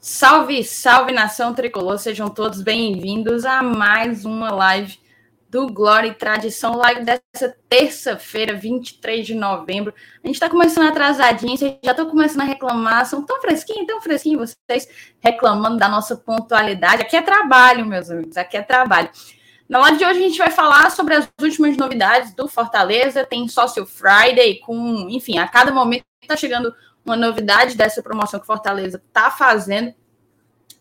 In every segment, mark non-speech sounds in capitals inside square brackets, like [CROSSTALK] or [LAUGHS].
Salve, salve nação tricolor, sejam todos bem-vindos a mais uma live do Glória e Tradição, live dessa terça-feira, 23 de novembro. A gente está começando atrasadinho, vocês já estão começando a reclamar, são tão fresquinhos, tão fresquinhos vocês reclamando da nossa pontualidade. Aqui é trabalho, meus amigos, aqui é trabalho. Na live de hoje a gente vai falar sobre as últimas novidades do Fortaleza, tem Sócio Friday, com, enfim, a cada momento está chegando uma novidade dessa promoção que Fortaleza está fazendo.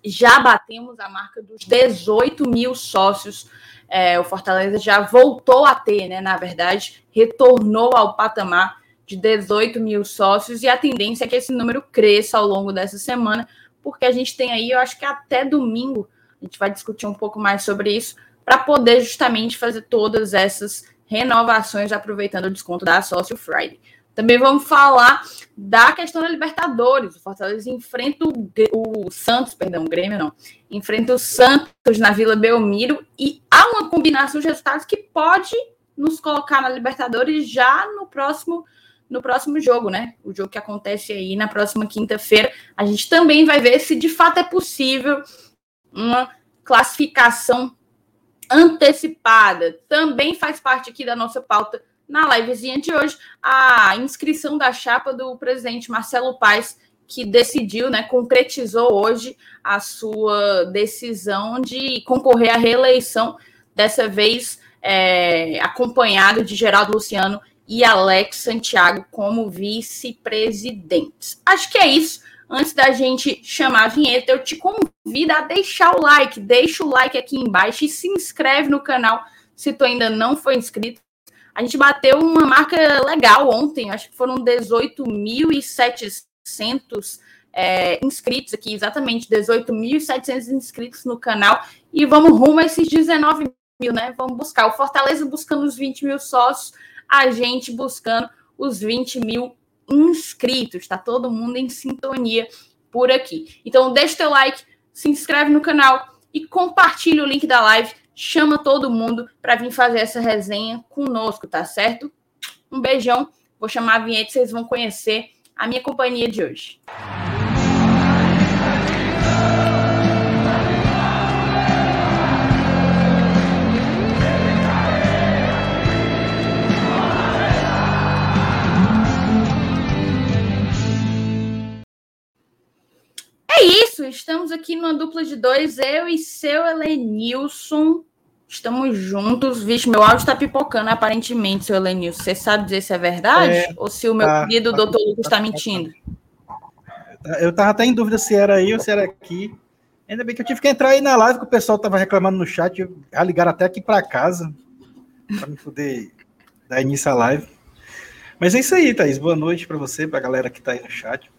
Já batemos a marca dos 18 mil sócios. É, o Fortaleza já voltou a ter, né? Na verdade, retornou ao patamar de 18 mil sócios e a tendência é que esse número cresça ao longo dessa semana, porque a gente tem aí, eu acho que até domingo, a gente vai discutir um pouco mais sobre isso, para poder justamente fazer todas essas renovações, aproveitando o desconto da Sócio Friday. Também vamos falar da questão da Libertadores. O Fortaleza enfrenta o, o, Santos, perdão, o Grêmio não. Enfrenta o Santos na Vila Belmiro e há uma combinação de resultados que pode nos colocar na Libertadores já no próximo no próximo jogo, né? O jogo que acontece aí na próxima quinta-feira. A gente também vai ver se de fato é possível uma classificação antecipada. Também faz parte aqui da nossa pauta na livezinha de hoje, a inscrição da chapa do presidente Marcelo Paes, que decidiu, né, concretizou hoje a sua decisão de concorrer à reeleição, dessa vez é, acompanhado de Geraldo Luciano e Alex Santiago como vice-presidentes. Acho que é isso. Antes da gente chamar a vinheta, eu te convido a deixar o like. Deixa o like aqui embaixo e se inscreve no canal se tu ainda não foi inscrito. A gente bateu uma marca legal ontem, acho que foram 18.700 é, inscritos aqui, exatamente 18.700 inscritos no canal. E vamos rumo a esses 19 mil, né? Vamos buscar. O Fortaleza buscando os 20 mil sócios, a gente buscando os 20 mil inscritos. Está todo mundo em sintonia por aqui. Então, deixa o teu like, se inscreve no canal e compartilha o link da live chama todo mundo para vir fazer essa resenha conosco, tá certo? Um beijão, vou chamar a vinheta, vocês vão conhecer a minha companhia de hoje. É isso, estamos aqui numa dupla de dois, eu e seu Helenilson. Estamos juntos. Vixe, meu áudio está pipocando, aparentemente, seu Helenilson. Você sabe dizer se é verdade? É, ou se o meu tá, querido tá, doutor Lucas está tá, mentindo? Eu estava até em dúvida se era aí ou se era aqui. Ainda bem que eu tive que entrar aí na live, que o pessoal estava reclamando no chat. Já ligaram até aqui para casa, para me poder dar início à live. Mas é isso aí, Thaís. Boa noite para você, para a galera que está aí no chat.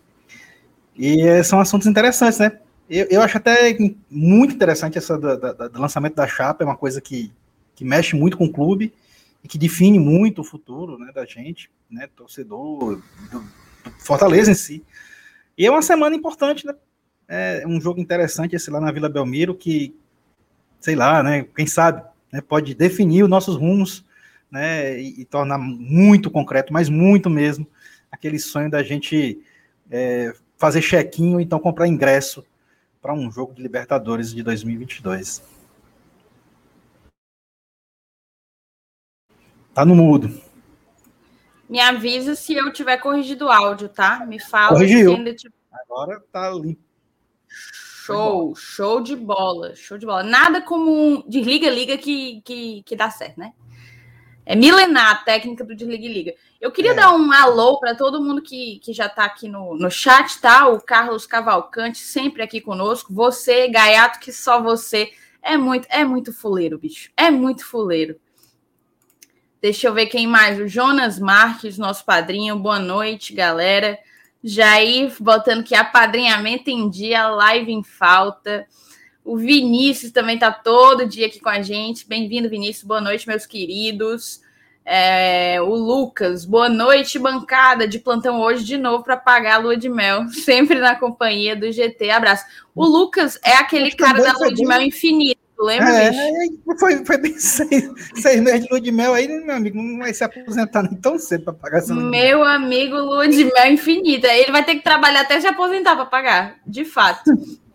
E é, são assuntos interessantes, né? Eu, eu acho até muito interessante essa do, do, do, lançamento da chapa, é uma coisa que, que mexe muito com o clube e que define muito o futuro né, da gente, né, torcedor, do, do Fortaleza em si. E é uma semana importante, né? É um jogo interessante esse lá na Vila Belmiro, que, sei lá, né? Quem sabe, né, pode definir os nossos rumos, né? E, e tornar muito concreto, mas muito mesmo, aquele sonho da gente é, fazer check-in ou então comprar ingresso para um jogo de Libertadores de 2022. Tá no mudo. Me avisa se eu tiver corrigido o áudio, tá? Me fala. Corrigiu. Agora tá limpo. Show, show de bola, show de bola. Nada como um desliga-liga que, que, que dá certo, né? É milenar a técnica do desliga liga. Eu queria é. dar um alô para todo mundo que, que já está aqui no, no chat, tá? O Carlos Cavalcante, sempre aqui conosco. Você, Gaiato, que só você. É muito, é muito fuleiro, bicho. É muito fuleiro. Deixa eu ver quem mais. O Jonas Marques, nosso padrinho. Boa noite, galera. Jair botando que apadrinhamento em dia, live em falta. O Vinícius também está todo dia aqui com a gente. Bem-vindo, Vinícius. Boa noite, meus queridos. É, o Lucas, boa noite, bancada de plantão hoje de novo para pagar a lua de mel, [LAUGHS] sempre na companhia do GT. Abraço. O Lucas é aquele cara da lua de mel infinito, lembra? É, é, foi, foi bem seis, seis meses de lua de mel aí, meu amigo, não vai se aposentar nem tão cedo para pagar essa Meu amigo, lua de mel infinita. Ele vai ter que trabalhar até se aposentar para pagar, de fato. [LAUGHS]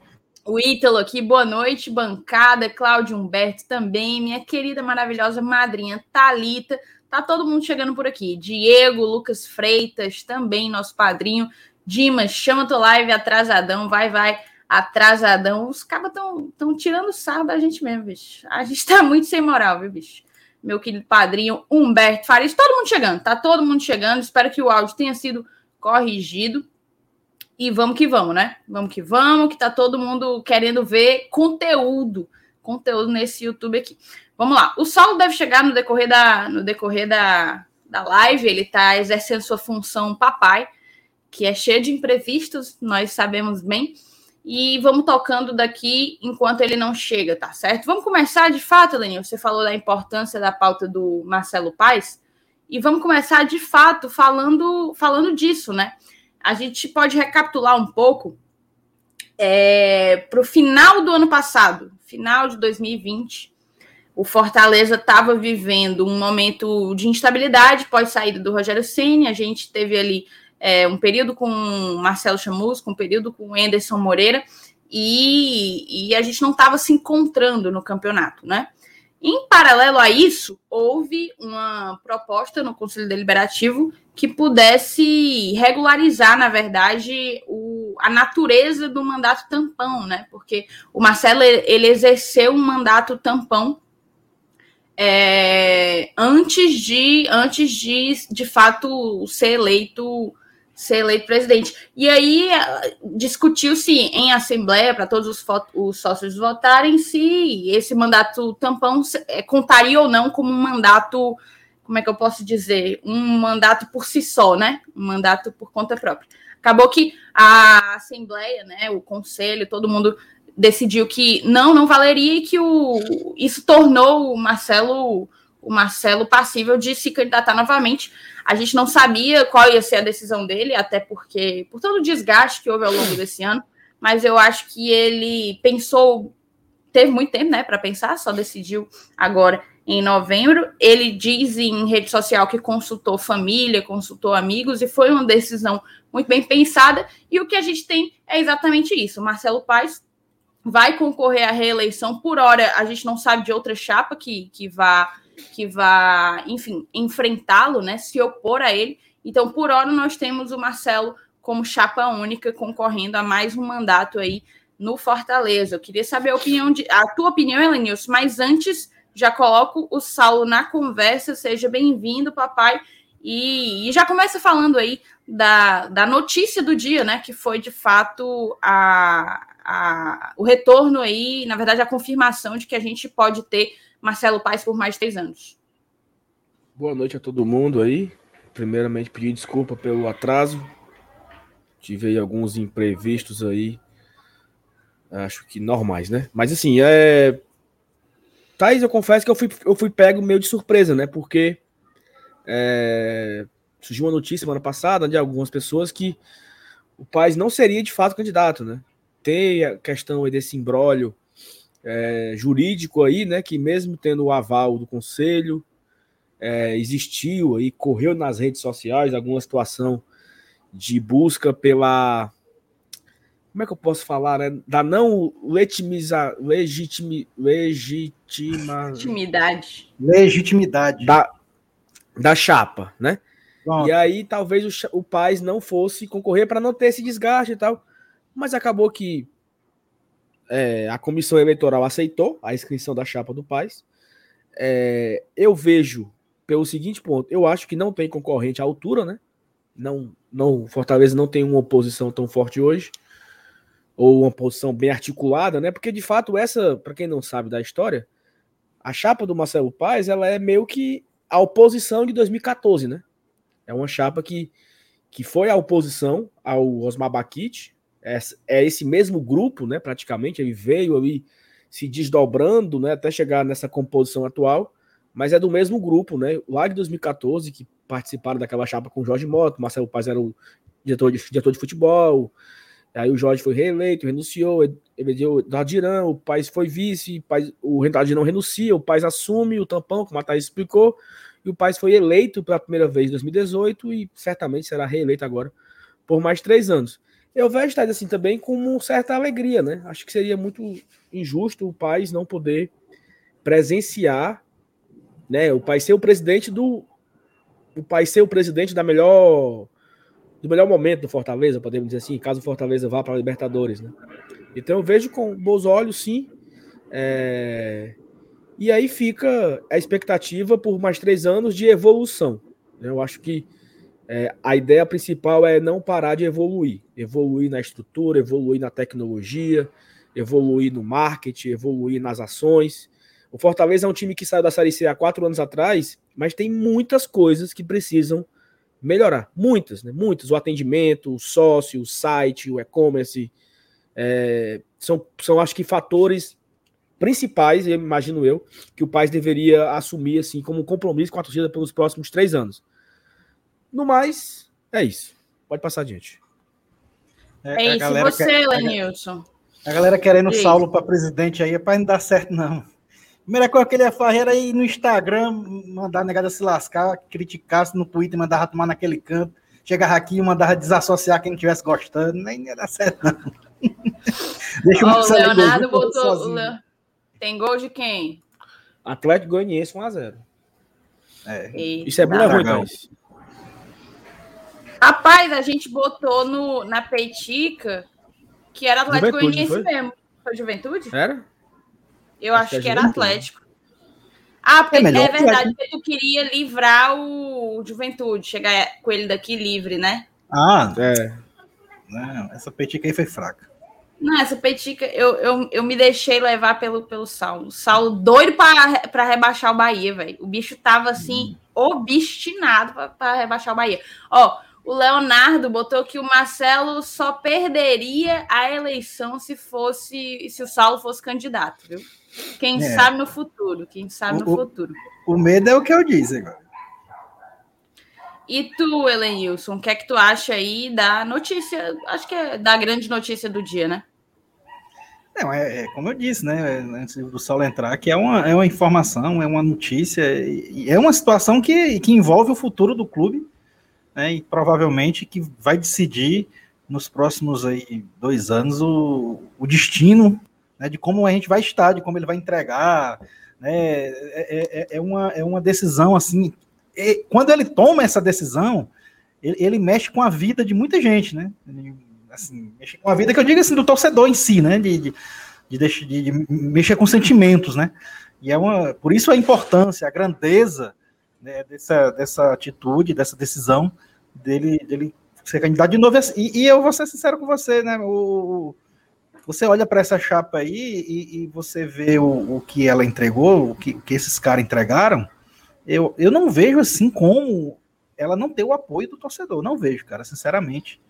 O Ítalo aqui, boa noite, bancada, Cláudio Humberto também, minha querida, maravilhosa madrinha Talita, tá todo mundo chegando por aqui. Diego, Lucas Freitas, também nosso padrinho. Dimas, chama tua live atrasadão, vai, vai, atrasadão. Os cabas estão tão tirando sarro da gente mesmo, bicho. A gente tá muito sem moral, viu, bicho? Meu querido padrinho Humberto Farias, todo mundo chegando, tá todo mundo chegando. Espero que o áudio tenha sido corrigido. E vamos que vamos, né? Vamos que vamos, que tá todo mundo querendo ver conteúdo, conteúdo nesse YouTube aqui. Vamos lá. O Saulo deve chegar no decorrer da, no decorrer da, da live, ele tá exercendo sua função papai, que é cheia de imprevistos, nós sabemos bem. E vamos tocando daqui enquanto ele não chega, tá certo? Vamos começar de fato, Lenil. Você falou da importância da pauta do Marcelo Paes. E vamos começar de fato falando, falando disso, né? A gente pode recapitular um pouco é, para o final do ano passado, final de 2020. O Fortaleza estava vivendo um momento de instabilidade pós saída do Rogério Ceni. A gente teve ali é, um período com Marcelo Chamusco, um período com Anderson Moreira, e, e a gente não estava se encontrando no campeonato, né? Em paralelo a isso, houve uma proposta no Conselho Deliberativo que pudesse regularizar, na verdade, o, a natureza do mandato tampão, né? Porque o Marcelo ele exerceu um mandato tampão é, antes de antes de de fato ser eleito ser eleito presidente. E aí discutiu-se em assembleia para todos os, os, sócios votarem se esse mandato tampão é, contaria ou não como um mandato, como é que eu posso dizer, um mandato por si só, né? Um mandato por conta própria. Acabou que a assembleia, né, o conselho, todo mundo decidiu que não, não valeria e que o, isso tornou o Marcelo o Marcelo passível de se candidatar novamente. A gente não sabia qual ia ser a decisão dele, até porque, por todo o desgaste que houve ao longo desse ano, mas eu acho que ele pensou, teve muito tempo, né, para pensar, só decidiu agora em novembro. Ele diz em rede social que consultou família, consultou amigos e foi uma decisão muito bem pensada. E o que a gente tem é exatamente isso. Marcelo Paes vai concorrer à reeleição. Por hora, a gente não sabe de outra chapa que, que vá que vá, enfim, enfrentá-lo, né, se opor a ele. Então, por hora, nós temos o Marcelo como chapa única concorrendo a mais um mandato aí no Fortaleza. Eu queria saber a opinião de a tua opinião, Elenilson, mas antes já coloco o Saulo na conversa. Seja bem-vindo, papai. E, e, já começa falando aí da, da notícia do dia, né? Que foi de fato a, a, o retorno aí, na verdade, a confirmação de que a gente pode ter Marcelo Paes por mais três anos. Boa noite a todo mundo aí. Primeiramente, pedir desculpa pelo atraso. Tive aí alguns imprevistos aí. Acho que normais, né? Mas assim, é. Thaís, eu confesso que eu fui, eu fui pego meio de surpresa, né? Porque é... surgiu uma notícia semana passada de algumas pessoas que o Paes não seria de fato candidato, né? Tem a questão aí desse imbróglio é, jurídico aí, né, que mesmo tendo o aval do conselho, é, existiu aí, correu nas redes sociais alguma situação de busca pela como é que eu posso falar, né? Da não legitimiza, legitimi, legitima, legitimidade. Legitimidade. Da, da chapa, né? Pronto. E aí talvez o, o Paz não fosse concorrer para não ter esse desgaste e tal. Mas acabou que é, a comissão eleitoral aceitou a inscrição da chapa do Paz. É, eu vejo pelo seguinte ponto: eu acho que não tem concorrente à altura, né? Não, não, Fortaleza não tem uma oposição tão forte hoje, ou uma posição bem articulada, né? Porque de fato, essa, para quem não sabe da história, a chapa do Marcelo Paz ela é meio que a oposição de 2014, né? É uma chapa que, que foi a oposição ao Osmar Baquite, é, é esse mesmo grupo, né? Praticamente, ele veio ali se desdobrando, né? Até chegar nessa composição atual, mas é do mesmo grupo, né? Lá de 2014, que participaram daquela chapa com o Jorge Moto, Marcelo Paz era o diretor de, diretor de futebol, aí o Jorge foi reeleito, renunciou, ele deu Dardirão, o Paz foi vice, o, Paz, o Dardirão renuncia, o Paz assume o tampão, como a Thaís explicou, e o Paz foi eleito pela primeira vez em 2018 e certamente será reeleito agora por mais três anos. Eu vejo estádio assim também com certa alegria, né? Acho que seria muito injusto o país não poder presenciar, né? O país ser o presidente do o país ser o presidente da melhor do melhor momento do Fortaleza, podemos dizer assim, caso o Fortaleza vá para a Libertadores, né? Então eu vejo com bons olhos, sim. É... E aí fica a expectativa por mais três anos de evolução. Eu acho que é, a ideia principal é não parar de evoluir. Evoluir na estrutura, evoluir na tecnologia, evoluir no marketing, evoluir nas ações. O Fortaleza é um time que saiu da Série C há quatro anos atrás, mas tem muitas coisas que precisam melhorar. Muitas, né? Muitas. O atendimento, o sócio, o site, o e-commerce. É, são, são, acho que, fatores principais, imagino eu, que o Paz deveria assumir assim como compromisso com a torcida pelos próximos três anos. No mais, é isso. Pode passar adiante. É, é isso, você, quer, Lenilson. A galera querendo o Saulo para presidente aí, é para não dar certo, não. Primeira coisa que ele ia fazer era ir no Instagram, mandar a negada se lascar, criticar no Twitter, mandar tomar naquele canto, chegar aqui e mandar desassociar quem não estivesse gostando, nem ia dar certo, não. [LAUGHS] Deixa oh, o Leonardo botou. O Le... Tem gol de quem? Atlético Goianiense 1x0. É. Isso é bom ou ruim, Thaís? Rapaz, a gente botou no, na peitica que era Atlético Goianiense mesmo. Foi Juventude? Era? Eu acho, acho que, que era Atlético. Ah, porque é, é verdade, tu queria livrar o Juventude, chegar com ele daqui livre, né? Ah, é. Não, essa petica aí foi fraca. Não, essa petica, eu, eu, eu me deixei levar pelo, pelo Saulo. O Saulo doido para rebaixar o Bahia, velho. O bicho tava assim, hum. obstinado para rebaixar o Bahia. Ó, o Leonardo botou que o Marcelo só perderia a eleição se fosse se o Saulo fosse candidato, viu? Quem é. sabe no futuro, quem sabe o, no futuro. O, medo é o que eu disse agora. E tu, Elenilson, o que é que tu acha aí da notícia? Acho que é da grande notícia do dia, né? Não, é, é, como eu disse, né? Antes do Saulo entrar, que é uma, é uma informação, é uma notícia, é uma situação que, que envolve o futuro do clube né, e provavelmente que vai decidir nos próximos aí, dois anos o, o destino né, de como a gente vai estar, de como ele vai entregar. Né, é, é, é uma, é uma decisão assim. E quando ele toma essa decisão, ele, ele, mexe com a vida de muita gente, né? assim, mexe com a vida que eu digo assim, do torcedor em si, né? De, de, de, de, de mexer com sentimentos, né? E é uma, por isso a importância, a grandeza né, dessa, dessa atitude, dessa decisão dele, dele ser candidato de novo. E, e eu vou ser sincero com você, né? O, você olha para essa chapa aí e, e você vê o, o, que ela entregou, o que, que esses caras entregaram. Eu, eu não vejo assim como ela não ter o apoio do torcedor. Não vejo, cara, sinceramente.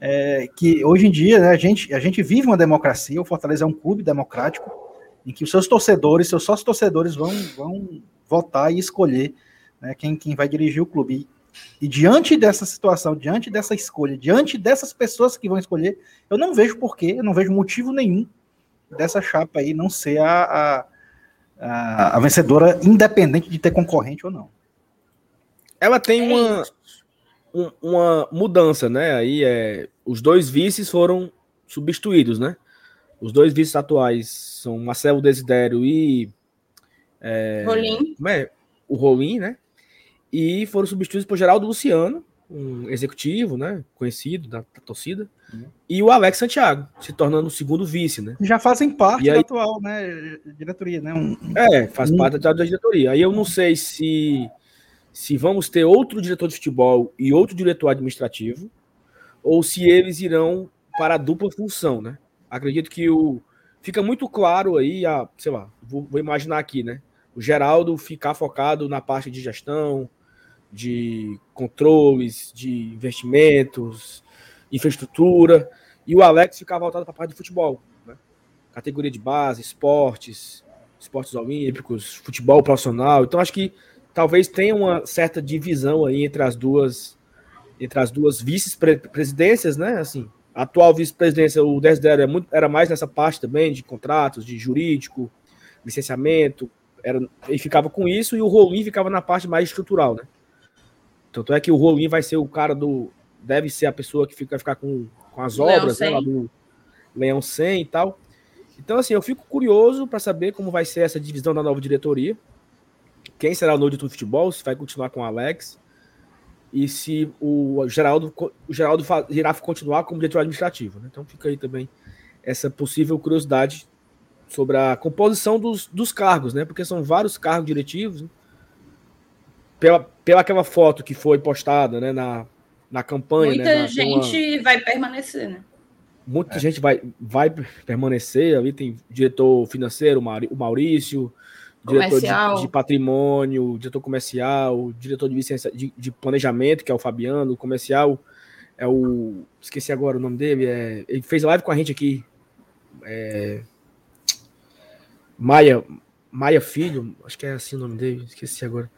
É, que hoje em dia né, a, gente, a gente vive uma democracia, o Fortaleza é um clube democrático, em que os seus torcedores, seus sócios torcedores vão, vão votar e escolher né, quem, quem vai dirigir o clube. E, e, diante dessa situação, diante dessa escolha, diante dessas pessoas que vão escolher, eu não vejo porquê, eu não vejo motivo nenhum dessa chapa aí não ser a, a, a vencedora, independente de ter concorrente ou não. Ela tem uma, uma mudança, né? Aí é, os dois vices foram substituídos, né? Os dois vices atuais são Marcelo Desidério e. É, Rolim. É? O Rolim, né? E foram substituídos por Geraldo Luciano, um executivo, né, conhecido da, da torcida, uhum. e o Alex Santiago, se tornando o segundo vice, né? Já fazem parte aí, da atual, né, diretoria, né? Um, é, faz um... parte da, da diretoria. Aí eu não sei se se vamos ter outro diretor de futebol e outro diretor administrativo, ou se eles irão para a dupla função, né? Acredito que o fica muito claro aí, a, sei lá, vou, vou imaginar aqui, né? O Geraldo ficar focado na parte de gestão, de controles, de investimentos, infraestrutura, e o Alex ficar voltado para a parte de futebol, né? categoria de base, esportes, esportes olímpicos, futebol profissional. Então acho que talvez tenha uma certa divisão aí entre as duas entre as duas vice-presidências, né? Assim, a atual vice-presidência, o Desidero, era, era mais nessa parte também de contratos, de jurídico, licenciamento, era, ele ficava com isso e o Rolim ficava na parte mais estrutural, né? Tanto é que o Rolim vai ser o cara do. Deve ser a pessoa que fica, vai ficar com com as obras né, lá do Leão 100 e tal. Então, assim, eu fico curioso para saber como vai ser essa divisão da nova diretoria. Quem será o novo diretor de futebol? Se vai continuar com o Alex. E se o Geraldo, o Geraldo irá continuar como diretor administrativo. Né? Então, fica aí também essa possível curiosidade sobre a composição dos, dos cargos, né? Porque são vários cargos diretivos. Né? Pela, pela aquela foto que foi postada né, na, na campanha. Muita né, gente uma... vai permanecer, né? Muita é. gente vai, vai permanecer. Ali tem diretor financeiro, o Maurício, diretor de, de, patrimônio, diretor comercial, diretor de, de, de, planejamento, que é o Fabiano, o comercial é o. Esqueci agora o nome dele. É, ele fez live com a gente aqui. É, Maia, Maia Filho, acho que é assim o nome dele, esqueci agora.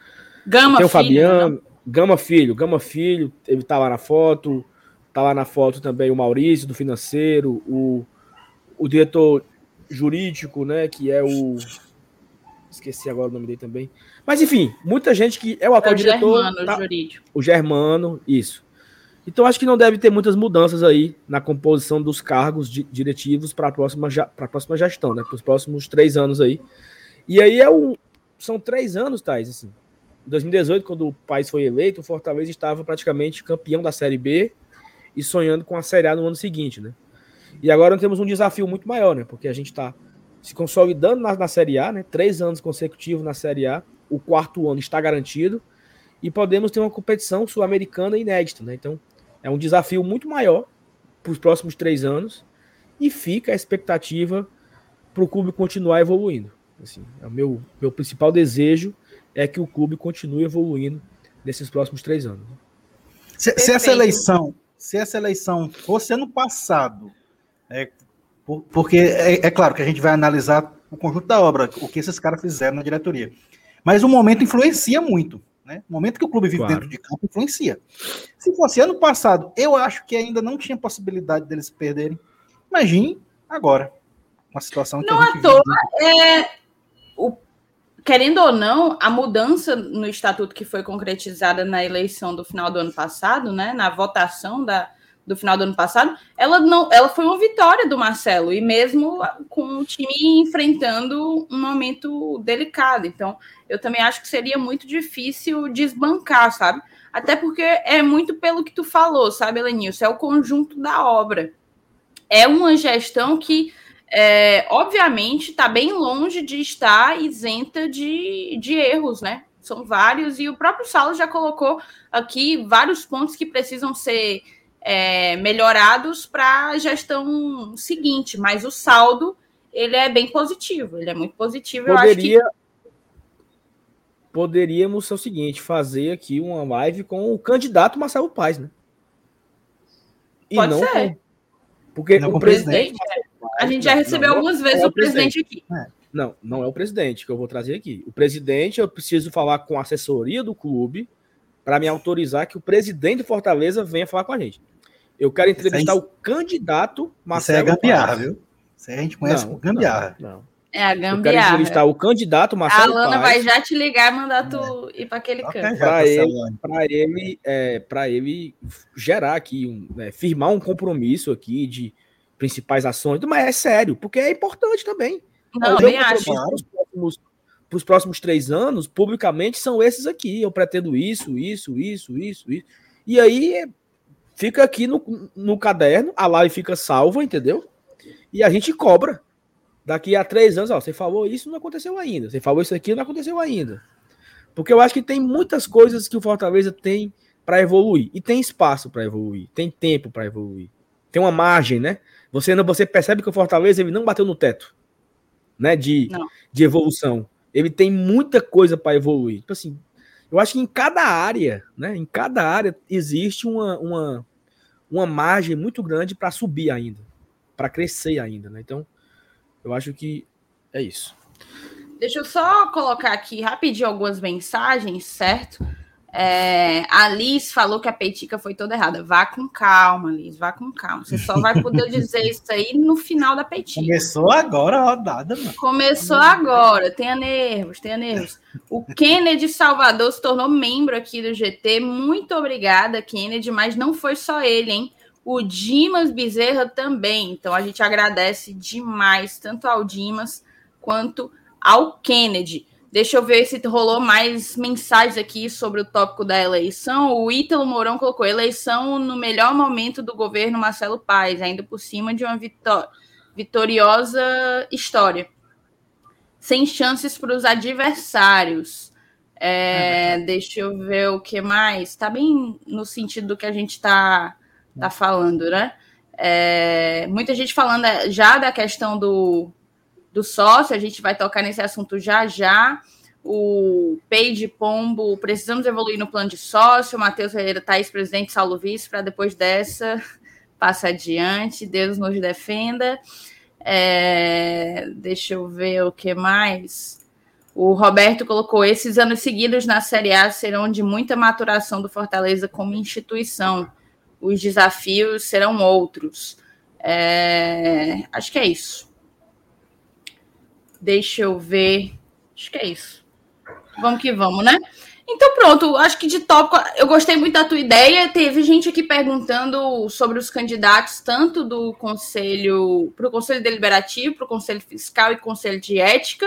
Gama Tem o Fabiano, Gama Filho, Gama Filho, ele tá lá na foto. Tá lá na foto também o Maurício, do financeiro, o, o diretor jurídico, né? Que é o. Esqueci agora o nome dele também. Mas enfim, muita gente que é o atual é o diretor. Germano, tá, jurídico. O Germano, isso. Então acho que não deve ter muitas mudanças aí na composição dos cargos diretivos para a próxima, pra próxima gestão, né? Para os próximos três anos aí. E aí é um, são três anos, Thais, assim. Em 2018, quando o país foi eleito, o Fortaleza estava praticamente campeão da Série B e sonhando com a Série A no ano seguinte, né? E agora temos um desafio muito maior, né? Porque a gente está se consolidando na, na Série A, né? Três anos consecutivos na Série A, o quarto ano está garantido e podemos ter uma competição sul-americana inédita, né? Então é um desafio muito maior para os próximos três anos e fica a expectativa para o clube continuar evoluindo. Assim, é o meu, meu principal desejo é que o clube continue evoluindo nesses próximos três anos. Se, se essa eleição se essa eleição fosse ano passado, é, por, porque é, é, claro que a gente vai analisar o conjunto da obra, o que esses caras fizeram na diretoria. Mas o momento influencia muito. Né? O momento que o clube vive claro. dentro de campo influencia. Se fosse ano passado, eu acho que ainda não tinha possibilidade deles perderem. Imagine agora. Uma situação que não à toa, é, o querendo ou não, a mudança no estatuto que foi concretizada na eleição do final do ano passado, né, na votação da, do final do ano passado, ela não, ela foi uma vitória do Marcelo e mesmo com o time enfrentando um momento delicado. Então, eu também acho que seria muito difícil desbancar, sabe? Até porque é muito pelo que tu falou, sabe, Elenilson? É o conjunto da obra. É uma gestão que é, obviamente está bem longe de estar isenta de, de erros, né? São vários, e o próprio Saulo já colocou aqui vários pontos que precisam ser é, melhorados para a gestão seguinte, mas o saldo ele é bem positivo, ele é muito positivo. Poderia, que... Poderíamos ser o seguinte, fazer aqui uma live com o candidato Marcelo Paz, né? E Pode não ser. Com... Porque não o presidente, presidente a gente já recebeu não, algumas vezes é o presidente, presidente aqui. É. Não, não é o presidente que eu vou trazer aqui. O presidente, eu preciso falar com a assessoria do clube para me autorizar que o presidente de Fortaleza venha falar com a gente. Eu quero entrevistar é, o candidato Marcelo. Isso é gambiarra, viu? Isso aí a gente conhece como gambiarra. Não, não. É a gambiarra. Eu quero entrevistar o candidato Marcelo. A Alana vai já te ligar e mandar tu é. ir para aquele canto. Para ele, para ele, é, ele gerar aqui, um, né, firmar um compromisso aqui de principais ações, mas é sério, porque é importante também. Não, eu acho. Para os próximos três anos, publicamente, são esses aqui. Eu pretendo isso, isso, isso, isso, isso. E aí fica aqui no, no caderno, a live fica salva, entendeu? E a gente cobra. Daqui a três anos, ó, você falou isso, não aconteceu ainda. Você falou isso aqui, não aconteceu ainda. Porque eu acho que tem muitas coisas que o Fortaleza tem para evoluir. E tem espaço para evoluir, tem tempo para evoluir. Tem uma margem, né? Você, você percebe que o Fortaleza ele não bateu no teto né, de, de evolução. Ele tem muita coisa para evoluir. Tipo assim, eu acho que em cada área, né, em cada área existe uma, uma, uma margem muito grande para subir ainda, para crescer ainda. Né? Então, eu acho que é isso. Deixa eu só colocar aqui rapidinho algumas mensagens, certo? É, a Liz falou que a peitica foi toda errada. Vá com calma, Liz, vá com calma. Você só vai poder dizer isso aí no final da peitica. Começou agora a rodada, mano. Começou agora. Tenha nervos, tenha nervos. O Kennedy Salvador se tornou membro aqui do GT. Muito obrigada, Kennedy, mas não foi só ele, hein? o Dimas Bezerra também. Então a gente agradece demais, tanto ao Dimas quanto ao Kennedy. Deixa eu ver se rolou mais mensagens aqui sobre o tópico da eleição. O Ítalo Mourão colocou eleição no melhor momento do governo Marcelo Paes, ainda por cima de uma vitoriosa história. Sem chances para os adversários. É, deixa eu ver o que mais. Está bem no sentido do que a gente está tá falando, né? É, muita gente falando já da questão do, do sócio, a gente vai tocar nesse assunto já já. O Peide Pombo, precisamos evoluir no plano de sócio. Matheus Ferreira, Thaís, presidente, Saulo Vice, para depois dessa, passa adiante. Deus nos defenda. É, deixa eu ver o que mais. O Roberto colocou: esses anos seguidos na Série A serão de muita maturação do Fortaleza como instituição. Os desafios serão outros. É, acho que é isso. Deixa eu ver. Acho que é isso. Vamos que vamos, né? Então, pronto, acho que de tópico, eu gostei muito da tua ideia. Teve gente aqui perguntando sobre os candidatos, tanto do Conselho, para o Conselho Deliberativo, para o Conselho Fiscal e Conselho de Ética.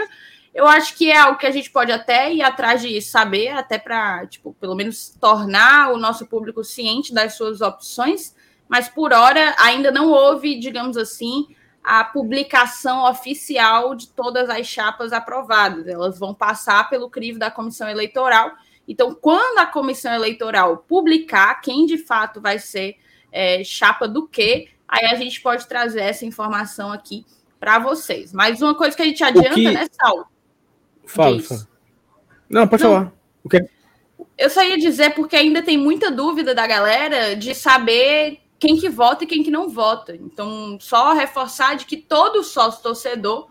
Eu acho que é algo que a gente pode até ir atrás de saber, até para, tipo, pelo menos tornar o nosso público ciente das suas opções, mas por hora ainda não houve, digamos assim, a publicação oficial de todas as chapas aprovadas. Elas vão passar pelo crivo da comissão eleitoral. Então, quando a comissão eleitoral publicar quem de fato vai ser é, chapa do quê, aí a gente pode trazer essa informação aqui para vocês. Mas uma coisa que a gente adianta, que... né, Sal? Fala, fala. Não, pode Não, falar. O que? Eu só ia dizer porque ainda tem muita dúvida da galera de saber quem que vota e quem que não vota. Então, só reforçar de que todo sócio torcedor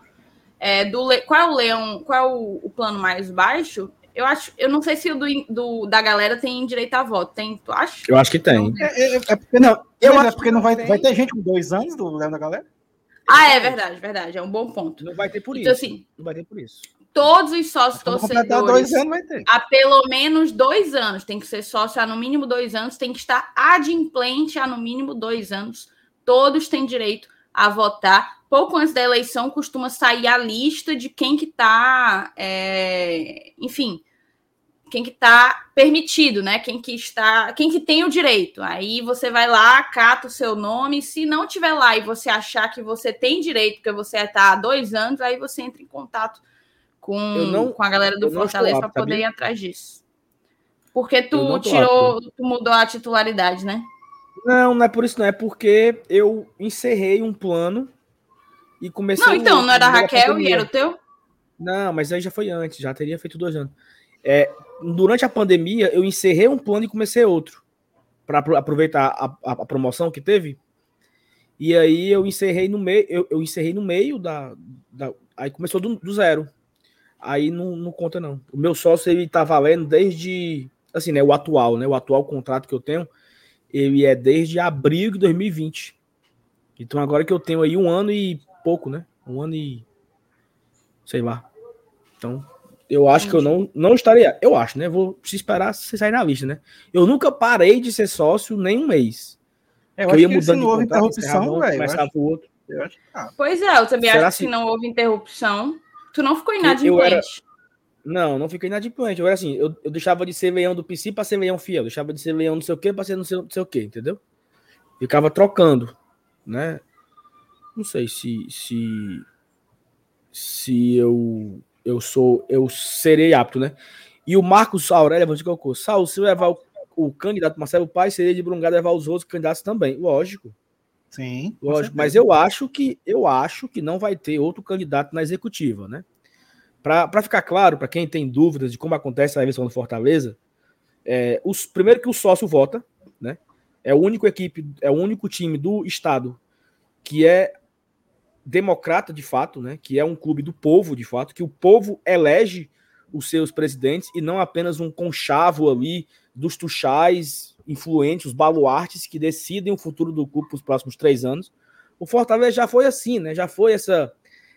é, do qual é o leão, qual é o, o, plano mais baixo? Eu acho, eu não sei se o do, do, da galera tem direito a voto. Tem, tu acha? Eu acho que tem. É, é, é porque não, eu acho é porque não vai, vai ter gente com dois anos do leão da galera. Ah, é verdade, verdade. É um bom ponto. Não vai ter por então, isso. Assim, não vai ter por isso todos os sócios torcedores há pelo menos dois anos, tem que ser sócio há no mínimo dois anos, tem que estar adimplente há no mínimo dois anos. Todos têm direito a votar. Pouco antes da eleição costuma sair a lista de quem que está, é, enfim, quem que está permitido, né? Quem que está, quem que tem o direito. Aí você vai lá, cata o seu nome. Se não tiver lá e você achar que você tem direito, porque você está há dois anos, aí você entra em contato com, não, com a galera do Fortaleza para poder ir atrás disso. Porque tu tirou, tu mudou a titularidade, né? Não, não é por isso, não. É porque eu encerrei um plano e comecei. Não, então, não era a Raquel e era o teu? Não, mas aí já foi antes, já teria feito dois anos. É, durante a pandemia, eu encerrei um plano e comecei outro. Para aproveitar a, a, a, promoção que teve. E aí eu encerrei no meio, eu, eu encerrei no meio da. da aí começou do, do zero aí não, não conta não. O meu sócio ele tá valendo desde assim, né, o atual, né, o atual contrato que eu tenho, ele é desde abril de 2020. Então agora que eu tenho aí um ano e pouco, né? Um ano e sei lá. Então, eu acho que eu não não estaria, eu acho, né? Vou se esperar você sair na lista, né? Eu nunca parei de ser sócio nem um mês. É, eu, eu ia mudando de contrato, interrupção, velho. Começava o outro. Pois é, eu também Será acho que se não houve interrupção. Tu não ficou inadimplente? Era... Não, não fiquei inadimplente. Eu era assim, eu, eu deixava de ser leão do PC para ser leão fiel. Eu deixava de ser leão não sei o quê para ser não sei, não sei o quê, entendeu? Ficava trocando, né? Não sei se se se eu eu sou eu serei apto, né? E o Marcos Aurélio você colocou, Saul, se levar o, o candidato Marcelo Paz, seria de Brungado levar os outros candidatos também. Lógico. Sim. Lógico, mas eu acho que eu acho que não vai ter outro candidato na executiva, né? Para ficar claro, para quem tem dúvidas de como acontece a eleição do Fortaleza, é, os, primeiro que o sócio vota, né? É o único equipe, é o único time do estado que é democrata de fato, né? Que é um clube do povo de fato, que o povo elege os seus presidentes e não apenas um conchavo ali dos tuchais influentes, os baluartes que decidem o futuro do clube para os próximos três anos. O Fortaleza já foi assim, né? Já foi essa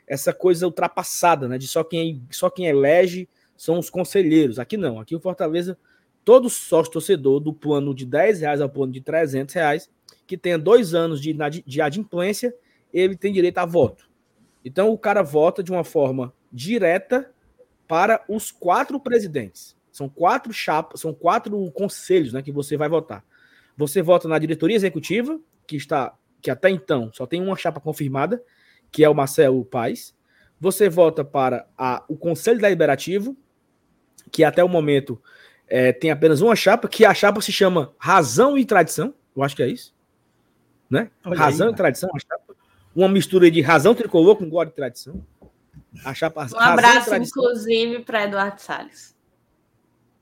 essa coisa ultrapassada, né? De só quem só quem elege são os conselheiros. Aqui não. Aqui o Fortaleza, todo sócio torcedor do plano de 10 reais ao plano de 300 reais, que tenha dois anos de, de adimplência, ele tem direito a voto. Então o cara vota de uma forma direta para os quatro presidentes. São quatro chapas, são quatro conselhos né, que você vai votar. Você vota na diretoria executiva, que está, que até então só tem uma chapa confirmada, que é o Marcelo Paes. Você vota para a, o Conselho Deliberativo, que até o momento é, tem apenas uma chapa, que a chapa se chama Razão e Tradição. Eu acho que é isso. Né? razão aí, e Tradição, a chapa. Uma mistura de razão tricolor com glória e tradição. A chapa, um abraço, inclusive, para Eduardo Salles.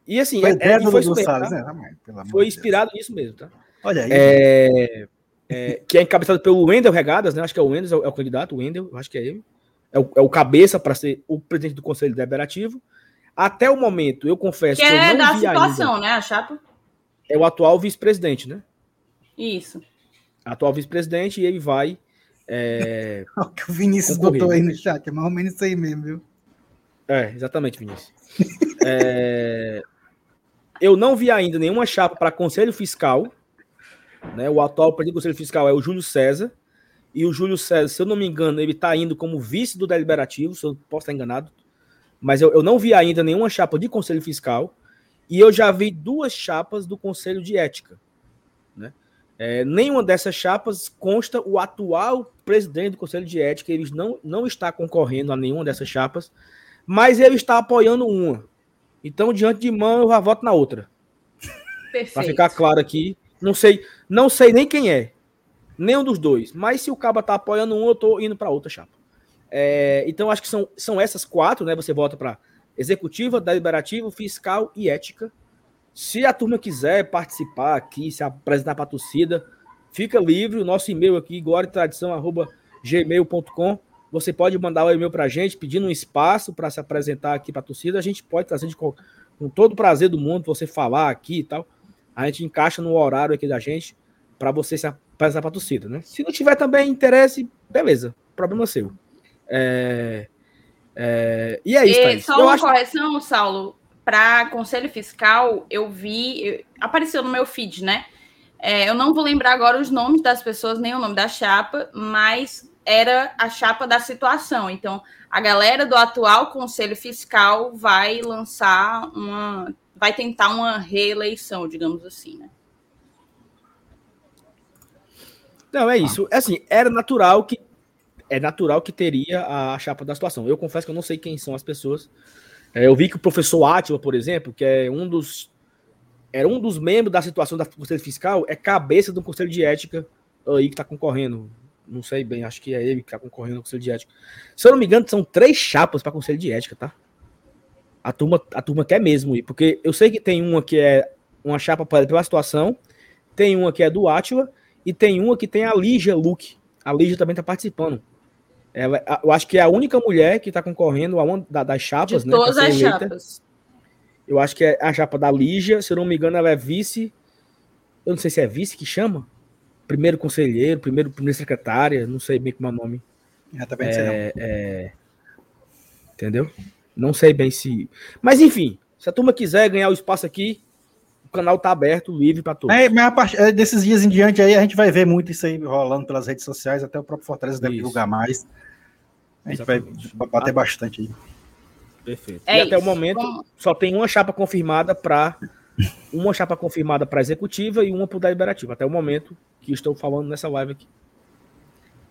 E assim, foi, é, é, foi, super, Salles, tá? né? foi inspirado nisso mesmo, tá? Olha aí. É, é, que é encabeçado pelo Wendel Regadas, né? Acho que é o Wendel, é o candidato, o Wendel, acho que é ele. É o, é o cabeça para ser o presidente do Conselho Deliberativo. Até o momento, eu confesso que, que é da situação, ainda, né, a chapa? É o atual vice-presidente, né? Isso. Atual vice-presidente, e ele vai. É, [LAUGHS] o que o Vinícius concorrer. botou aí no chat, é mais ou menos isso aí mesmo, viu? É, exatamente, Vinícius. [LAUGHS] é, eu não vi ainda nenhuma chapa para Conselho Fiscal. Né? O atual presidente do Conselho Fiscal é o Júlio César. E o Júlio César, se eu não me engano, ele está indo como vice do deliberativo, se eu posso estar enganado. Mas eu, eu não vi ainda nenhuma chapa de Conselho Fiscal. E eu já vi duas chapas do Conselho de Ética. Né? É, nenhuma dessas chapas consta o atual presidente do Conselho de Ética. Ele não, não está concorrendo a nenhuma dessas chapas, mas ele está apoiando uma. Então, diante de mão, eu já voto na outra. Para ficar claro aqui. Não sei, não sei nem quem é. Nenhum dos dois. Mas se o Caba tá apoiando um, eu tô indo para outra chapa. É, então, acho que são, são essas quatro, né? Você vota para executiva, deliberativa, fiscal e ética. Se a turma quiser participar aqui, se apresentar para a torcida, fica livre. O nosso e-mail aqui, gloriatradição.gmail.com. Você pode mandar o e-mail para a gente pedindo um espaço para se apresentar aqui para a torcida. A gente pode trazer de, com todo o prazer do mundo você falar aqui e tal. A gente encaixa no horário aqui da gente para você se apresentar para a torcida, né? Se não tiver também interesse, beleza, problema seu. É, é, e é isso, Thaís. Só uma acho... correção, Saulo. Para Conselho Fiscal, eu vi, apareceu no meu feed, né? É, eu não vou lembrar agora os nomes das pessoas, nem o nome da chapa, mas era a chapa da situação. Então, a galera do atual Conselho Fiscal vai lançar uma. vai tentar uma reeleição, digamos assim, né? Não, é isso. É assim, era natural que. É natural que teria a chapa da situação. Eu confesso que eu não sei quem são as pessoas. É, eu vi que o professor Átila, por exemplo, que é um dos. Era um dos membros da situação da Conselho Fiscal, é cabeça do Conselho de Ética aí que está concorrendo não sei bem, acho que é ele que está concorrendo ao Conselho de Ética. Se eu não me engano, são três chapas para Conselho de Ética, tá? A turma, a turma quer mesmo ir, porque eu sei que tem uma que é uma chapa pela situação, tem uma que é do Átila e tem uma que tem a Lígia Luke. A Lígia também está participando. Ela, eu acho que é a única mulher que está concorrendo a uma das chapas, de né? Todas as chapas. Eu acho que é a chapa da Lígia, se eu não me engano, ela é vice. Eu não sei se é vice que chama primeiro conselheiro, primeiro primeira secretária, não sei bem como é o nome. É, também é, é, entendeu? Não sei bem se. Mas enfim, se a turma quiser ganhar o espaço aqui, o canal tá aberto, livre para todos. É, mas a part... É, desses dias em diante aí, a gente vai ver muito isso aí rolando pelas redes sociais, até o próprio Fortaleza deve divulgar mais. A gente Exatamente. vai bater bastante aí. Perfeito. É e até o momento, só tem uma chapa confirmada para uma chapa confirmada para executiva e uma para o deliberativa. Até o momento, que estou falando nessa live aqui.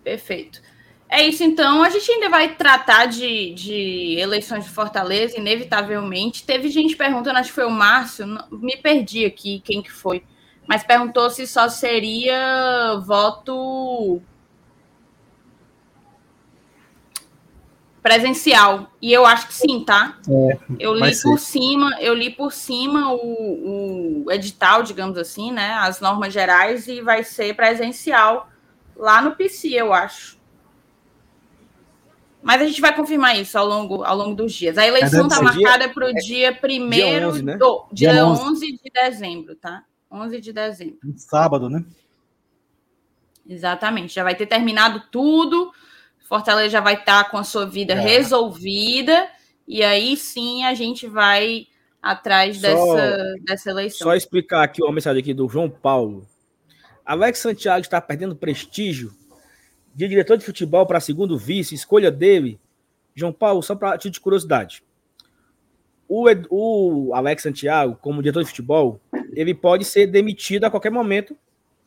Perfeito. É isso, então. A gente ainda vai tratar de, de eleições de Fortaleza, inevitavelmente. Teve gente perguntando, acho que foi o Márcio, me perdi aqui quem que foi, mas perguntou se só seria voto presencial. E eu acho que sim, tá? É, eu li por cima, eu li por cima o, o, edital, digamos assim, né? As normas gerais, e vai ser presencial lá no PC, eu acho. Mas a gente vai confirmar isso ao longo, ao longo dos dias. A eleição está marcada para o dia 1 dia 11, né? do, dia, dia 11. 11 de dezembro, tá? 11 de dezembro. Sábado, né? Exatamente. Já vai ter terminado tudo Fortaleza já vai estar tá com a sua vida é. resolvida, e aí sim a gente vai atrás só, dessa, dessa eleição. Só explicar aqui uma mensagem aqui do João Paulo. Alex Santiago está perdendo prestígio de diretor de futebol para segundo vice, escolha dele. João Paulo, só para título de curiosidade. O, o Alex Santiago, como diretor de futebol, ele pode ser demitido a qualquer momento,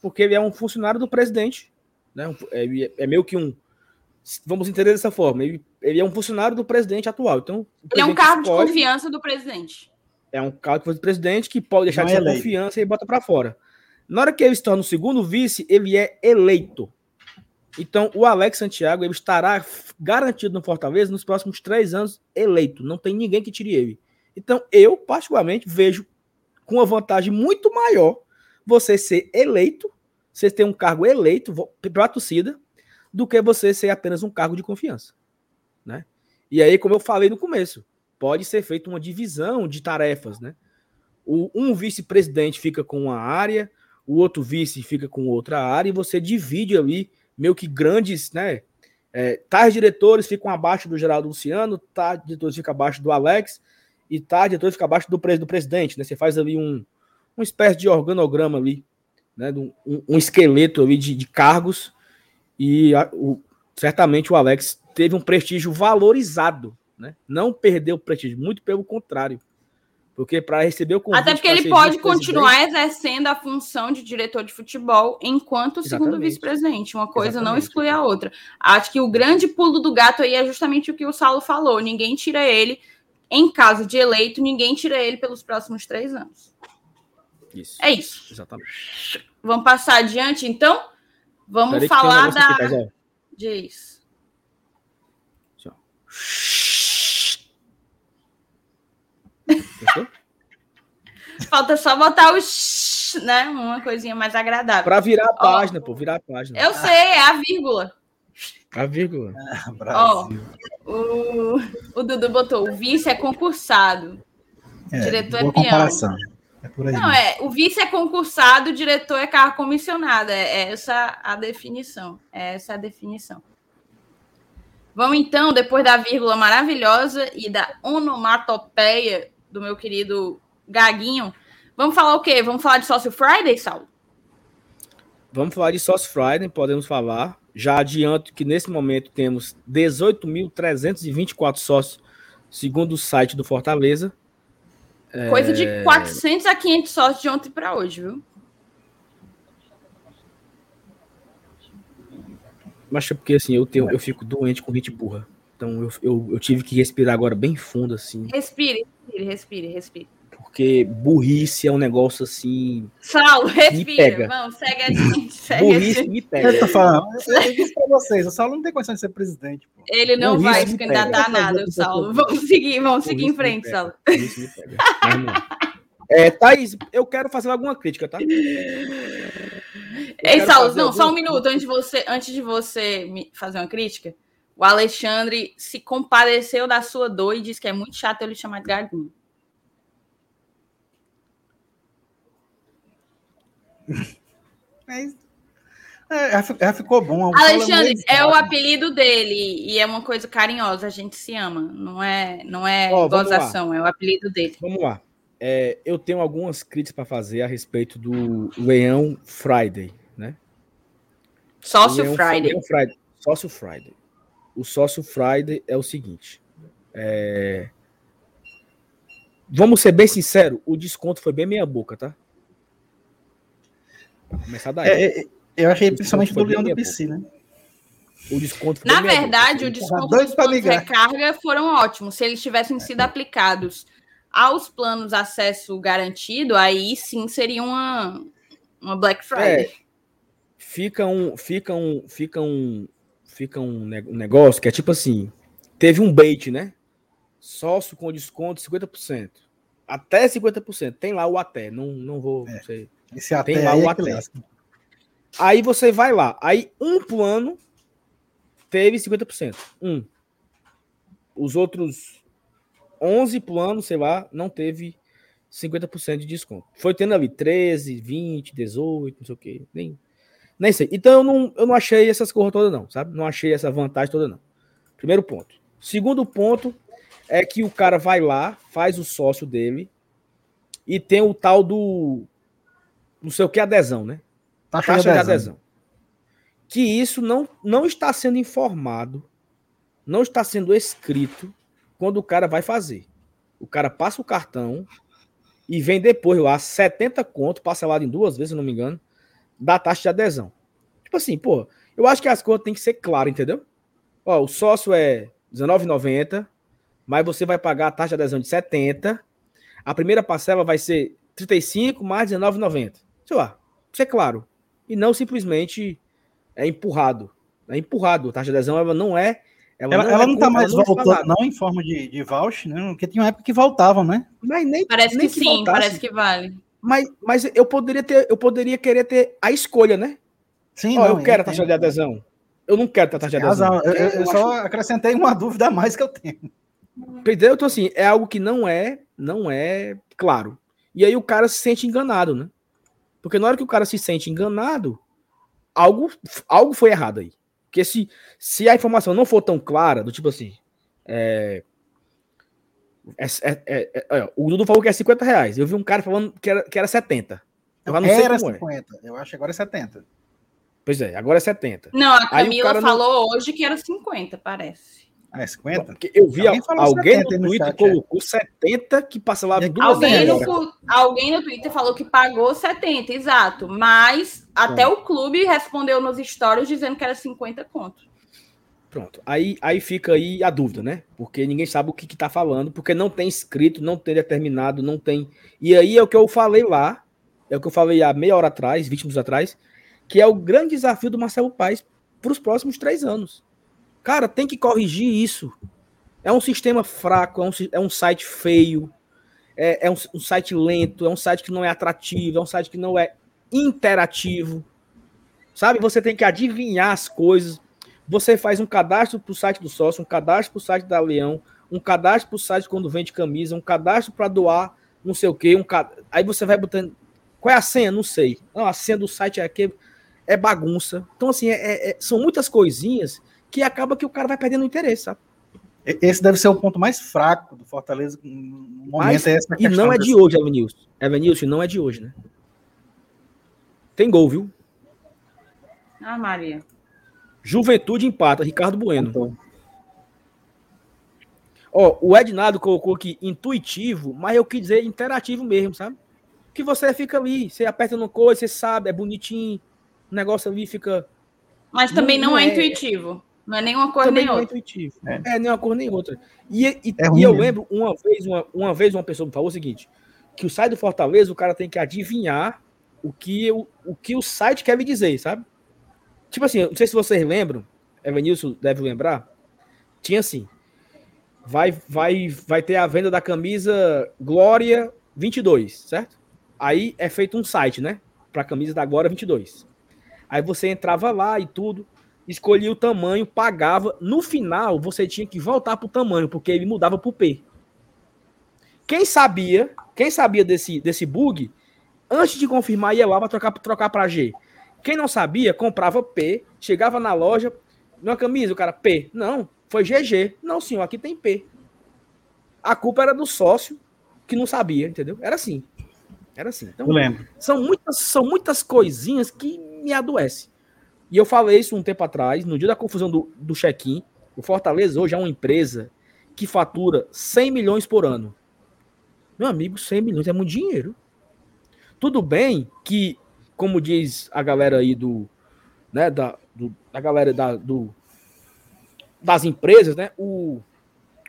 porque ele é um funcionário do presidente. Né? É, é meio que um. Vamos entender dessa forma. Ele, ele é um funcionário do presidente atual. Então, ele é um cargo escolhe, de confiança do presidente. É um cargo do presidente que pode deixar Não de ter confiança e bota para fora. Na hora que ele se torna o segundo vice, ele é eleito. Então, o Alex Santiago ele estará garantido no Fortaleza nos próximos três anos eleito. Não tem ninguém que tire ele. Então, eu, particularmente, vejo com uma vantagem muito maior você ser eleito, você ter um cargo eleito para a torcida, do que você ser apenas um cargo de confiança. Né? E aí, como eu falei no começo, pode ser feita uma divisão de tarefas. Né? O, um vice-presidente fica com uma área, o outro vice fica com outra área, e você divide ali meio que grandes, né? É, tais diretores ficam abaixo do Geraldo Luciano, tais diretores ficam abaixo do Alex, e tais diretores ficam abaixo do, do presidente, né? Você faz ali um, uma espécie de organograma ali, né? Um, um esqueleto ali de, de cargos, e a, o, certamente o Alex teve um prestígio valorizado, né? Não perdeu o prestígio, muito pelo contrário. Porque para receber o convite... Até porque ele pode continuar exercendo a função de diretor de futebol enquanto segundo vice-presidente. Uma coisa Exatamente. não exclui a outra. Acho que o grande pulo do gato aí é justamente o que o Saulo falou. Ninguém tira ele, em caso de eleito, ninguém tira ele pelos próximos três anos. Isso. É isso. Exatamente. Vamos passar adiante, então? Vamos Peraí falar um da... Aqui, tá, Diz. Tchau. [LAUGHS] Falta só botar os, né? Uma coisinha mais agradável. Para virar a página, oh, pô, virar a página. Eu sei, é a vírgula. A vírgula. Ah, oh, o, o Dudu botou: o vice é concursado. É, diretor é peão. Comparação. É por aí. Não, é, o vice é concursado, o diretor é carro comissionado. É, é essa a definição. É essa a definição. Vamos então, depois da vírgula maravilhosa e da onomatopeia do meu querido Gaguinho. Vamos falar o quê? Vamos falar de Sócio Friday, Saulo? Vamos falar de Sócio Friday, podemos falar. Já adianto que nesse momento temos 18.324 sócios, segundo o site do Fortaleza. Coisa é... de 400 a 500 sócios de ontem para hoje, viu? Mas é porque assim, eu, tenho, eu fico doente com gente burra. Então eu, eu, eu tive que respirar agora bem fundo, assim. Respire, respire, respire, respire. Porque burrice é um negócio assim. Saulo, respira. Vamos, segue a gente. Segue burrice a gente. me pega. Eu tô falando, eu disse pra vocês, o Saulo não tem condição de ser presidente. Pô. Ele não burrice vai se candidatar a nada, o Saulo. Vamos seguir, vamos burrice seguir em frente, Saulo. Burrice me pega. É, Thaís, eu quero fazer alguma crítica, tá? Ei, Saulo, não, só um minuto antes de você, antes de você me fazer uma crítica. O Alexandre se compadeceu da sua dor e disse que é muito chato ele chamar de gaguinho. Mas é, já ficou bom. Alexandre, é o apelido dele e é uma coisa carinhosa. A gente se ama, não é, não é oh, gozação, é o apelido dele. Vamos lá. É, eu tenho algumas críticas para fazer a respeito do Leão Friday, né? Sócio Friday. Leão Friday. Sócio Friday o sócio Friday é o seguinte. É... Vamos ser bem sinceros, o desconto foi bem meia boca, tá? Começar daí. É, é, eu achei principalmente do Leão do PC, né? O desconto foi Na verdade, boca. o desconto dos planos de recarga foram ótimos. Se eles tivessem sido aplicados aos planos de acesso garantido, aí sim seria uma, uma Black Friday. É, fica um, fica um, fica um, fica um, negócio que é tipo assim: teve um bait, né? Sócio com desconto 50%. Até 50%. Tem lá o até. Não, não vou. É, sei. Esse até Tem lá o é até. Aí você vai lá. Aí um plano teve 50%. Um. Os outros 11 planos, sei lá, não teve 50% de desconto. Foi tendo ali 13, 20, 18, não sei o quê. Nem, nem sei. Então eu não, eu não achei essas coisas todas, não, sabe? Não achei essa vantagem toda, não. Primeiro ponto. Segundo ponto é que o cara vai lá, faz o sócio dele e tem o tal do. Não sei o que adesão, né? taxa, taxa de, adesão. de adesão. Que isso não, não está sendo informado, não está sendo escrito quando o cara vai fazer. O cara passa o cartão e vem depois lá 70 conto, parcelado em duas vezes, se não me engano, da taxa de adesão. Tipo assim, pô, eu acho que as coisas têm que ser claras, entendeu? Ó, o sócio é R$19,90, mas você vai pagar a taxa de adesão de 70. A primeira parcela vai ser 35 mais R$19,90. Sei lá, ser claro. E não simplesmente é empurrado. É empurrado. A taxa de adesão ela não é. Ela, ela não, ela é, não tá mais não voltando, não, em forma de, de voucher, né? Porque tinha uma época que voltavam, né? Mas nem, parece nem que, que sim, voltasse. parece que vale. Mas, mas eu poderia ter, eu poderia querer ter a escolha, né? Sim, oh, não, eu quero a taxa de adesão. Eu não quero a taxa de adesão. Eu, eu, eu só acho... acrescentei uma [LAUGHS] dúvida a mais que eu tenho. Entendeu? Então, assim, é algo que não é, não é claro. E aí o cara se sente enganado, né? Porque na hora que o cara se sente enganado, algo, algo foi errado aí. Porque se, se a informação não for tão clara, do tipo assim, é, é, é, é, é o Dudu falou que é 50 reais. Eu vi um cara falando que era, que era 70. Eu não era sei 50. É. Eu acho que agora é 70. Pois é, agora é 70. Não, a Camila falou não... hoje que era 50, parece. Ah, é 50? Porque eu vi alguém, alguém no Twitter no chat, colocou é. 70 que passa lá duas alguém no, alguém no Twitter falou que pagou 70, exato. Mas até o clube respondeu nos stories dizendo que era 50 conto. Pronto. Aí, aí fica aí a dúvida, né? Porque ninguém sabe o que, que tá falando, porque não tem escrito, não tem determinado, não tem. E aí é o que eu falei lá, é o que eu falei há meia hora atrás, 20 minutos atrás, que é o grande desafio do Marcelo Paes para os próximos três anos Cara, tem que corrigir isso. É um sistema fraco, é um, é um site feio, é, é um, um, site lento, é um site que não é atrativo, é um site que não é interativo. Sabe? Você tem que adivinhar as coisas. Você faz um cadastro para o site do sócio, um cadastro para o site da Leão, um cadastro para o site quando vende camisa, um cadastro para doar não sei o quê. Um cad... Aí você vai botando. Qual é a senha? Não sei. Não, a senha do site é aqui. É bagunça. Então, assim, é, é, é são muitas coisinhas que acaba que o cara vai perdendo o interesse, sabe? Esse deve ser o ponto mais fraco do Fortaleza no momento. Mas, é essa e não é de hoje, Evanilson. Evanilson, não é de hoje, né? Tem gol, viu? Ah, Maria. Juventude empata, Ricardo Bueno. Então. Ó, o Ednado colocou aqui intuitivo, mas eu quis dizer interativo mesmo, sabe? Que você fica ali, você aperta no coisa, você sabe, é bonitinho, o negócio ali fica. Mas também não, não é, é intuitivo. Não é nenhuma cor nem outra. intuitivo. É. é, nem uma cor nem outra. E, e, é e eu lembro, uma vez, uma, uma vez, uma pessoa me falou o seguinte: que o site do Fortaleza, o cara tem que adivinhar o que o, o, que o site quer me dizer, sabe? Tipo assim, não sei se vocês lembram, Evanilson deve lembrar, tinha assim. Vai, vai, vai ter a venda da camisa Glória 22, certo? Aí é feito um site, né? Para a camisa da Glória 22. Aí você entrava lá e tudo escolhia o tamanho, pagava. No final, você tinha que voltar para o tamanho, porque ele mudava para o P. Quem sabia, quem sabia desse, desse bug, antes de confirmar, ia lá para trocar, trocar para G. Quem não sabia, comprava P, chegava na loja, numa camisa, o cara, P. Não, foi GG. Não, senhor, aqui tem P. A culpa era do sócio que não sabia, entendeu? Era assim. Era assim. Então, Eu lembro. São muitas, são muitas coisinhas que me adoecem. E eu falei isso um tempo atrás, no dia da confusão do, do check-in. O Fortaleza hoje é uma empresa que fatura 100 milhões por ano. Meu amigo, 100 milhões é muito dinheiro. Tudo bem que, como diz a galera aí do. Né, da, do, da galera da, do, das empresas, né? O,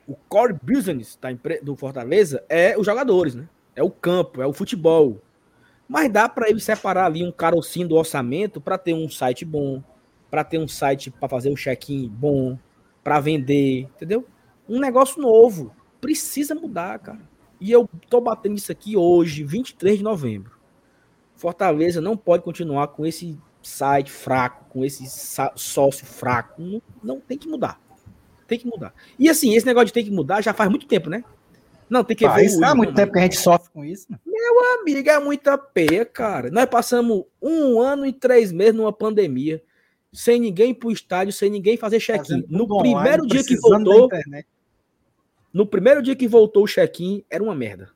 o core business da, do Fortaleza é os jogadores, né? É o campo, é o futebol. Mas dá para ele separar ali um carocinho do orçamento para ter um site bom, para ter um site para fazer um check-in bom, para vender, entendeu? Um negócio novo. Precisa mudar, cara. E eu tô batendo isso aqui hoje, 23 de novembro. Fortaleza não pode continuar com esse site fraco, com esse sócio fraco. Não, não tem que mudar. Tem que mudar. E assim, esse negócio de ter que mudar já faz muito tempo, né? Não, tem que evoluir. Faz há muito tempo que a gente sofre com isso. Né? Meu amigo, é muita peia, cara. Nós passamos um ano e três meses numa pandemia, sem ninguém ir pro estádio, sem ninguém fazer check-in. No primeiro dia que voltou. No primeiro dia que voltou o check-in, era uma merda.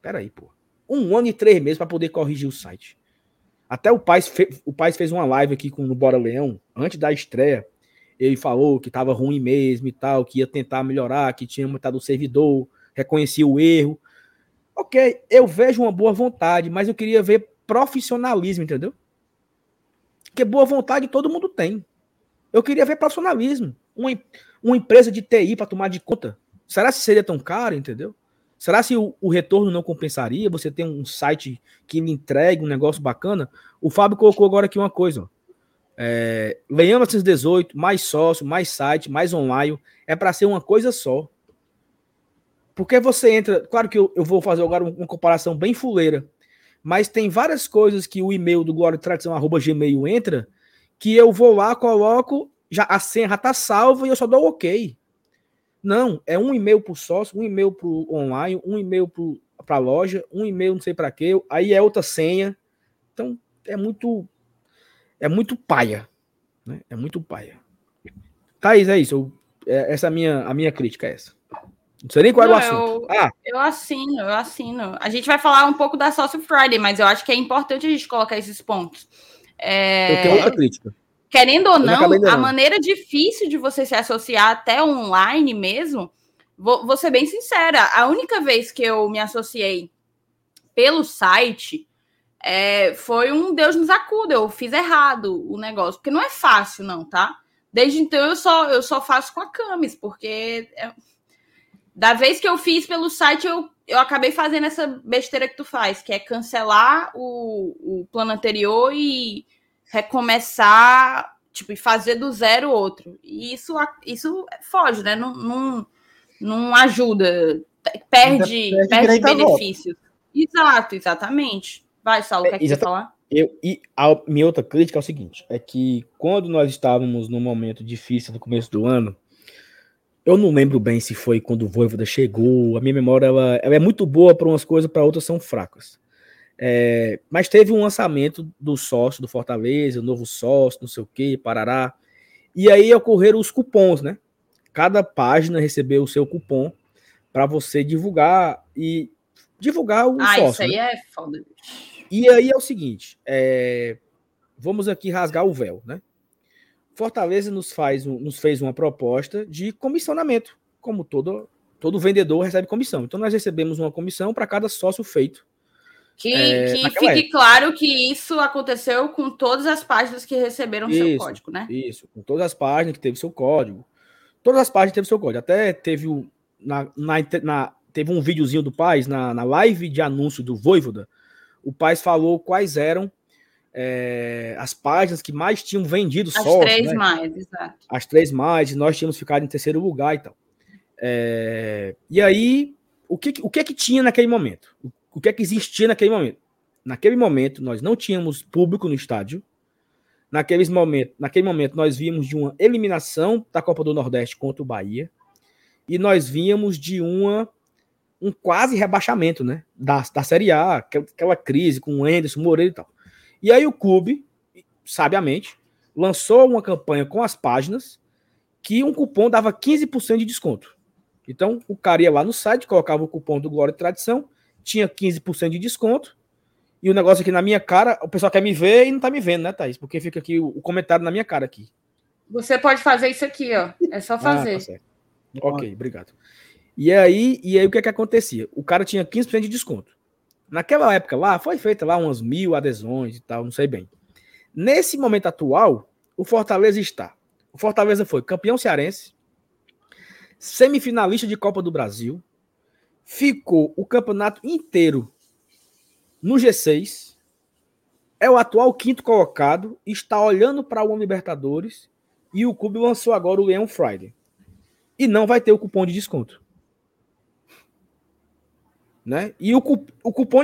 Pera aí, pô. Um ano e três meses para poder corrigir o site. Até o pai, fe, o pai fez uma live aqui com o Bora Leão, antes da estreia. Ele falou que estava ruim mesmo e tal, que ia tentar melhorar, que tinha matado o servidor, reconhecia o erro. Ok, eu vejo uma boa vontade, mas eu queria ver profissionalismo, entendeu? Porque boa vontade todo mundo tem. Eu queria ver profissionalismo. Uma, uma empresa de TI para tomar de conta. Será que seria tão caro, entendeu? Será se o, o, retorno não compensaria? Você tem um site que lhe entregue um negócio bacana? O Fábio colocou agora aqui uma coisa. Ó. É, Leão 918, mais sócio, mais site, mais online. É para ser uma coisa só. Porque você entra. Claro que eu, eu vou fazer agora uma comparação bem fuleira. Mas tem várias coisas que o e-mail do Glória Tradição, arroba Gmail entra, que eu vou lá, coloco, já, a senha já está salva e eu só dou OK. Não, é um e-mail para o sócio, um e-mail para o online, um e-mail para a loja, um e-mail não sei para quê, aí é outra senha. Então é muito é muito paia, né? É muito paia. Thaís, é isso. Eu, é, essa é a minha, a minha crítica é essa. Não sei nem qual não, é o assunto. Eu, ah. eu assino, eu assino. A gente vai falar um pouco da Social Friday, mas eu acho que é importante a gente colocar esses pontos. É... Eu tenho outra crítica. Querendo ou não, a maneira difícil de você se associar até online mesmo, vou, vou ser bem sincera, a única vez que eu me associei pelo site é, foi um Deus nos acuda, eu fiz errado o negócio, porque não é fácil não, tá? Desde então eu só, eu só faço com a Camis, porque é, da vez que eu fiz pelo site, eu, eu acabei fazendo essa besteira que tu faz, que é cancelar o, o plano anterior e recomeçar, tipo, e fazer do zero outro. E isso, isso foge, né? Não, não, não ajuda. Perde, perde, perde benefícios. Exato, exatamente. Vai, Saulo, é, quer que você falar? Eu, e a minha outra crítica é o seguinte: é que quando nós estávamos num momento difícil no começo do ano, eu não lembro bem se foi quando o Voivoda chegou. A minha memória ela, ela é muito boa para umas coisas, para outras são fracas. É, mas teve um lançamento do sócio do Fortaleza, o novo sócio, não sei o que, parará. E aí ocorreram os cupons, né? Cada página recebeu o seu cupom para você divulgar e divulgar o ah, sócio. Ah, isso aí né? é foda. E aí é o seguinte, é, vamos aqui rasgar o véu, né? Fortaleza nos, faz, nos fez uma proposta de comissionamento, como todo, todo vendedor recebe comissão. Então nós recebemos uma comissão para cada sócio feito que, é, que fique época. claro que isso aconteceu com todas as páginas que receberam isso, seu código, né? Isso, com todas as páginas que teve seu código. Todas as páginas teve seu código. Até teve, o, na, na, na, teve um videozinho do Paz na, na live de anúncio do Voivoda. O Paz falou quais eram é, as páginas que mais tinham vendido As só, três né? mais, exato. As três mais, e nós tínhamos ficado em terceiro lugar e tal. É, e aí, o que, o que que tinha naquele momento? o que é que existia naquele momento? Naquele momento, nós não tínhamos público no estádio. Naqueles momentos, naquele momento, nós vimos de uma eliminação da Copa do Nordeste contra o Bahia. E nós víamos de uma um quase rebaixamento, né? Da, da Série A, aquela crise com o Anderson, Moreira e tal. E aí o clube, sabiamente, lançou uma campanha com as páginas que um cupom dava 15% de desconto. Então, o cara ia lá no site, colocava o cupom do Glória e Tradição, tinha 15% de desconto. E o negócio aqui na minha cara, o pessoal quer me ver e não tá me vendo, né, Thaís? Porque fica aqui o, comentário na minha cara aqui. Você pode fazer isso aqui, ó. É só fazer. Ah, tá ok, obrigado. E aí, e aí o que é que acontecia? O cara tinha 15% de desconto. Naquela época lá, foi feita lá umas mil adesões e tal, não sei bem. Nesse momento atual, o Fortaleza está. O Fortaleza foi campeão cearense, semifinalista de Copa do Brasil, ficou o campeonato inteiro no G6, é o atual quinto colocado, está olhando para o Libertadores e o clube lançou agora o Leão Friday. E não vai ter o cupom de desconto. Né? E o, o, cupom,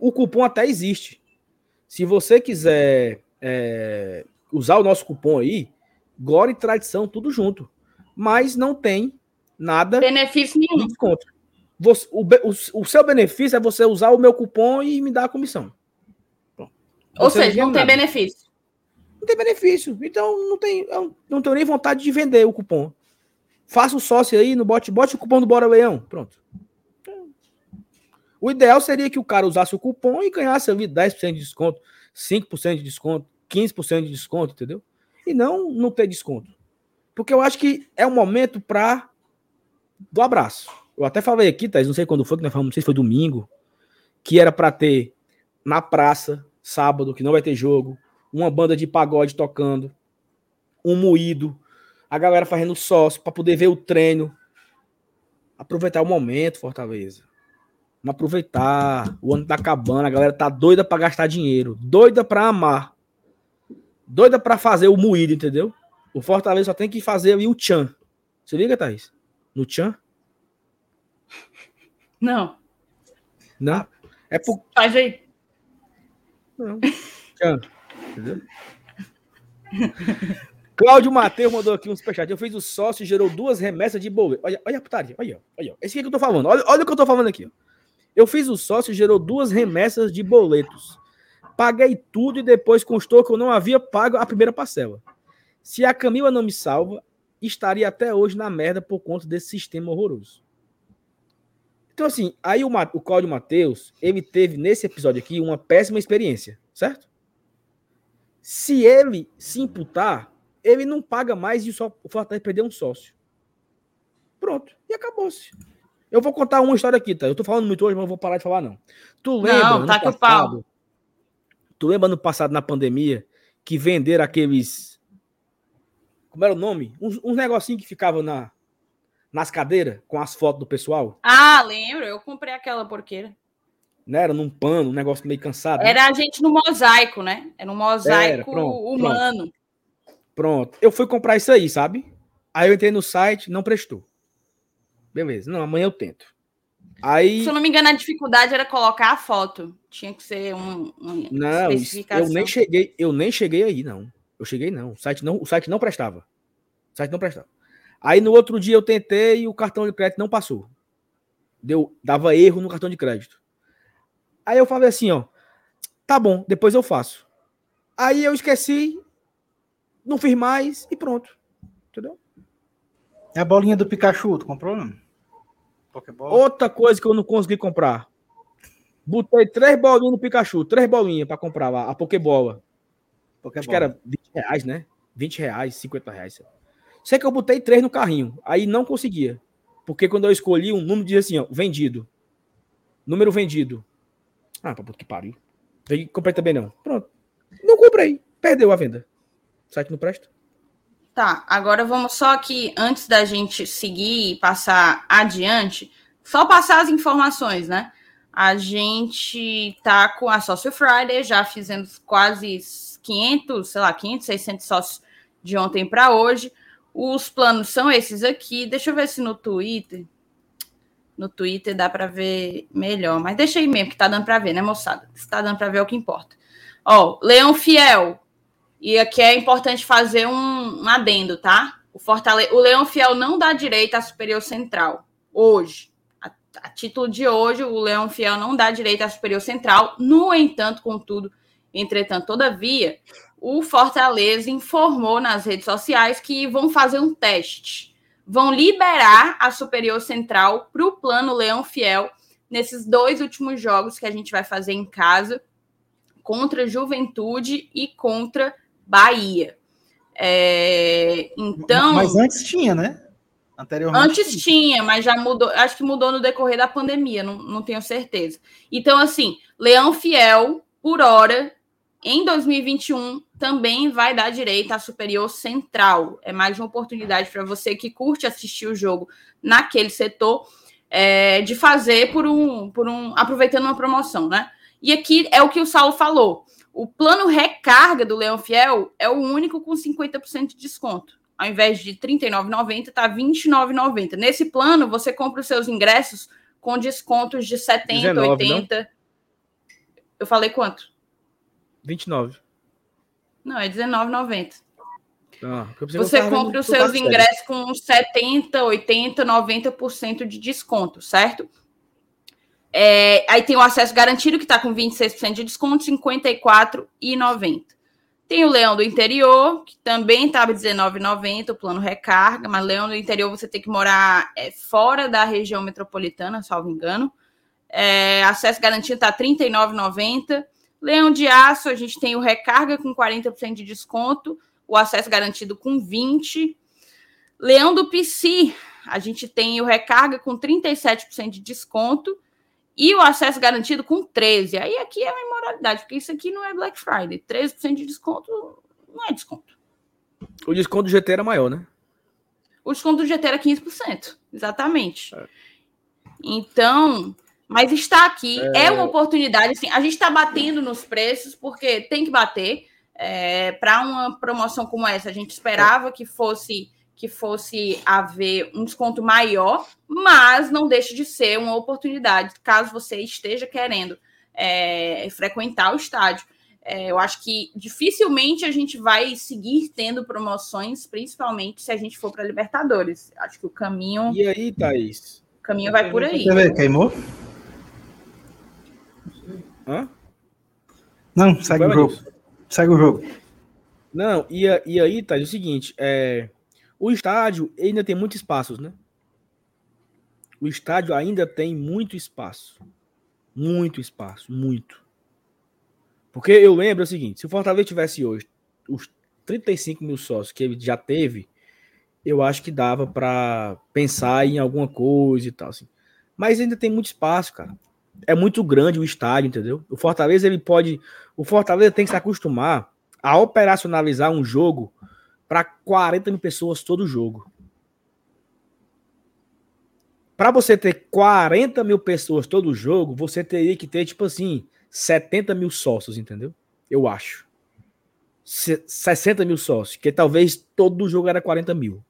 o cupom até existe. Se você quiser é, usar o nosso cupom aí, Glória e Tradição, tudo junto. Mas não tem nada benefício nenhum. desconto. Você, o, o, o, seu benefício é você usar o meu cupom e me dar a comissão. Ou seja, não tem benefício. Não tem benefício. Então não tem, não tenho nem vontade de vender o cupom. Faça o sócio aí no bote, bote o cupom do Bora Leão. Pronto. O ideal seria que o cara usasse o cupom e ganhasse ali 10% de desconto. 5% de desconto, 15% de desconto, entendeu? E não não ter desconto. Porque eu acho que é um momento para do abraço. Eu até falei aqui, Thais, não sei quando foi que nós falamos, não sei se foi domingo, que era para ter na praça, sábado, que não vai ter jogo, uma banda de pagode tocando, um moído, a galera fazendo sócio para poder ver o treino. Aproveitar o momento, Fortaleza. Vamos aproveitar. O ano tá acabando, a galera tá doida para gastar dinheiro, doida para amar. Doida para fazer o moído, entendeu? O Fortaleza só tem que fazer ali o tchan. Se liga, Thaís? No tchan? Não. Não? É por... Faz aí. Não. Tchan. Entendeu? Cláudio Matheus mandou aqui um superchat. Eu fiz o sócio e gerou duas remessas de boleto. Olha, olha a putaria. Olha, olha. Esse aqui que eu tô falando. Olha, olha o que eu tô falando aqui. Ó. Eu fiz o sócio e gerou duas remessas de boletos. Paguei tudo e depois constou que eu não havia pago a primeira parcela. Se a Camila não me salva, estaria até hoje na merda por conta desse sistema horroroso. Então, assim, aí o, o Cláudio Matheus, ele teve nesse episódio aqui uma péssima experiência, certo? Se ele se imputar, ele não paga mais e só o Fortaleza perder um sócio. Pronto, e acabou-se. Eu vou contar uma história aqui, tá? Eu tô falando muito hoje, mas não vou parar de falar, não. Tu lembra? Não, tá com pau. Tu lembra no passado, na pandemia, que venderam aqueles. Como era o nome? Uns, uns negocinhos que ficavam na, nas cadeiras com as fotos do pessoal? Ah, lembro. Eu comprei aquela porqueira. Né? Era num pano, um negócio meio cansado. Era né? a gente no mosaico, né? Era um mosaico Era, pronto, humano. Pronto. pronto. Eu fui comprar isso aí, sabe? Aí eu entrei no site, não prestou. Beleza. Não, amanhã eu tento. Aí... Se eu não me engano, a dificuldade era colocar a foto. Tinha que ser um, um não, eu nem cheguei, eu nem cheguei aí, não. Eu cheguei não. O site não, o site não prestava. O site não prestava. Aí no outro dia eu tentei e o cartão de crédito não passou. Deu, dava erro no cartão de crédito. Aí eu falei assim, ó, tá bom, depois eu faço. Aí eu esqueci, não fiz mais e pronto. Entendeu? É a bolinha do Pikachu, tu comprou? Não? Pokébola. Outra coisa que eu não consegui comprar. Botei três bolinhas no Pikachu, três bolinhas para comprar a, a Pokébola. Pokébola. Acho que era 20 reais, né? 20 reais, 50 reais. Sei que eu botei três no carrinho, aí não conseguia. Porque quando eu escolhi um número, dizia assim, ó, vendido. Número vendido. Ah, pra que pariu. Comprei também não. Pronto. Não comprei. Perdeu a venda. O site não presta. Tá, agora vamos só aqui, antes da gente seguir e passar adiante, só passar as informações, né? A gente tá com a Sócio Friday, já fizemos quase 500, sei lá, 500, 600 sócios de ontem para hoje. Os planos são esses aqui. Deixa eu ver se no Twitter. No Twitter dá para ver melhor, mas deixa aí mesmo que tá dando para ver, né, moçada? Se tá dando para ver é o que importa. Ó, Leão Fiel, e aqui é importante fazer um, um adendo, tá? O, Fortale... o Leão Fiel não dá direito à Superior Central. Hoje. A, a, título de hoje, o Leão Fiel não dá direito à Superior Central. No entanto, contudo, entretanto, todavia, o Fortaleza informou nas redes sociais que vão fazer um teste. Vão liberar a Superior Central para o plano Leão Fiel nesses dois últimos jogos que a gente vai fazer em casa contra Juventude e contra Bahia. É, então. Mas antes tinha, né? Anteriormente. Antes tinha, mas já mudou. Acho que mudou no decorrer da pandemia, não, não tenho certeza. Então, assim, Leão Fiel, por hora, em 2021, também vai dar direito à Superior Central. É mais uma oportunidade para você que curte assistir o jogo naquele setor é, de fazer por um, por um. aproveitando uma promoção, né? E aqui é o que o Saulo falou. O plano recarga do Leão Fiel é o único com 50% de desconto. Ao invés de R$ 39,90, está R$ 29,90. Nesse plano, você compra os seus ingressos com descontos de 70, 19, 80. Não? Eu falei quanto? 29. Não, é R$19,90. Ah, você compra os seus ingressos com 70, 80, 90% de desconto, certo? É, aí tem o acesso garantido, que está com 26% de desconto, R$ 54,90. Tem o Leão do Interior, que também está R$19,90, o plano recarga, mas Leão do Interior você tem que morar é, fora da região metropolitana, salvo engano. É, acesso garantido está R$39,90. Leão de Aço, a gente tem o Recarga com 40% de desconto, o acesso garantido com 20%. Leão do PC, a gente tem o Recarga com 37% de desconto e o acesso garantido com 13%. Aí aqui é uma imoralidade, porque isso aqui não é Black Friday. 13% de desconto não é desconto. O desconto do GT era maior, né? O desconto do GT era 15%. Exatamente. É. Então, mas está aqui, é, é uma oportunidade. Assim, a gente está batendo nos preços, porque tem que bater. É, Para uma promoção como essa, a gente esperava que fosse que fosse haver um desconto maior, mas não deixa de ser uma oportunidade, caso você esteja querendo é, frequentar o estádio. É, eu acho que dificilmente a gente vai seguir tendo promoções, principalmente se a gente for para Libertadores. Acho que o caminho. E aí, Thaís? O caminho vai por aí. Vê, queimou? Hã? Não, segue o jogo. Segue o jogo. Não, e, e aí, Thaís, é o seguinte: é, o estádio ainda tem muitos espaços, né? O estádio ainda tem muito espaço. Muito espaço, muito. Porque eu lembro o seguinte: se o Fortaleza tivesse hoje os 35 mil sócios que ele já teve, eu acho que dava para pensar em alguma coisa e tal. Assim. Mas ainda tem muito espaço, cara. É muito grande o estádio, entendeu? O Fortaleza ele pode. O Fortaleza tem que se acostumar a operacionalizar um jogo para 40 mil pessoas todo jogo. Para você ter 40 mil pessoas todo jogo, você teria que ter, tipo assim, 70 mil sócios, entendeu? Eu acho. 60 mil sócios, que talvez todo jogo era 40 mil.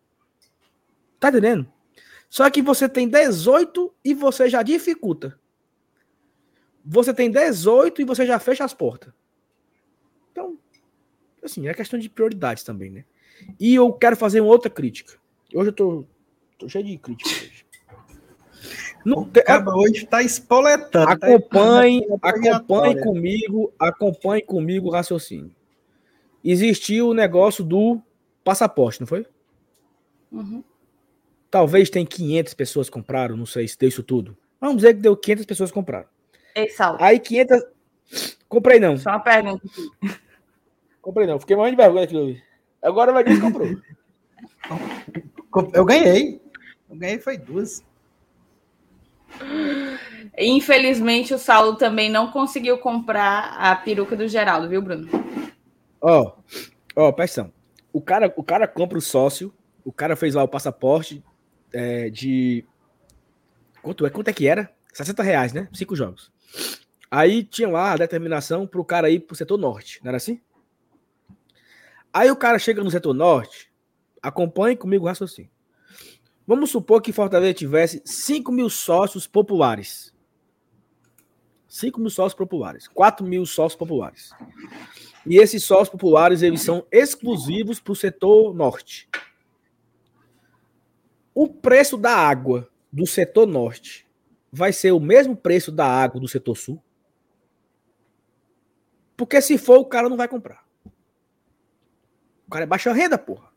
Tá entendendo? Só que você tem 18 e você já dificulta. Você tem 18 e você já fecha as portas. Então, assim, é questão de prioridades também, né? E eu quero fazer uma outra crítica. Hoje eu tô, tô cheio de crítica hoje. Não, Acaba hoje tá espoletando. Acompanhe, tá acompanhe comigo, acompanhe comigo o raciocínio. Existiu o negócio do passaporte, não foi? Uhum. Talvez tem 500 pessoas compraram, não sei se deu isso tudo. Vamos dizer que deu 500 pessoas compraram. Ei, Saulo. Aí 500... Comprei não. Só uma pergunta. Comprei não. Fiquei morrendo de vergonha aquilo Agora vai dizer que comprou. Eu ganhei. Eu ganhei foi duas. Infelizmente, o Saulo também não conseguiu comprar a peruca do Geraldo, viu, Bruno? Ó, ó, oh, presta O cara, o cara compra o sócio, o cara fez lá o passaporte é, de. Quanto é? Quanto é que era? 60 reais, né? Cinco jogos. Aí tinha lá a determinação pro cara ir pro setor norte, não era assim? Aí o cara chega no setor norte, acompanhe comigo o raciocínio. Vamos supor que Fortaleza tivesse 5 mil sócios populares. 5 mil sócios populares. 4 mil sócios populares. E esses sócios populares, eles são exclusivos para o setor norte. O preço da água do setor norte vai ser o mesmo preço da água do setor sul? Porque se for, o cara não vai comprar. O cara é baixa renda, porra.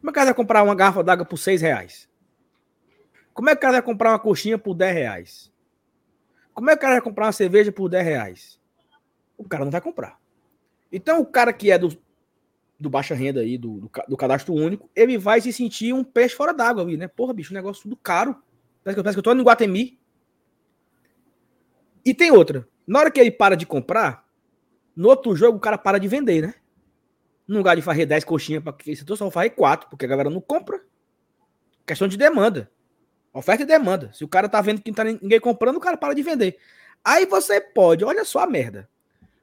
Como é que o cara vai comprar uma garrafa d'água por 6 reais? Como é que o cara vai comprar uma coxinha por 10 reais? Como é que o cara vai comprar uma cerveja por 10 reais? O cara não vai comprar. Então, o cara que é do, do baixa renda aí, do, do, do cadastro único, ele vai se sentir um peixe fora d'água ali, né? Porra, bicho, um negócio tudo caro. Parece que, parece que eu tô no Guatemi. E tem outra. Na hora que ele para de comprar, no outro jogo o cara para de vender, né? No lugar de fazer 10 coxinhas para que setor, só fazer 4, porque a galera não compra. Questão de demanda. Oferta e demanda. Se o cara tá vendo que não tá ninguém comprando, o cara para de vender. Aí você pode, olha só a merda.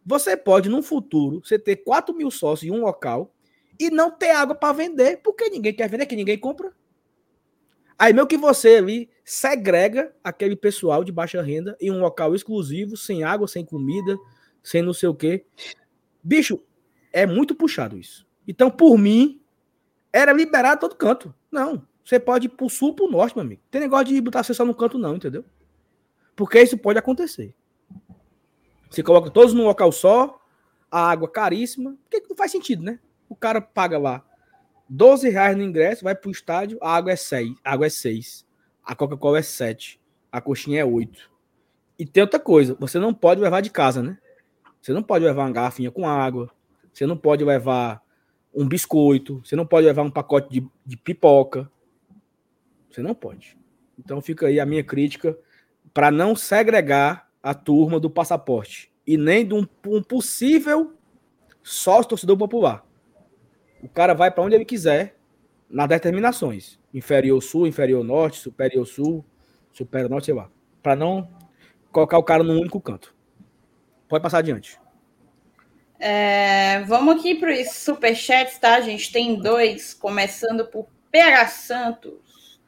Você pode, num futuro, você ter 4 mil sócios em um local e não ter água para vender, porque ninguém quer vender, que ninguém compra. Aí meio que você ali segrega aquele pessoal de baixa renda em um local exclusivo, sem água, sem comida, sem não sei o quê. Bicho, é muito puxado isso. Então, por mim, era liberado todo canto. Não. Você pode ir pro sul, pro norte, meu amigo. Tem negócio de botar você só no canto, não, entendeu? Porque isso pode acontecer. Você coloca todos num local só, a água caríssima, porque não faz sentido, né? O cara paga lá 12 reais no ingresso, vai pro estádio, a água é 6, a água é 6, a Coca-Cola é 7, a coxinha é 8. E tem outra coisa, você não pode levar de casa, né? Você não pode levar uma garrafinha com água. Você não pode levar um biscoito. Você não pode levar um pacote de, de pipoca. Você não pode. Então fica aí a minha crítica para não segregar a turma do passaporte e nem de um, um possível sócio torcedor popular. O cara vai para onde ele quiser nas determinações. Inferior sul, inferior norte, superior sul, superior norte, sei lá. Para não colocar o cara num único canto. Pode passar adiante. É, vamos aqui para os superchats, tá? A gente tem dois, começando por PH Santos.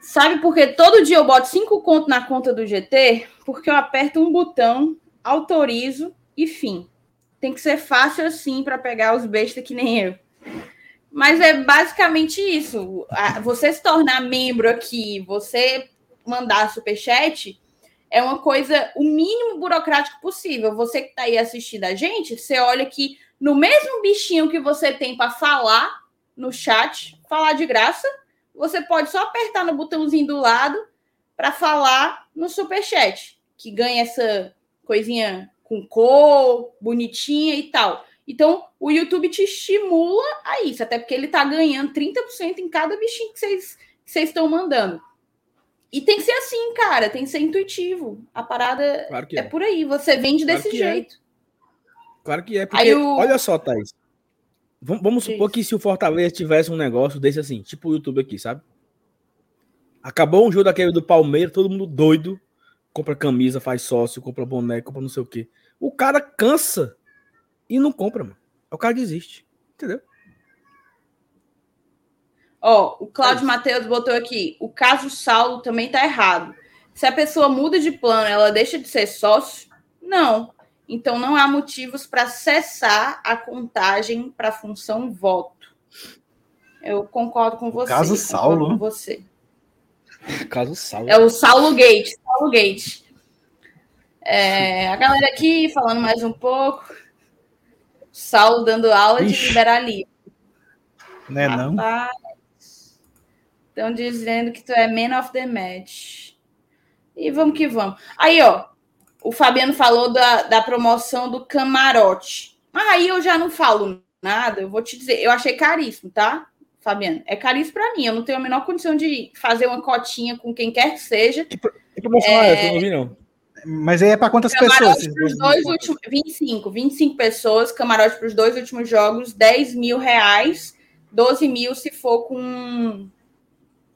Sabe por que todo dia eu boto cinco contos na conta do GT? Porque eu aperto um botão, autorizo e fim. Tem que ser fácil assim para pegar os bestas que nem eu. Mas é basicamente isso. Você se tornar membro aqui, você mandar superchat, é uma coisa o mínimo burocrático possível. Você que está aí assistindo a gente, você olha que no mesmo bichinho que você tem para falar no chat, falar de graça, você pode só apertar no botãozinho do lado para falar no super chat, que ganha essa coisinha com cor, bonitinha e tal. Então, o YouTube te estimula a isso, até porque ele está ganhando 30% em cada bichinho que vocês estão mandando. E tem que ser assim, cara, tem que ser intuitivo. A parada claro é. é. por aí, você vende claro desse é. jeito. É. Claro que é, porque olha só, Thaís. Vamos, vamos supor que se o Fortaleza tivesse um negócio desse assim, tipo o YouTube aqui, sabe? Acabou um jogo daquele do Palmeiras, todo mundo doido, compra camisa, faz sócio, compra boneco, compra não sei o quê. O cara cansa e não compra, mano. O cara desiste. Entendeu? Ó, o Cláudio é Matheus botou aqui: o caso Saulo também tá errado. Se a pessoa muda de plano, ela deixa de ser sócio? Não. Então não há motivos para cessar a contagem para a função voto. Eu concordo com você. Caso Saulo. Com você. [LAUGHS] Caso Saulo. É o Saulo Gate. Saulo Gate. É, a galera aqui falando mais um pouco. Saulo dando aula Ixi. de liberalismo. Não é não? Estão dizendo que tu é man of the match. E vamos que vamos. Aí, ó, o Fabiano falou da, da promoção do camarote. Aí eu já não falo nada, eu vou te dizer, eu achei caríssimo, tá? Fabiano, é caríssimo para mim. Eu não tenho a menor condição de fazer uma cotinha com quem quer que seja. Que, promoção é, essa? Eu não vi, não. Mas aí é para quantas camarote pessoas? Os dois últimos, 25, 25 pessoas, camarote para os dois últimos jogos, 10 mil reais, 12 mil se for com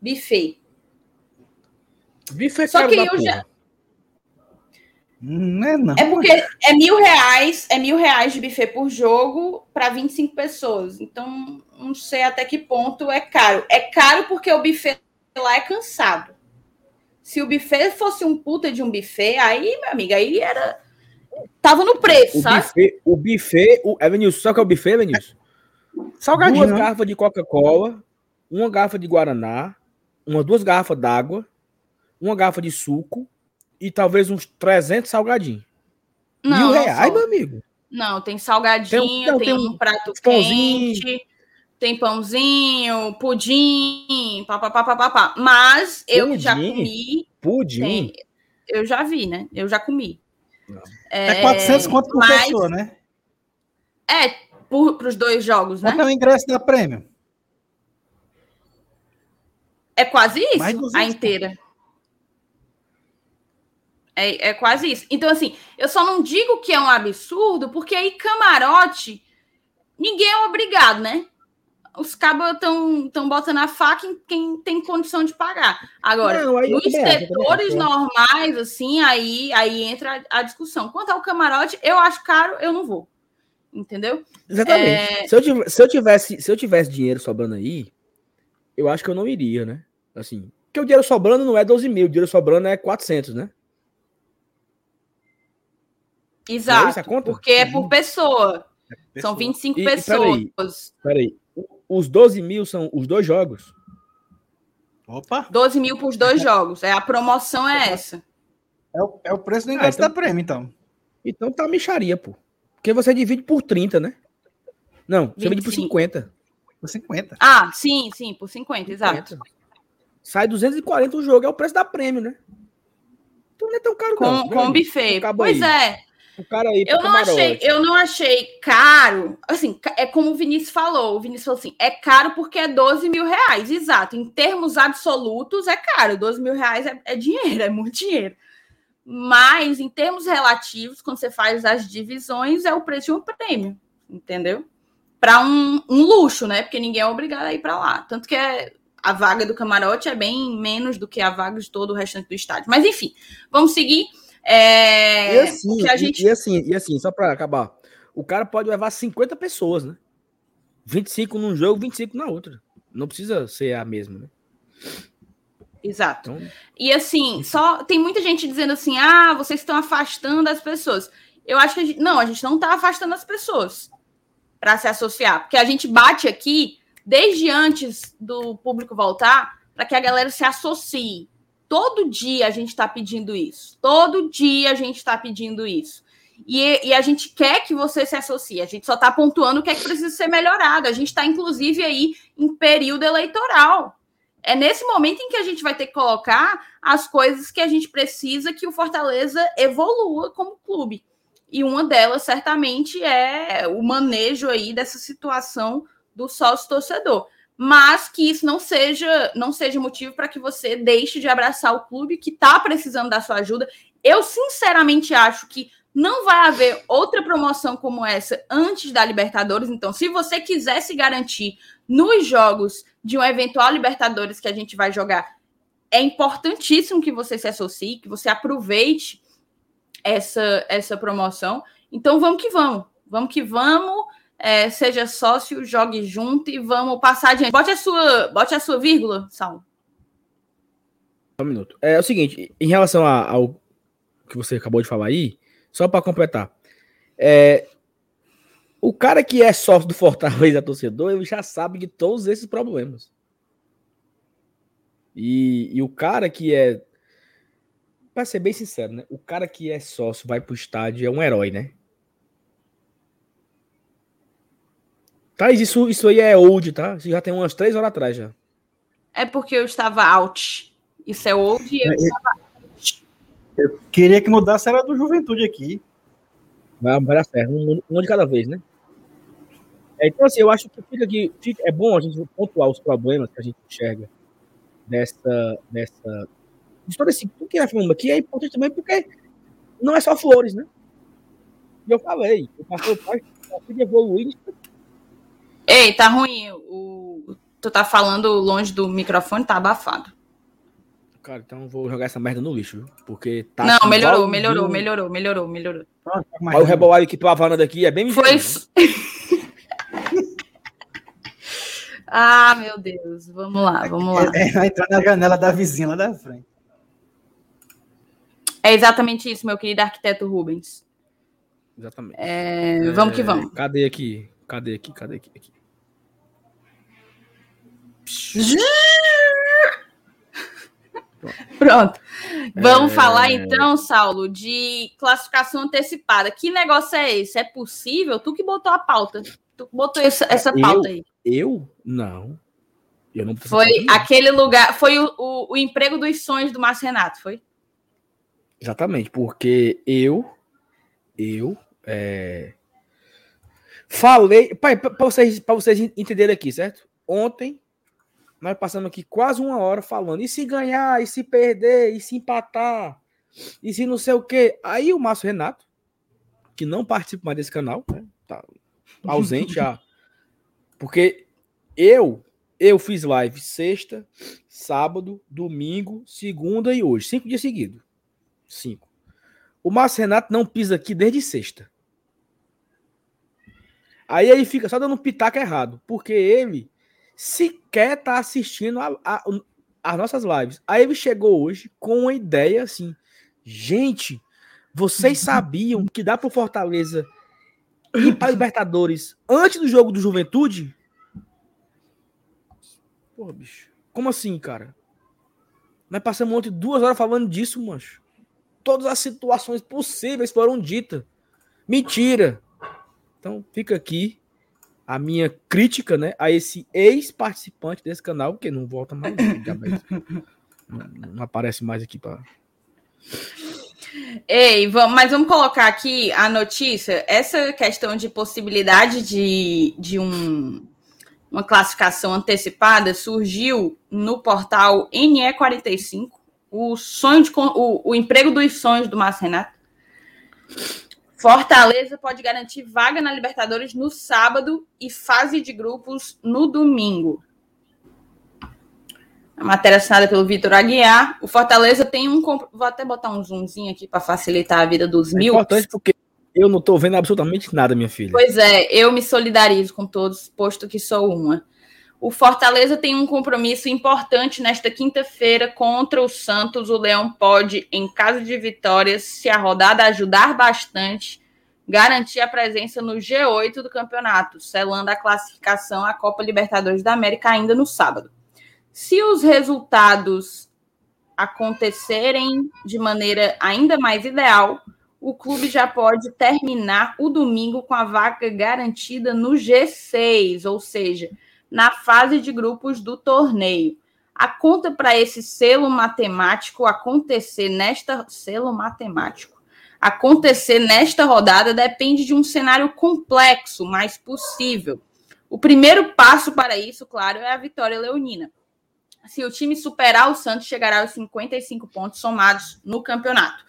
buffet. Buffet Só que eu já. Não é, não. é porque é mil reais, é mil reais de buffet por jogo para 25 pessoas. Então, não sei até que ponto é caro. É caro porque o buffet lá é cansado. Se o buffet fosse um puta de um buffet, aí, meu amigo, aí era. Tava no preço, o sabe? Buffet, o buffet, o Evanilson, sabe o que é o buffet, Evanilson? Salgadinho. Duas garrafas de Coca-Cola, uma garrafa de Guaraná, uma duas garrafas d'água, uma garrafa de suco e talvez uns 300 salgadinhos. Não, Mil reais, meu amigo. Não, tem salgadinho, tem, não, tem, tem um prato pãozinho. quente, tem pãozinho, pudim, papapá. Mas pudim? eu já comi. Pudim? Tem, eu já vi, né? Eu já comi. É, é 400 conto por mas, pessoa, né? É, para os dois jogos, né? Quanto é o ingresso da prêmio? É quase isso, a inteira. É, é quase isso. Então, assim, eu só não digo que é um absurdo, porque aí camarote, ninguém é obrigado, né? Os cabos estão tão botando a faca em quem tem condição de pagar. Agora, não, nos setores normais, assim, aí, aí entra a, a, discussão. Quanto ao camarote, eu acho caro, eu não vou. Entendeu? Exatamente. É... Se, eu tivesse, se, eu tivesse, se eu tivesse dinheiro sobrando aí, eu acho que eu não iria, né? Assim, porque o dinheiro sobrando não é 12 mil, o dinheiro sobrando é 400, né? Exato, é porque é por pessoa. É por pessoa. São 25 e, pessoas. Peraí, peraí, os 12 mil são os dois jogos? Opa! 12 mil por dois [LAUGHS] jogos. É, a promoção é essa. É o, é o preço do ingresso ah, então, da prêmio, então. Então tá micharia, pô. Porque você divide por 30, né? Não, você 25. divide por 50. Por 50. Ah, sim, sim, por 50, exato. 50. Sai 240 o jogo, é o preço da prêmio, né? Então não é tão caro, com, não. Com o buffet. Pois aí. é. O cara aí eu não achei, eu não achei caro. Assim, é como o Vinícius falou. O Vinícius falou assim: é caro porque é 12 mil reais. Exato. Em termos absolutos, é caro. 12 mil reais é, é dinheiro, [LAUGHS] é muito dinheiro. Mas, em termos relativos, quando você faz as divisões, é o preço de um prêmio, entendeu? Para um, um, luxo, né? Porque ninguém é obrigado a ir para lá. Tanto que é, a vaga do camarote é bem menos do que a vaga de todo o restante do estádio. Mas, enfim, vamos seguir. É, e, assim, a gente... e, e assim, e assim, só para acabar, o cara pode levar 50 pessoas, né? 25 num jogo, 25 na outra. Não precisa ser a mesma, né? Exato. Então... E assim, só tem muita gente dizendo assim: ah, vocês estão afastando as pessoas. Eu acho que a gente, não, a gente não está afastando as pessoas para se associar, porque a gente bate aqui desde antes do público voltar para que a galera se associe. Todo dia a gente está pedindo isso. Todo dia a gente está pedindo isso. E, e, a gente quer que você se associe. A gente só está pontuando o que é que precisa ser melhorado. A gente está, inclusive, aí em período eleitoral. É nesse momento em que a gente vai ter que colocar as coisas que a gente precisa que o Fortaleza evolua como clube. E uma delas, certamente, é o manejo aí dessa situação do sócio torcedor. Mas que isso não seja, não seja motivo para que você deixe de abraçar o clube que está precisando da sua ajuda. Eu, sinceramente, acho que não vai haver outra promoção como essa antes da Libertadores. Então, se você quiser se garantir nos jogos de um eventual Libertadores que a gente vai jogar, é importantíssimo que você se associe, que você aproveite essa, essa promoção. Então, vamos que vamos. Vamos que vamos. É, seja sócio, jogue junto e vamos passar adiante. Bote a sua, bote a sua vírgula, Sal. Um minuto. É, é o seguinte, em relação ao que você acabou de falar aí, só para completar. É, o cara que é sócio do Fortaleza [LAUGHS] torcedor, ele já sabe de todos esses problemas. E, e o cara que é. Pra ser bem sincero, né? O cara que é sócio, vai pro estádio, é um herói, né? Tá, isso, isso aí é old, tá? Isso já tem umas três horas atrás já. É porque eu estava out. Isso é old e eu é, estava out. Eu queria que mudasse era do Juventude aqui. Vai, vai dar certo. Um, um de cada vez, né? É, então, assim, eu acho que fica aqui, fica, é bom a gente pontuar os problemas que a gente enxerga dessa. dessa de todo esse. O que é falando aqui é importante também porque não é só flores, né? E eu falei, o pastor Paz de evoluir Ei, tá ruim. O... Tu tá falando longe do microfone, tá abafado. Cara, então vou jogar essa merda no lixo, viu? Porque tá. Não, melhorou, melhorou, melhorou, melhorou, melhorou. Olha o rebolado que tu avana daqui, é bem Foi. Né? [LAUGHS] ah, meu Deus. Vamos lá, vamos lá. É, vai entrar na janela da vizinha lá da frente. É exatamente isso, meu querido arquiteto Rubens. Exatamente. É, vamos é, que vamos. Cadê aqui? Cadê aqui? Cadê aqui? aqui? Pronto. Vamos é... falar então, Saulo, de classificação antecipada. Que negócio é esse? É possível? Tu que botou a pauta. Tu botou essa, essa pauta eu, aí. Eu? Não. Eu não foi aquele lugar, foi o, o, o, emprego dos sonhos do Márcio Renato, foi? Exatamente, porque eu, eu, é, falei, para vocês, vocês entenderem aqui, certo? Ontem nós passamos aqui quase uma hora falando. E se ganhar, e se perder, e se empatar, e se não sei o quê. Aí o Márcio Renato, que não participa mais desse canal, né? Tá ausente já. [LAUGHS] Porque eu, eu fiz live sexta, sábado, domingo, segunda e hoje. Cinco dias seguidos. Cinco. O Márcio Renato não pisa aqui desde sexta. Aí ele fica só dando um pitaco errado. Porque ele sequer tá assistindo a, a, as nossas lives. Aí ele chegou hoje com uma ideia assim: gente, vocês uhum. sabiam que dá pro Fortaleza ir para Libertadores antes do jogo do Juventude? Pô, bicho, como assim, cara? Nós passamos ontem duas horas falando disso, mancho. Todas as situações possíveis foram ditas. Mentira. Então fica aqui a minha crítica né, a esse ex-participante desse canal, que não volta mais, [LAUGHS] não, não, aparece mais aqui para. Ei, vamos, mas vamos colocar aqui a notícia. Essa questão de possibilidade de, de um, uma classificação antecipada surgiu no portal NE45, o sonho de, o, o emprego dos sonhos do Márcio Renato. Fortaleza pode garantir vaga na Libertadores no sábado e fase de grupos no domingo. A matéria assinada pelo Vitor Aguiar. O Fortaleza tem um. Vou até botar um zoomzinho aqui para facilitar a vida dos é mil. Importante porque eu não estou vendo absolutamente nada, minha filha. Pois é, eu me solidarizo com todos, posto que sou uma. O Fortaleza tem um compromisso importante nesta quinta-feira contra o Santos. O Leão pode, em caso de vitórias, se a rodada ajudar bastante, garantir a presença no G8 do campeonato, selando a classificação à Copa Libertadores da América ainda no sábado. Se os resultados acontecerem de maneira ainda mais ideal, o clube já pode terminar o domingo com a vaga garantida no G6, ou seja, na fase de grupos do torneio. A conta para esse selo matemático acontecer nesta selo matemático acontecer nesta rodada depende de um cenário complexo, mas possível. O primeiro passo para isso, claro, é a vitória leonina. Se o time superar o Santos, chegará aos 55 pontos somados no campeonato.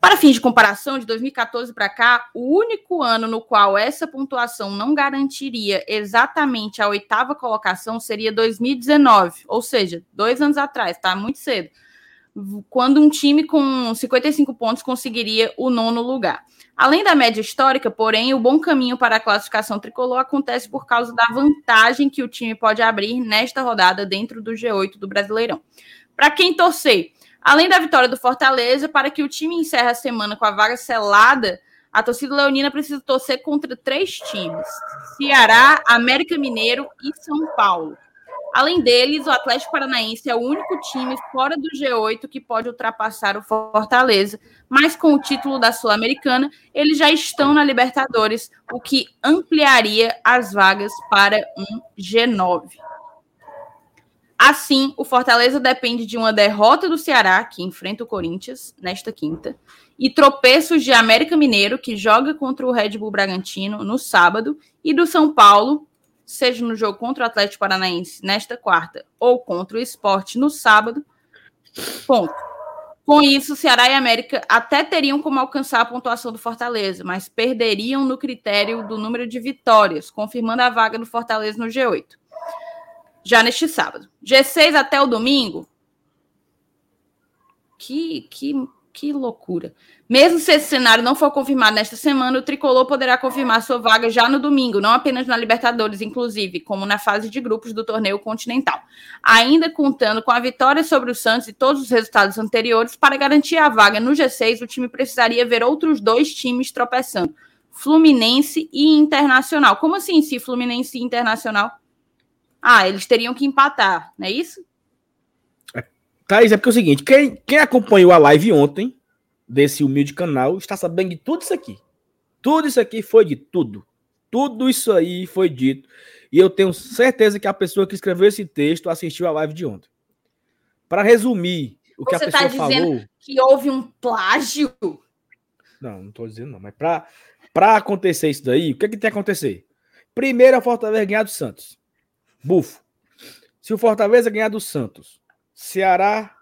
Para fins de comparação, de 2014 para cá, o único ano no qual essa pontuação não garantiria exatamente a oitava colocação seria 2019, ou seja, dois anos atrás, tá? Muito cedo. Quando um time com 55 pontos conseguiria o nono lugar. Além da média histórica, porém, o bom caminho para a classificação tricolor acontece por causa da vantagem que o time pode abrir nesta rodada dentro do G8 do Brasileirão. Para quem torcer, Além da vitória do Fortaleza, para que o time encerre a semana com a vaga selada, a torcida leonina precisa torcer contra três times: Ceará, América Mineiro e São Paulo. Além deles, o Atlético Paranaense é o único time fora do G8 que pode ultrapassar o Fortaleza, mas com o título da Sul-Americana, eles já estão na Libertadores, o que ampliaria as vagas para um G9. Assim, o Fortaleza depende de uma derrota do Ceará, que enfrenta o Corinthians nesta quinta, e tropeços de América Mineiro, que joga contra o Red Bull Bragantino no sábado, e do São Paulo, seja no jogo contra o Atlético Paranaense nesta quarta ou contra o Esporte no sábado. Ponto. Com isso, Ceará e América até teriam como alcançar a pontuação do Fortaleza, mas perderiam no critério do número de vitórias, confirmando a vaga do Fortaleza no G8 já neste sábado. G6 até o domingo. Que, que, que loucura. Mesmo se esse cenário não for confirmado nesta semana, o tricolor poderá confirmar sua vaga já no domingo, não apenas na Libertadores, inclusive, como na fase de grupos do torneio continental. Ainda contando com a vitória sobre o Santos e todos os resultados anteriores, para garantir a vaga no G6, o time precisaria ver outros dois times tropeçando: Fluminense e Internacional. Como assim, se Fluminense e Internacional? Ah, eles teriam que empatar, não é isso? É, Thaís, é porque é o seguinte: quem, quem acompanhou a live ontem, desse humilde canal, está sabendo de tudo isso aqui. Tudo isso aqui foi de tudo. Tudo isso aí foi dito. E eu tenho certeza que a pessoa que escreveu esse texto assistiu a live de ontem. Para resumir o que Você a pessoa tá dizendo falou. Que houve um plágio? Não, não estou dizendo, não. Mas para acontecer isso daí, o que, é que tem que acontecer? Primeiro, a Fortaleza ganhar do Santos. Bufo. Se o Fortaleza ganhar do Santos, Ceará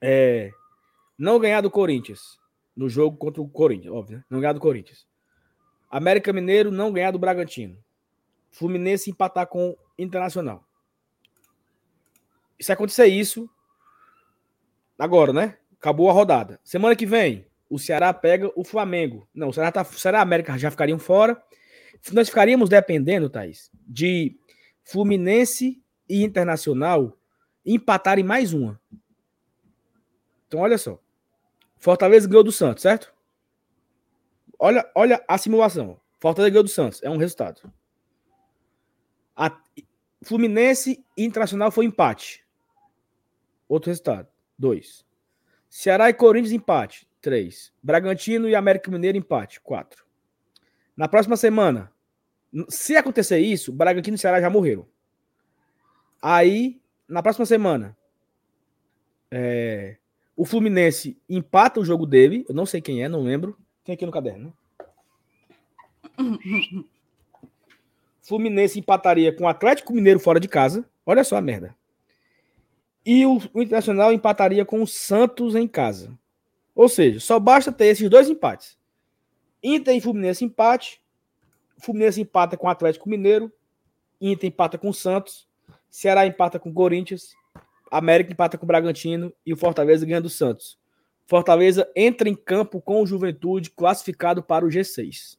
é, não ganhar do Corinthians no jogo contra o Corinthians, óbvio, né? Não ganhar do Corinthians. América Mineiro não ganhar do Bragantino. Fluminense empatar com o Internacional. Se acontecer isso, agora, né? Acabou a rodada. Semana que vem, o Ceará pega o Flamengo. Não, o Ceará, tá, o Ceará e a América já ficariam fora. Nós ficaríamos dependendo, Thaís, de Fluminense e Internacional empatarem mais uma. Então, olha só. Fortaleza ganhou do Santos, certo? Olha, olha a simulação. Fortaleza ganhou do Santos. É um resultado. A Fluminense e Internacional foi empate. Outro resultado. Dois. Ceará e Corinthians, empate. Três. Bragantino e América Mineiro, empate. Quatro. Na próxima semana, se acontecer isso, Bragantino e Ceará já morreram. Aí, na próxima semana, é, o Fluminense empata o jogo dele. Eu não sei quem é, não lembro. Tem aqui no caderno. Né? [LAUGHS] Fluminense empataria com o Atlético Mineiro fora de casa. Olha só a merda. E o, o Internacional empataria com o Santos em casa. Ou seja, só basta ter esses dois empates. Inter e Fluminense empate. Fluminense empata com o Atlético Mineiro. Inter empata com o Santos. Ceará empata com o Corinthians. América empata com o Bragantino. E o Fortaleza ganha do Santos. Fortaleza entra em campo com o Juventude, classificado para o G6.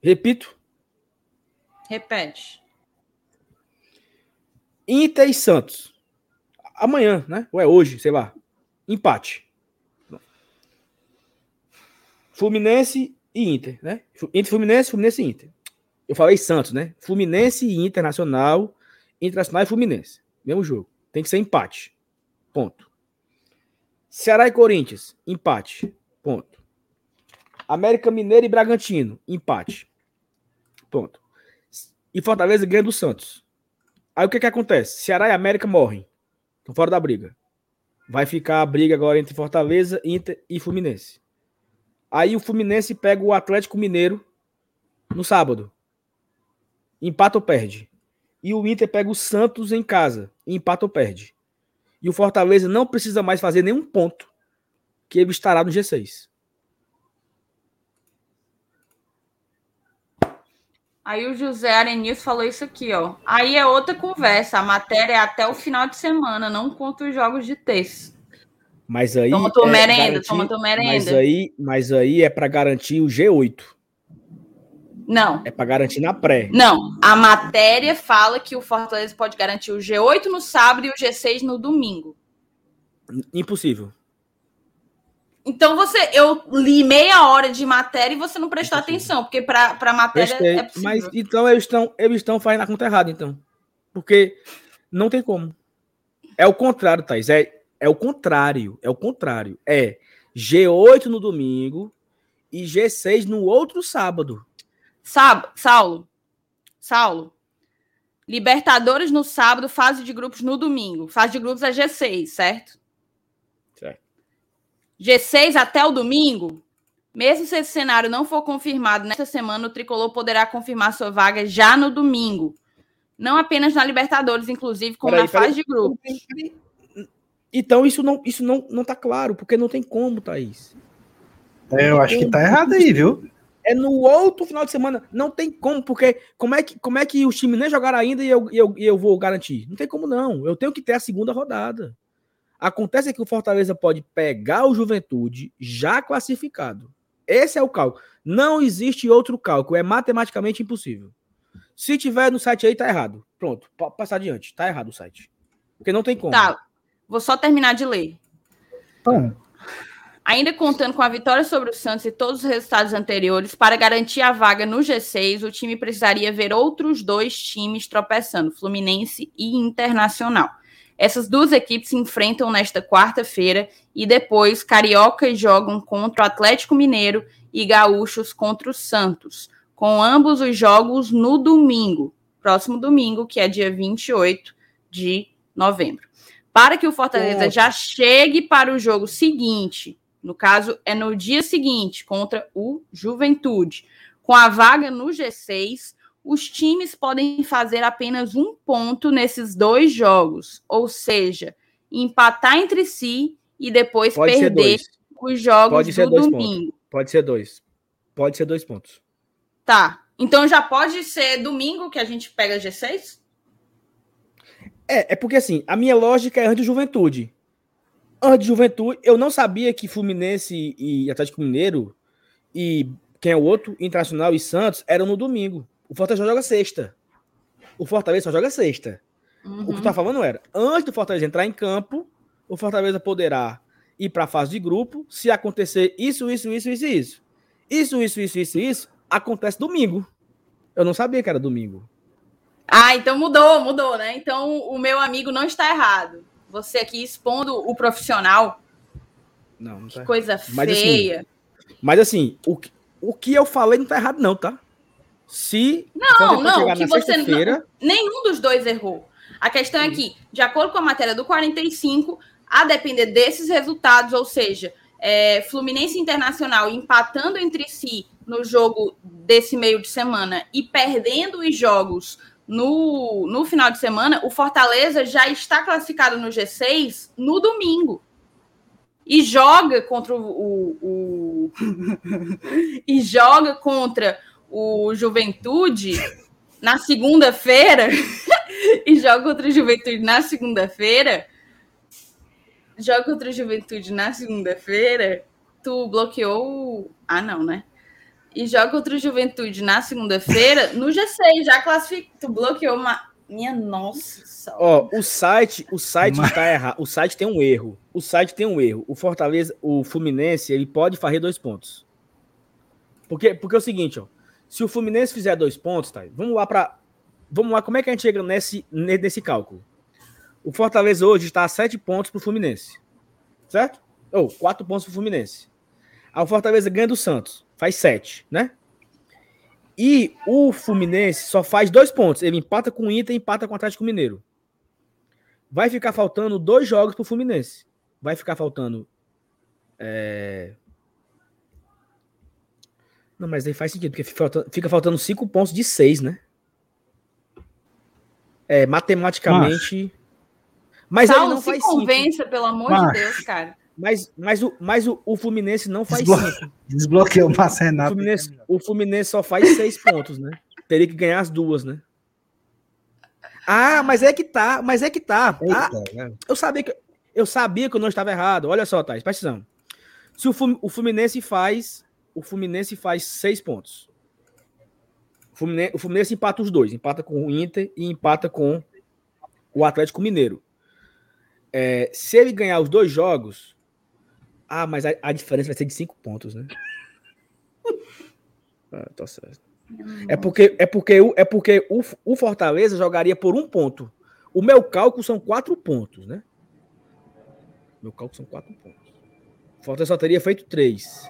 Repito. Repete. Inter e Santos. Amanhã, né? Ou é hoje, sei lá. Empate. Fluminense e Inter, né? Inter Fluminense, Fluminense e Inter. Eu falei Santos, né? Fluminense e Internacional, Internacional e Fluminense. Mesmo jogo. Tem que ser empate. Ponto. Ceará e Corinthians, empate. Ponto. América Mineiro e Bragantino, empate. Ponto. E Fortaleza ganha do Santos. Aí o que que acontece? Ceará e América morrem. Estão fora da briga. Vai ficar a briga agora entre Fortaleza, Inter e Fluminense. Aí o Fluminense pega o Atlético Mineiro no sábado. Empata ou perde. E o Inter pega o Santos em casa. Empata ou perde. E o Fortaleza não precisa mais fazer nenhum ponto. Que ele estará no G6. Aí o José Arenils falou isso aqui, ó. Aí é outra conversa. A matéria é até o final de semana, não conta os jogos de terça. Mas aí. Toma tua é merenda, garantir, toma tua merenda. Mas aí, mas aí é para garantir o G8. Não. É para garantir na pré. Não. A matéria fala que o Fortaleza pode garantir o G8 no sábado e o G6 no domingo. Impossível. Então você, eu li meia hora de matéria e você não prestou atenção, porque para a matéria Prestei, é possível. Mas então eles estão, eles estão fazendo a conta errada, então. Porque não tem como. É o contrário, Thais. É é o contrário. É o contrário. É G8 no domingo e G6 no outro sábado. Sábado, Saulo. Saulo. Libertadores no sábado, fase de grupos no domingo. Fase de grupos é G6, certo? Certo. G6 até o domingo. Mesmo se esse cenário não for confirmado nesta semana, o tricolor poderá confirmar sua vaga já no domingo. Não apenas na Libertadores, inclusive, como peraí, na fase de grupos. Peraí, então isso não, isso não, não tá claro, porque não tem como, Thaís. É, eu acho como. que tá errado aí, viu? É no outro final de semana. Não tem como, porque como é que, como é que os times nem jogaram ainda e eu, e eu, e eu vou garantir? Não tem como, não. Eu tenho que ter a segunda rodada. Acontece que o Fortaleza pode pegar o Juventude já classificado. Esse é o cálculo. Não existe outro cálculo. É matematicamente impossível. Se tiver no site aí, tá errado. Pronto, pode passar adiante. Tá errado o site. Porque não tem como. Tá. Vou só terminar de ler. Bom. Ainda contando com a vitória sobre o Santos e todos os resultados anteriores, para garantir a vaga no G6, o time precisaria ver outros dois times tropeçando, Fluminense e Internacional. Essas duas equipes se enfrentam nesta quarta-feira e depois cariocas jogam contra o Atlético Mineiro e gaúchos contra o Santos, com ambos os jogos no domingo, próximo domingo, que é dia 28 de novembro para que o Fortaleza já chegue para o jogo seguinte, no caso é no dia seguinte, contra o Juventude, com a vaga no G6, os times podem fazer apenas um ponto nesses dois jogos, ou seja, empatar entre si e depois Pode perder os jogos pode do domingo. Pontos. Pode ser dois. Pode ser dois pontos. Tá. Então já pode ser domingo que a gente pega G6? É, é porque assim, a minha lógica é antes de juventude. Antes de juventude, eu não sabia que Fluminense e Atlético Mineiro e quem é o outro, Internacional e Santos, eram no domingo. O Fortaleza joga sexta. O Fortaleza só joga sexta. Uhum. O que eu tava falando era, antes do Fortaleza entrar em campo, o Fortaleza poderá ir para a fase de grupo se acontecer isso, isso, isso, isso, isso. Isso, isso, isso, isso, isso, acontece domingo. Eu não sabia que era domingo. Ah, então mudou, mudou, né? Então o meu amigo não está errado. Você aqui expondo o profissional. Não, não tá. Que coisa mas, assim, feia. Assim, mas assim, o, o que eu falei não está errado, não, tá? Se não, não, que você não, nenhum dos dois errou. A questão é que, de acordo com a matéria do 45, a depender desses resultados, ou seja, é, Fluminense Internacional empatando entre si no jogo desse meio de semana e perdendo os jogos no, no final de semana, o Fortaleza já está classificado no G6 no domingo. E joga contra o, o, o [LAUGHS] e joga contra o Juventude na segunda-feira [LAUGHS] e joga contra o Juventude na segunda-feira joga contra a Juventude na segunda-feira, tu bloqueou. Ah, não, né? E joga contra a Juventude na segunda-feira, no G6, já classificou. Tu bloqueou uma. Minha nossa. Ó, o site, o site Mas... tá errado. O site tem um erro. O site tem um erro. O Fortaleza, o Fluminense, ele pode fazer dois pontos. Porque, porque é o seguinte, ó. Se o Fluminense fizer dois pontos, tá? Vamos lá para Vamos lá, como é que a gente chega nesse, nesse cálculo? O Fortaleza hoje está a sete pontos para o Fluminense. Certo? Ou quatro pontos para o Fluminense. Aí o Fortaleza ganha do Santos. Faz sete, né? E o Fluminense só faz dois pontos. Ele empata com o Inter e empata com o Atlético Mineiro. Vai ficar faltando dois jogos para o Fluminense. Vai ficar faltando. É... Não, mas aí faz sentido, porque fica faltando cinco pontos de seis, né? É, matematicamente. Mas Saulo, ele não se faz convença, cinco. pelo amor mas, de Deus, cara. Mas, mas, o, mas o, o Fluminense não faz Desblo... cinco. Desbloqueou o Márcio Renato. O Fluminense, o Fluminense só faz seis [LAUGHS] pontos, né? Teria que ganhar as duas, né? Ah, mas é que tá, mas é que tá. Eita, ah, eu sabia que eu sabia que eu não estava errado. Olha só, Thais, presta atenção. Se o, o Fluminense faz, o Fluminense faz seis pontos. O Fluminense, o Fluminense empata os dois, empata com o Inter e empata com o Atlético Mineiro. É, se ele ganhar os dois jogos, ah, mas a, a diferença vai ser de cinco pontos, né? [LAUGHS] ah, tá certo. É porque, é porque, o, é porque o, o Fortaleza jogaria por um ponto. O meu cálculo são quatro pontos, né? Meu cálculo são quatro pontos. O Fortaleza só teria feito três.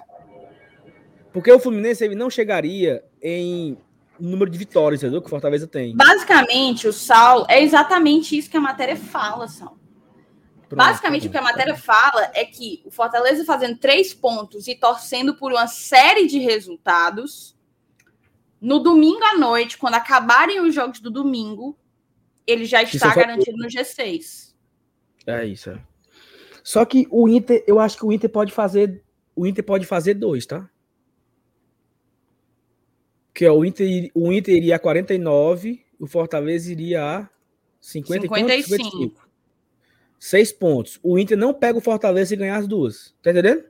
Porque o Fluminense ele não chegaria em número de vitórias, entendeu? Que o Fortaleza tem. Basicamente, o Sal é exatamente isso que a matéria fala, Sal. Pronto, Basicamente, o que a matéria fala é que o Fortaleza fazendo três pontos e torcendo por uma série de resultados, no domingo à noite, quando acabarem os jogos do domingo, ele já está garantido no G6. É isso. É. Só que o Inter, eu acho que o Inter pode fazer, o Inter pode fazer dois, tá? Que é o Inter, o Inter iria a 49, o Fortaleza iria a 50 55. 55. Seis pontos. O Inter não pega o Fortaleza e ganhar as duas. Tá entendendo?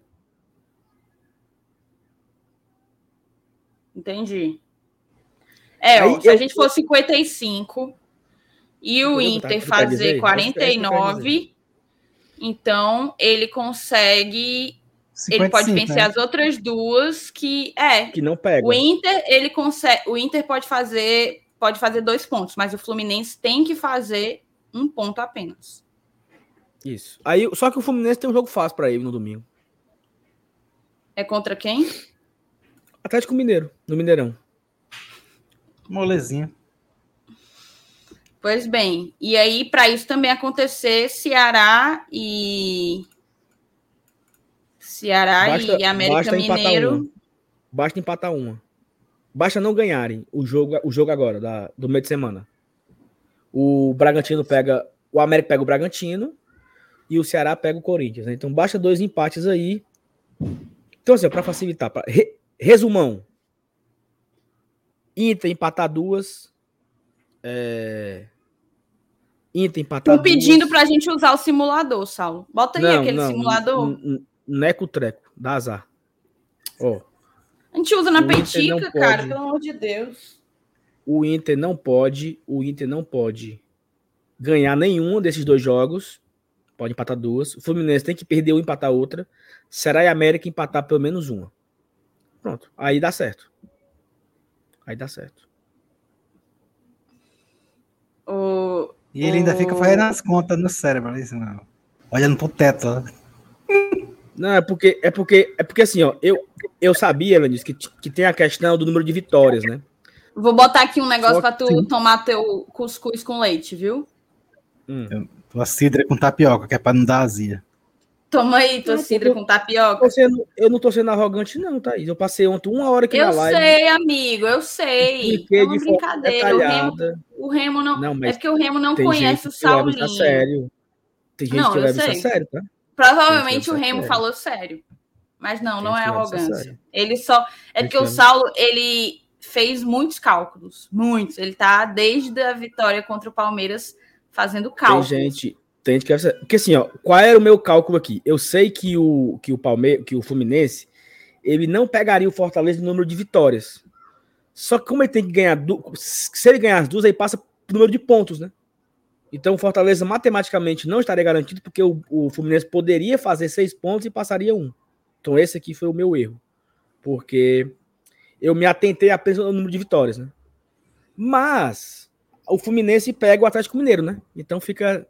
Entendi. É, Aí, ó, se eu, a gente for 55 e o Inter fazer 49, então ele consegue. 55, ele pode vencer né? as outras duas que é. Que não pega. O Inter, ele consegue. O Inter pode fazer, pode fazer dois pontos, mas o Fluminense tem que fazer um ponto apenas. Isso. Aí, só que o Fluminense tem um jogo fácil para ele no domingo. É contra quem? Atlético Mineiro, no Mineirão. Molezinha. Pois bem, e aí para isso também acontecer, Ceará e Ceará basta, e América Mineiro. Uma. Basta empatar uma. Basta não ganharem o jogo, o jogo agora da, do meio de semana. O Bragantino pega, o América pega o Bragantino e o Ceará pega o Corinthians. Né? Então basta dois empates aí. Então, assim, para facilitar, pra... Re... resumão: Inter empatar duas. É... Inter empatar Tô pedindo para a gente usar o simulador, Saulo. Bota aí não, aquele não, simulador. Neco treco, dá azar. Ó. A gente usa na petica, cara, pelo amor de Deus. O Inter não pode, o Inter não pode ganhar nenhum desses dois jogos Pode empatar duas. O Fluminense tem que perder ou empatar outra. Será e América empatar pelo menos uma. Pronto. Aí dá certo. Aí dá certo. O, e ele o... ainda fica fazendo as contas no cérebro. Isso não. Olhando pro teto. Ó. Não, é porque, é porque, é porque assim, ó, eu, eu sabia, Evanis, que, que tem a questão do número de vitórias, né? Vou botar aqui um negócio para tu sim. tomar teu cuscuz com leite, viu? Hum. Tua cidra com tapioca, que é pra não dar azia. Toma aí tua cidra com tapioca. Eu, sendo, eu não tô sendo arrogante, não, Thaís. Eu passei ontem uma hora aqui eu na live. Eu sei, amigo, eu sei. É uma brincadeira. O Remo, o Remo não. não é porque o Remo não conhece o Saulinho. sério. Tem gente não, que leva isso a sério, tá? Provavelmente o Remo sério. falou sério. Mas não, não é arrogância. Ele só. É porque o Saulo, ele fez muitos cálculos. Muitos. Ele tá desde a vitória contra o Palmeiras fazendo cálculos. Tem gente, tem gente que Porque assim, ó, qual era o meu cálculo aqui? Eu sei que o, que o Palmeiras, que o Fluminense, ele não pegaria o Fortaleza no número de vitórias. Só que como ele tem que ganhar, du... se ele ganhar as duas, aí passa pro número de pontos, né? Então o Fortaleza matematicamente não estaria garantido, porque o, o Fluminense poderia fazer seis pontos e passaria um. Então esse aqui foi o meu erro. Porque eu me atentei apenas no número de vitórias, né? Mas o Fluminense pega o Atlético Mineiro, né? Então fica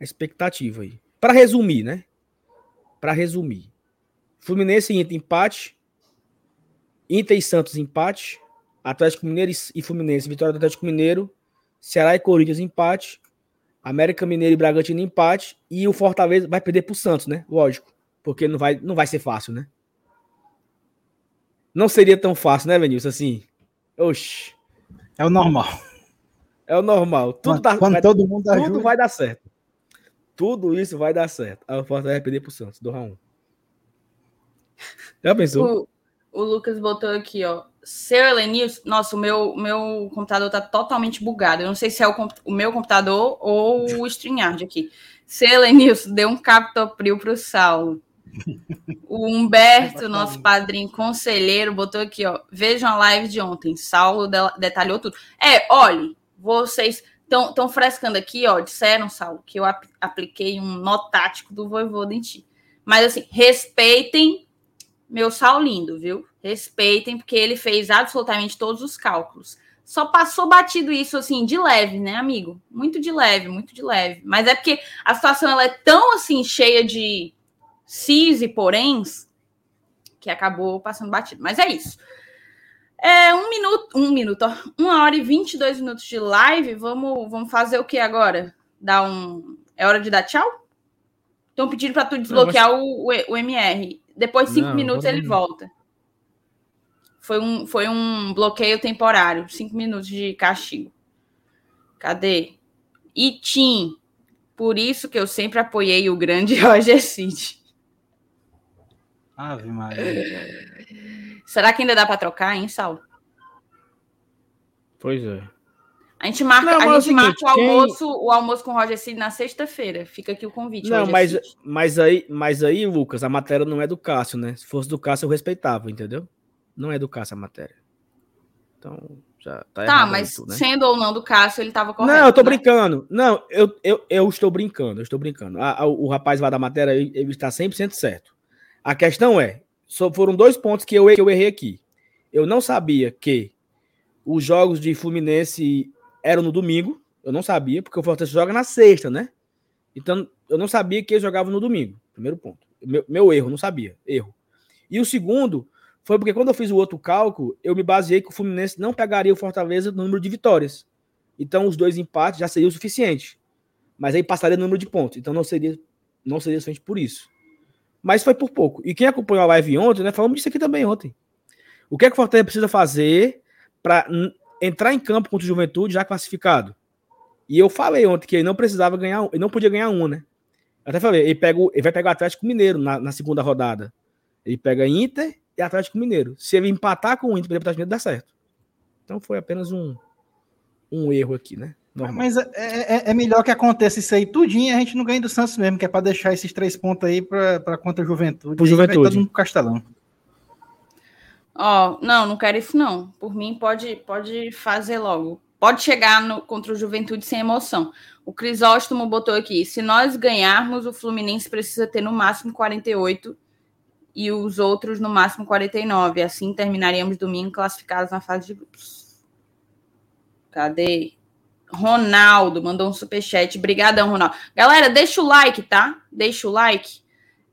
a expectativa aí. Para resumir, né? Para resumir. Fluminense e Inter empate. Inter e Santos empate. Atlético Mineiro e Fluminense vitória do Atlético Mineiro. Ceará e Corinthians empate. América Mineiro e Bragantino empate. E o Fortaleza vai perder pro Santos, né? Lógico. Porque não vai, não vai ser fácil, né? Não seria tão fácil, né, Venilson? Assim. Oxi. É o normal. É o normal. Tudo, quando, quando vai, todo mundo tudo ajuda. vai dar certo. Tudo isso vai dar certo. Aí o Fortaleza vai perder pro Santos, do Raul. Já pensou? O, o, Lucas botou aqui, ó. Seu Elenilson, nossa, o meu, meu computador tá totalmente bugado. Eu não sei se é o, o meu computador ou o StreamYard aqui. Seu Elenilson deu um captopril pro Saulo. O Humberto, nosso padrinho conselheiro, botou aqui, ó. Vejam a live de ontem. Saulo detalhou tudo. É, olhe, vocês estão frescando aqui, ó. Disseram, Saulo, que eu ap apliquei um nó tático do Voivoda em ti. Mas assim, respeitem meu Saulindo, viu? Respeitem, porque ele fez absolutamente todos os cálculos. Só passou batido isso assim de leve, né, amigo? Muito de leve, muito de leve. Mas é porque a situação ela é tão assim cheia de cis e poréns que acabou passando batido. Mas é isso. É um minuto, um minuto, ó, uma hora e 22 minutos de live. Vamos, vamos fazer o que agora? Dar um. É hora de dar tchau? Estão pedindo para tu desbloquear Não, o, o, o, MR. Depois de cinco Não, minutos ele volta. Foi um, foi um bloqueio temporário, cinco minutos de castigo. Cadê? Itim. Por isso que eu sempre apoiei o grande [LAUGHS] Roger City. Ave Maria. Será que ainda dá para trocar, hein, Saulo? Pois é. A gente marca, não, a é gente marca o, almoço, o almoço com o Roger Cid na sexta-feira. Fica aqui o convite. Não, mas, mas, aí, mas aí, Lucas, a matéria não é do Cássio, né? Se fosse do Cássio, eu respeitava, entendeu? Não é do Cássio a matéria. Então, já tá Tá, mas né? sendo ou não do Cássio, ele tava correto. Não, eu tô né? brincando. Não, eu, eu, eu estou brincando, eu estou brincando. A, a, o rapaz lá da matéria, ele, ele está 100% certo. A questão é, foram dois pontos que eu, que eu errei aqui. Eu não sabia que os jogos de Fluminense eram no domingo. Eu não sabia, porque o Fortaleza joga na sexta, né? Então, eu não sabia que eles jogavam no domingo. Primeiro ponto. Meu, meu erro, não sabia. Erro. E o segundo foi porque quando eu fiz o outro cálculo, eu me baseei que o Fluminense não pegaria o Fortaleza no número de vitórias. Então, os dois empates já seria o suficiente. Mas aí passaria no número de pontos. Então, não seria, não seria suficiente por isso mas foi por pouco. E quem acompanhou a live ontem, né, falamos disso aqui também ontem. O que é que o Fortaleza precisa fazer para entrar em campo contra o Juventude já classificado? E eu falei ontem que ele não precisava ganhar, ele não podia ganhar um, né? Eu até falei, ele, pega, ele vai pegar o Atlético Mineiro na, na, segunda rodada. Ele pega Inter e Atlético Mineiro. Se ele empatar com o Inter, o Atlético Mineiro dá certo. Então foi apenas um, um erro aqui, né? Normal. Mas é, é, é, melhor que aconteça isso aí tudinho e a gente não ganha do Santos mesmo, que é para deixar esses três pontos aí para contra a Juventude. Pro Juventude. Todo mundo pro Castelão. Ó, oh, não, não quero isso não. Por mim pode pode fazer logo. Pode chegar no, contra o Juventude sem emoção. O Crisóstomo botou aqui: se nós ganharmos, o Fluminense precisa ter no máximo 48 e os outros no máximo 49. Assim terminaríamos domingo classificados na fase de grupos. Cadê? Ronaldo mandou um superchat. Obrigadão, Ronaldo. Galera, deixa o like, tá? Deixa o like.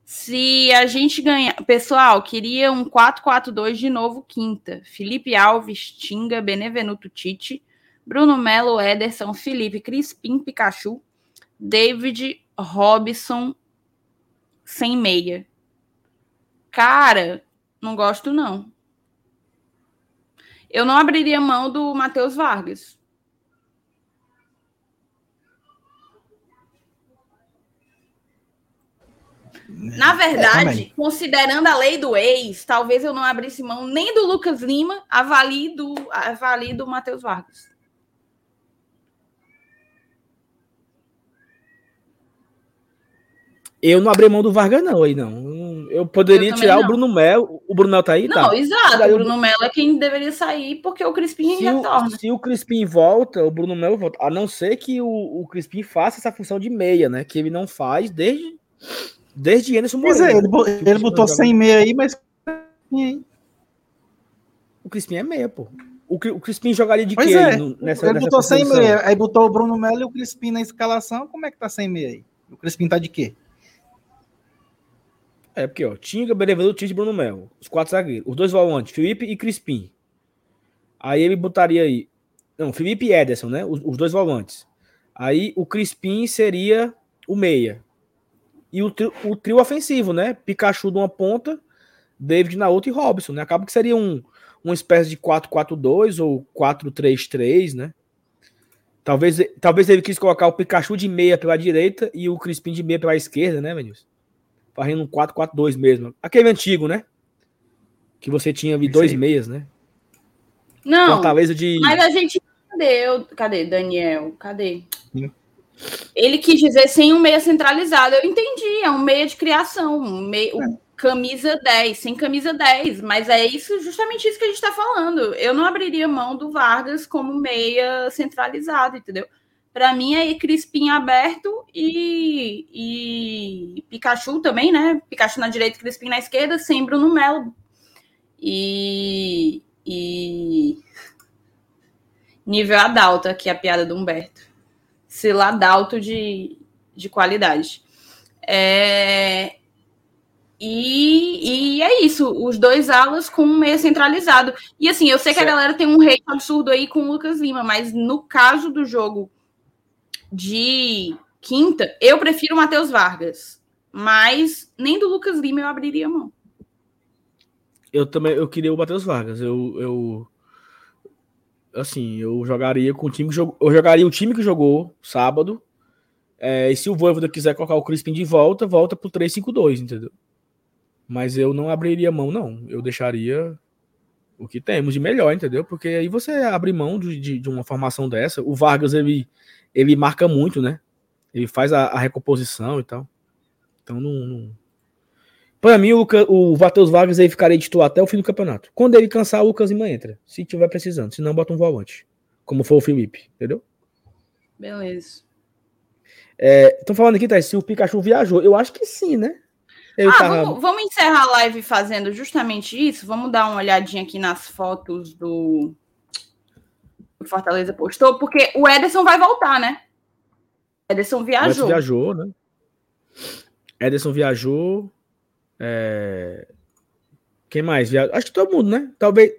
Se a gente ganhar. Pessoal, queria um 4-4-2 de novo, quinta. Felipe Alves, Tinga, Benevenuto Tite, Bruno Melo, Ederson, Felipe, Crispim, Pikachu, David, Robson, sem meia. Cara, não gosto não. Eu não abriria mão do Matheus Vargas. Na é, verdade, é, considerando a lei do ex, talvez eu não abrisse mão nem do Lucas Lima, avalie do, avalie do Matheus Vargas. Eu não abri mão do Vargas, não, aí não. Eu poderia eu tirar não. o Bruno Melo. O Bruno Melo tá aí? Não, tá. exato. O Bruno Melo é quem deveria sair, porque o Crispim se retorna. O, se o Crispim volta, o Bruno Melo volta. A não ser que o, o Crispim faça essa função de meia, né? Que ele não faz desde Desde Anderson Moreira. Pois é, ele, ele botou 100 meia aí, mas. O Crispim é meia, pô. O, o Crispim jogaria de pois quê é. no, nessa Ele botou 100 meia, aí botou o Bruno Melo e o Crispim na escalação. Como é que tá 100 meia aí? O Crispim tá de quê? É, porque, ó, Tinga, Benevenuto, Tite e Bruno Melo. Os quatro zagueiros. Os dois volantes, Felipe e Crispim. Aí ele botaria aí. Não, Felipe e Ederson, né? Os, os dois volantes. Aí o Crispim seria o meia. E o trio, o trio ofensivo, né? Pikachu de uma ponta, David na outra e Robson, né? Acaba que seria um, uma espécie de 4-4-2 ou 4-3-3, né? Talvez, talvez ele quis colocar o Pikachu de meia pela direita e o Crispim de meia pela esquerda, né, Venilson? Fazendo um 4-4-2 mesmo. Aquele antigo, né? Que você tinha ali dois meias, né? Não. Fortaleza de. Mas a gente. Cadê? Cadê, Daniel? Cadê? Ele quis dizer sem um meia centralizado. Eu entendi, é um meia de criação, um meia, é. camisa 10, sem camisa 10. Mas é isso, justamente isso que a gente está falando. Eu não abriria mão do Vargas como meia centralizado, entendeu? Para mim é Crispim aberto e, e Pikachu também, né? Pikachu na direita, Crispim na esquerda, sem Bruno Melo. E, e nível Adalto, aqui a piada do Humberto Ciladalto de, de qualidade. É, e, e, é isso, os dois alas com um meio centralizado. E assim, eu sei que a galera tem um rei absurdo aí com o Lucas Lima, mas no caso do jogo de quinta, eu prefiro o Matheus Vargas. Mas nem do Lucas Lima eu abriria a mão. Eu também eu queria o Matheus Vargas. Eu, eu assim, eu jogaria com o time que jogou, eu jogaria o time que jogou sábado. É, e se o Voivoda quiser colocar o Crispin de volta, volta pro 3-5-2, entendeu? Mas eu não abriria mão, não. Eu deixaria o que temos de melhor, entendeu? Porque aí você abre mão de, de, de uma formação dessa. O Vargas, ele, ele marca muito, né? Ele faz a, a recomposição e tal. Então não, não, para mim, o, o Matheus Vargas aí ficaria titular até o fim do campeonato. Quando ele cansar, o Lucas Lima entra. Se tiver precisando. Se não, bota um volante. Como foi o Felipe. Entendeu? Beleza. Estão é, falando aqui, tá, se o Pikachu viajou. Eu acho que sim, né? Eu ah, tava... vamos, vamos, encerrar a live fazendo justamente isso. Vamos dar uma olhadinha aqui nas fotos do o Fortaleza postou, porque o Ederson vai voltar, né? Ederson viajou. Ederson viajou, né? Ederson viajou. É... Quem mais viajou? Acho que todo mundo, né? Talvez,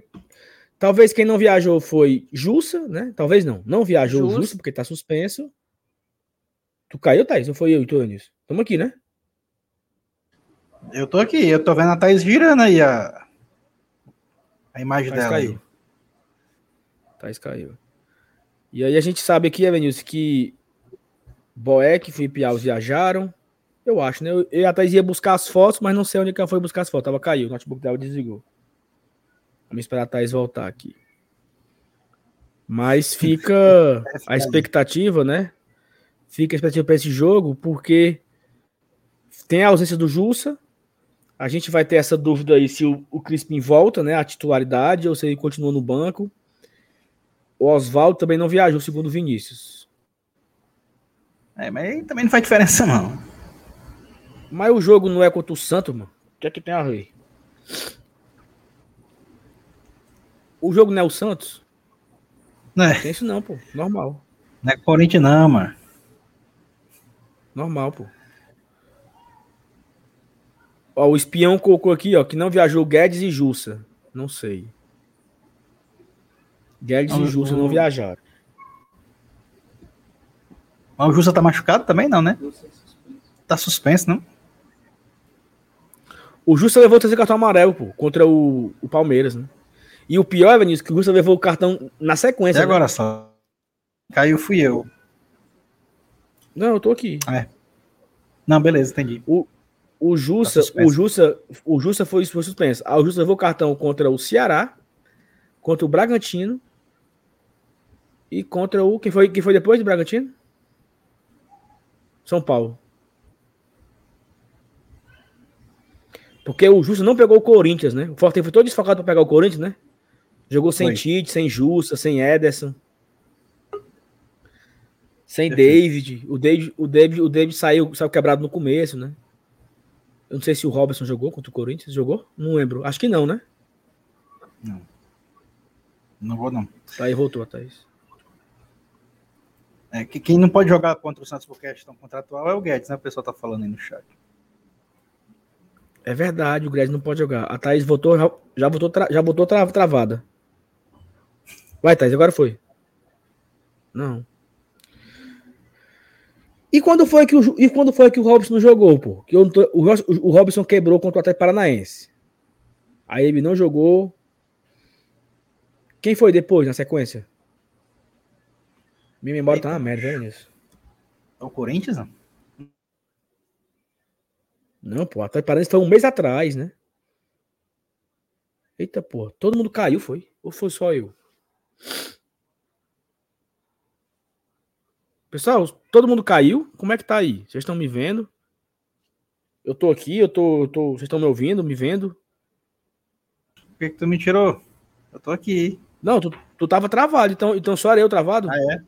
talvez quem não viajou foi Jussa, né? Talvez não. Não viajou Jussa, Jussa porque tá suspenso. Tu caiu, Thaís? Não foi eu e tu, Anísio? Tamo aqui, né? Eu tô aqui. Eu tô vendo a Thaís girando aí a, a imagem Thaís dela. Caiu. Aí. Thaís caiu. E aí a gente sabe aqui, Evanilson, que Boeck e Felipe Alves viajaram. Eu acho, né? Eu, eu até ia buscar as fotos, mas não sei onde que ela foi buscar as fotos. Tava caiu, o notebook dela desligou. Vamos esperar a Thaís voltar aqui. Mas fica [LAUGHS] a expectativa, né? Fica a expectativa para esse jogo, porque tem a ausência do Jussa. A gente vai ter essa dúvida aí se o, o Crispim volta, né? A titularidade, ou se ele continua no banco. O Oswaldo também não viajou, segundo o Vinícius. É, mas também não faz diferença, não. Mas o jogo não é contra o Santos, mano. O que é que tem a ver? O jogo não é o Santos? Não é. Tem isso não, pô. Normal. Não é Corinthians não, mano. Normal, pô. Ó, o espião colocou aqui, ó, que não viajou Guedes e Jussa. Não sei. Guedes não, e Jussa não viajaram. Mas o Justa tá machucado também, não, né? Tá suspenso, não? O Justa levou o terceiro cartão amarelo, pô, contra o, o Palmeiras, né? E o pior, Vinícius, que o Justa levou o cartão na sequência. E agora né? só? Caiu, fui eu. Não, eu tô aqui. É. Não, beleza, entendi. O, o Justa, tá o Justa, o Justa foi, foi suspenso. Ah, o Justa levou o cartão contra o Ceará, contra o Bragantino e contra o quem foi, quem foi depois do Bragantino? São Paulo. Porque o Justa não pegou o Corinthians, né? O Forte foi todo desfocado para pegar o Corinthians, né? Jogou sem Tite, sem Justa, sem Ederson. Sem David. O David, o David, o David saiu, saiu quebrado no começo, né? Eu não sei se o Robson jogou contra o Corinthians. Jogou? Não lembro. Acho que não, né? Não. Não vou, não. Tá aí voltou, Thaís. É, que quem não pode jogar contra o Santos por questão contratual é o Guedes, né? O pessoal tá falando aí no chat. É verdade, o Guedes não pode jogar. A Thaís votou, já, já votou, tra, já votou tra, travada. Vai, Thaís, agora foi. Não. E quando foi que o, e quando foi que o Robson não jogou, pô? Que o, o, o Robson quebrou contra o Atlético Paranaense. Aí ele não jogou. Quem foi depois, na sequência? Minha memória tá uma merda, é isso. É o Corinthians, não? Não, pô, Atlético Paranaense foi um mês atrás, né? Eita, pô, todo mundo caiu, foi? Ou foi só eu? Pessoal, todo mundo caiu? Como é que tá aí? Vocês estão me vendo? Eu tô aqui, eu tô, eu tô vocês estão me ouvindo, me vendo? Por que, que tu me tirou? Eu tô aqui. Não, tu, tu tava travado, então, então só era eu travado? Ah, é?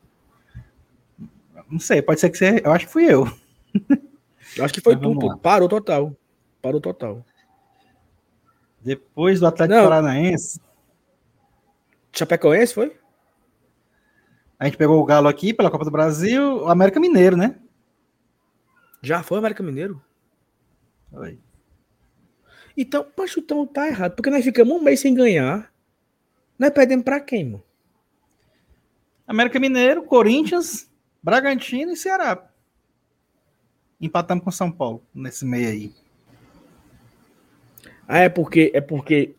Não sei, pode ser que você. Eu acho que fui eu. [LAUGHS] Eu acho que foi tu, pô. Parou total. Parou total. Depois do Atlético Não. Paranaense. Chapecoense foi? A gente pegou o Galo aqui pela Copa do Brasil, o América Mineiro, né? Já foi o América Mineiro? Foi. Então, poxa, então tá errado. Porque nós ficamos um mês sem ganhar. Nós perdemos pra quem, mano? América Mineiro, Corinthians, Bragantino e Ceará. Empatamos com São Paulo nesse meio aí. Ah, é porque é porque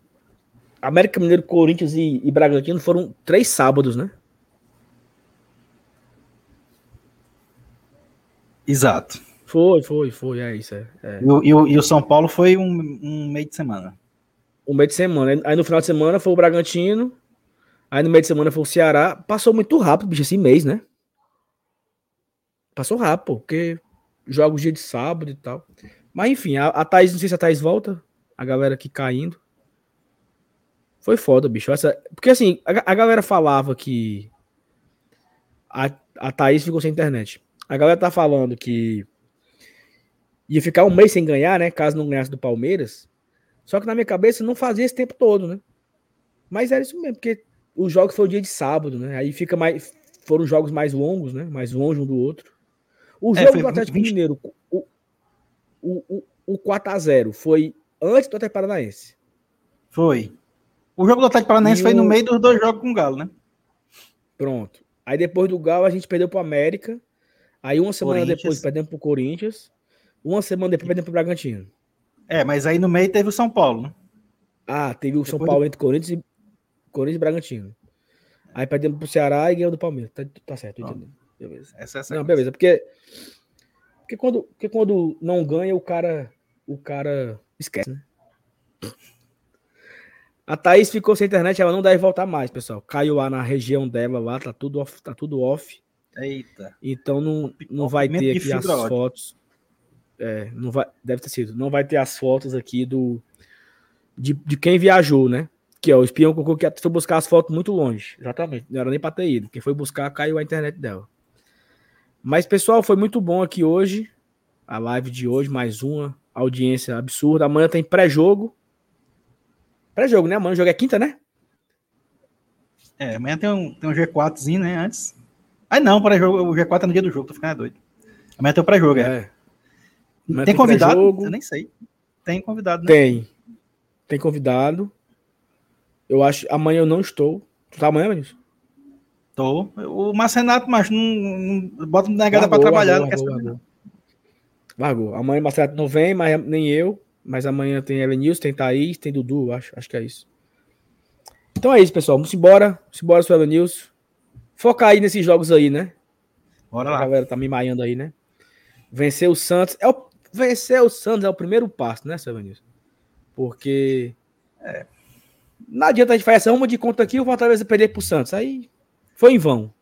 América Mineiro, Corinthians e, e Bragantino foram três sábados, né? Exato. Foi, foi, foi, é isso. É, é. E, o, e, o, e, o, São Paulo foi um, um, meio de semana. Um meio de semana. Aí no final de semana foi o Bragantino. Aí no meio de semana foi o Ceará. Passou muito rápido, bicho, esse mês, né? Passou rápido, porque jogos dia de sábado e tal. Mas enfim, a, a Thaís, não sei se a Thaís volta. A galera aqui caindo. Foi foda, bicho. Essa, porque assim, a, a galera falava que a, a Thaís ficou sem internet. A galera tá falando que ia ficar um mês sem ganhar, né? Caso não ganhasse do Palmeiras. Só que na minha cabeça não fazia esse tempo todo, né? Mas era isso mesmo, porque os jogos o dia de sábado, né? Aí fica mais. Foram jogos mais longos, né? Mais longe um do outro. O é, jogo do Atlético 20... Mineiro, o, o, o, o 4x0, foi antes do Atlético Paranaense. Foi. O jogo do Atlético Paranaense e foi no meio dos dois jogos com o Galo, né? Pronto. Aí depois do Galo a gente perdeu pro América. Aí uma semana depois perdemos pro Corinthians. Uma semana depois perdemos pro Bragantino. É, mas aí no meio teve o São Paulo, né? Ah, teve o depois São Paulo entre Corinthians e, Corinthians e Bragantino. Aí perdemos pro Ceará e ganhamos do Palmeiras. Tá, tá certo, entendeu? Beleza. Essa, essa é não, beleza, porque, porque, quando, porque quando não ganha, o cara, o cara esquece, né? A Thaís ficou sem internet, ela não deve voltar mais, pessoal. Caiu lá na região dela, lá, tá tudo off. Tá tudo off. Eita. Então não, não vai ter aqui as fotos. É, não vai, deve ter sido. Não vai ter as fotos aqui do de, de quem viajou, né? Que é o espião que foi buscar as fotos muito longe. Exatamente. Não era nem para ter ido. Quem foi buscar caiu a internet dela. Mas, pessoal, foi muito bom aqui hoje. A live de hoje, mais uma audiência absurda. Amanhã tem pré-jogo. Pré-jogo, né? Amanhã o jogo é quinta, né? É, amanhã tem um, tem um G4zinho, né? Antes. Ah, não, pré-jogo, o G4 é no dia do jogo, tô ficando doido. Amanhã tem o pré-jogo, é. é. tem convidado? Eu nem sei. Tem convidado, né? Tem. Tem convidado. Eu acho. Amanhã eu não estou. Tu tá amanhã, Vinícius? Tô. O Marcenato, mas não, não bota negada para trabalhar. Largou, não largou, largou. Amanhã o Marcenato não vem, mas nem eu. Mas amanhã tem Elenilson, tem Thaís, tem Dudu, acho, acho que é isso. Então é isso, pessoal. Vamos embora. Vamos embora, seu Elenilson. Focar aí nesses jogos aí, né? Bora lá. A galera tá me maiando aí, né? Vencer o Santos. É o, vencer o Santos é o primeiro passo, né, seu Elenilson? Porque. É, não adianta a gente fazer essa uma de conta aqui e o Fortaleza perder pro Santos. Aí foi em vão.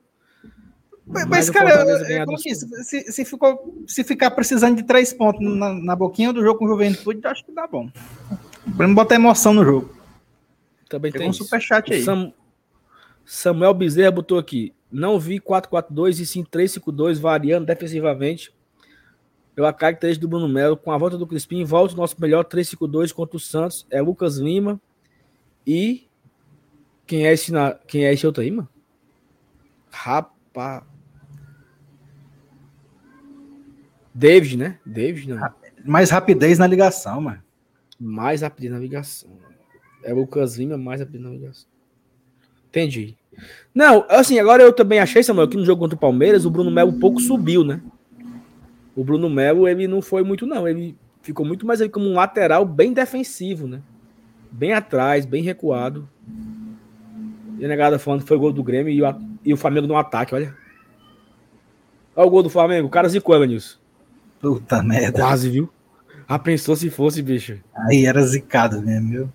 Mas, mas cara, como disse, se, se, ficou, se ficar precisando de três pontos na, na boquinha do jogo com o Juventude, acho que dá bom. Vamos botar emoção no jogo. Também tem um superchat aí. Sam, Samuel Bezerra botou aqui. Não vi 4-4-2 e sim 3-5-2 variando defensivamente pela característica do Bruno Melo. Com a volta do Crispim, volta o nosso melhor 3-5-2 contra o Santos. É Lucas Lima e. Quem é esse, na... Quem é esse outro aí, mano? Rapaz. David, né? David, não. Mais rapidez na ligação, mano. Mais rapidez na ligação. É o Lucas Lima, mais rapidez na ligação. Entendi. Não, assim, agora eu também achei, Samuel, que no jogo contra o Palmeiras, o Bruno Melo um pouco subiu, né? O Bruno Melo, ele não foi muito, não. Ele ficou muito mais como um lateral bem defensivo, né? Bem atrás, bem recuado. E a negada falando que foi gol do Grêmio e o, e o Flamengo no ataque, olha. Olha o gol do Flamengo, o cara zicou, Evanilson. Puta merda. Quase, viu? Ah, pensou se fosse, bicho. Aí era zicado mesmo, viu?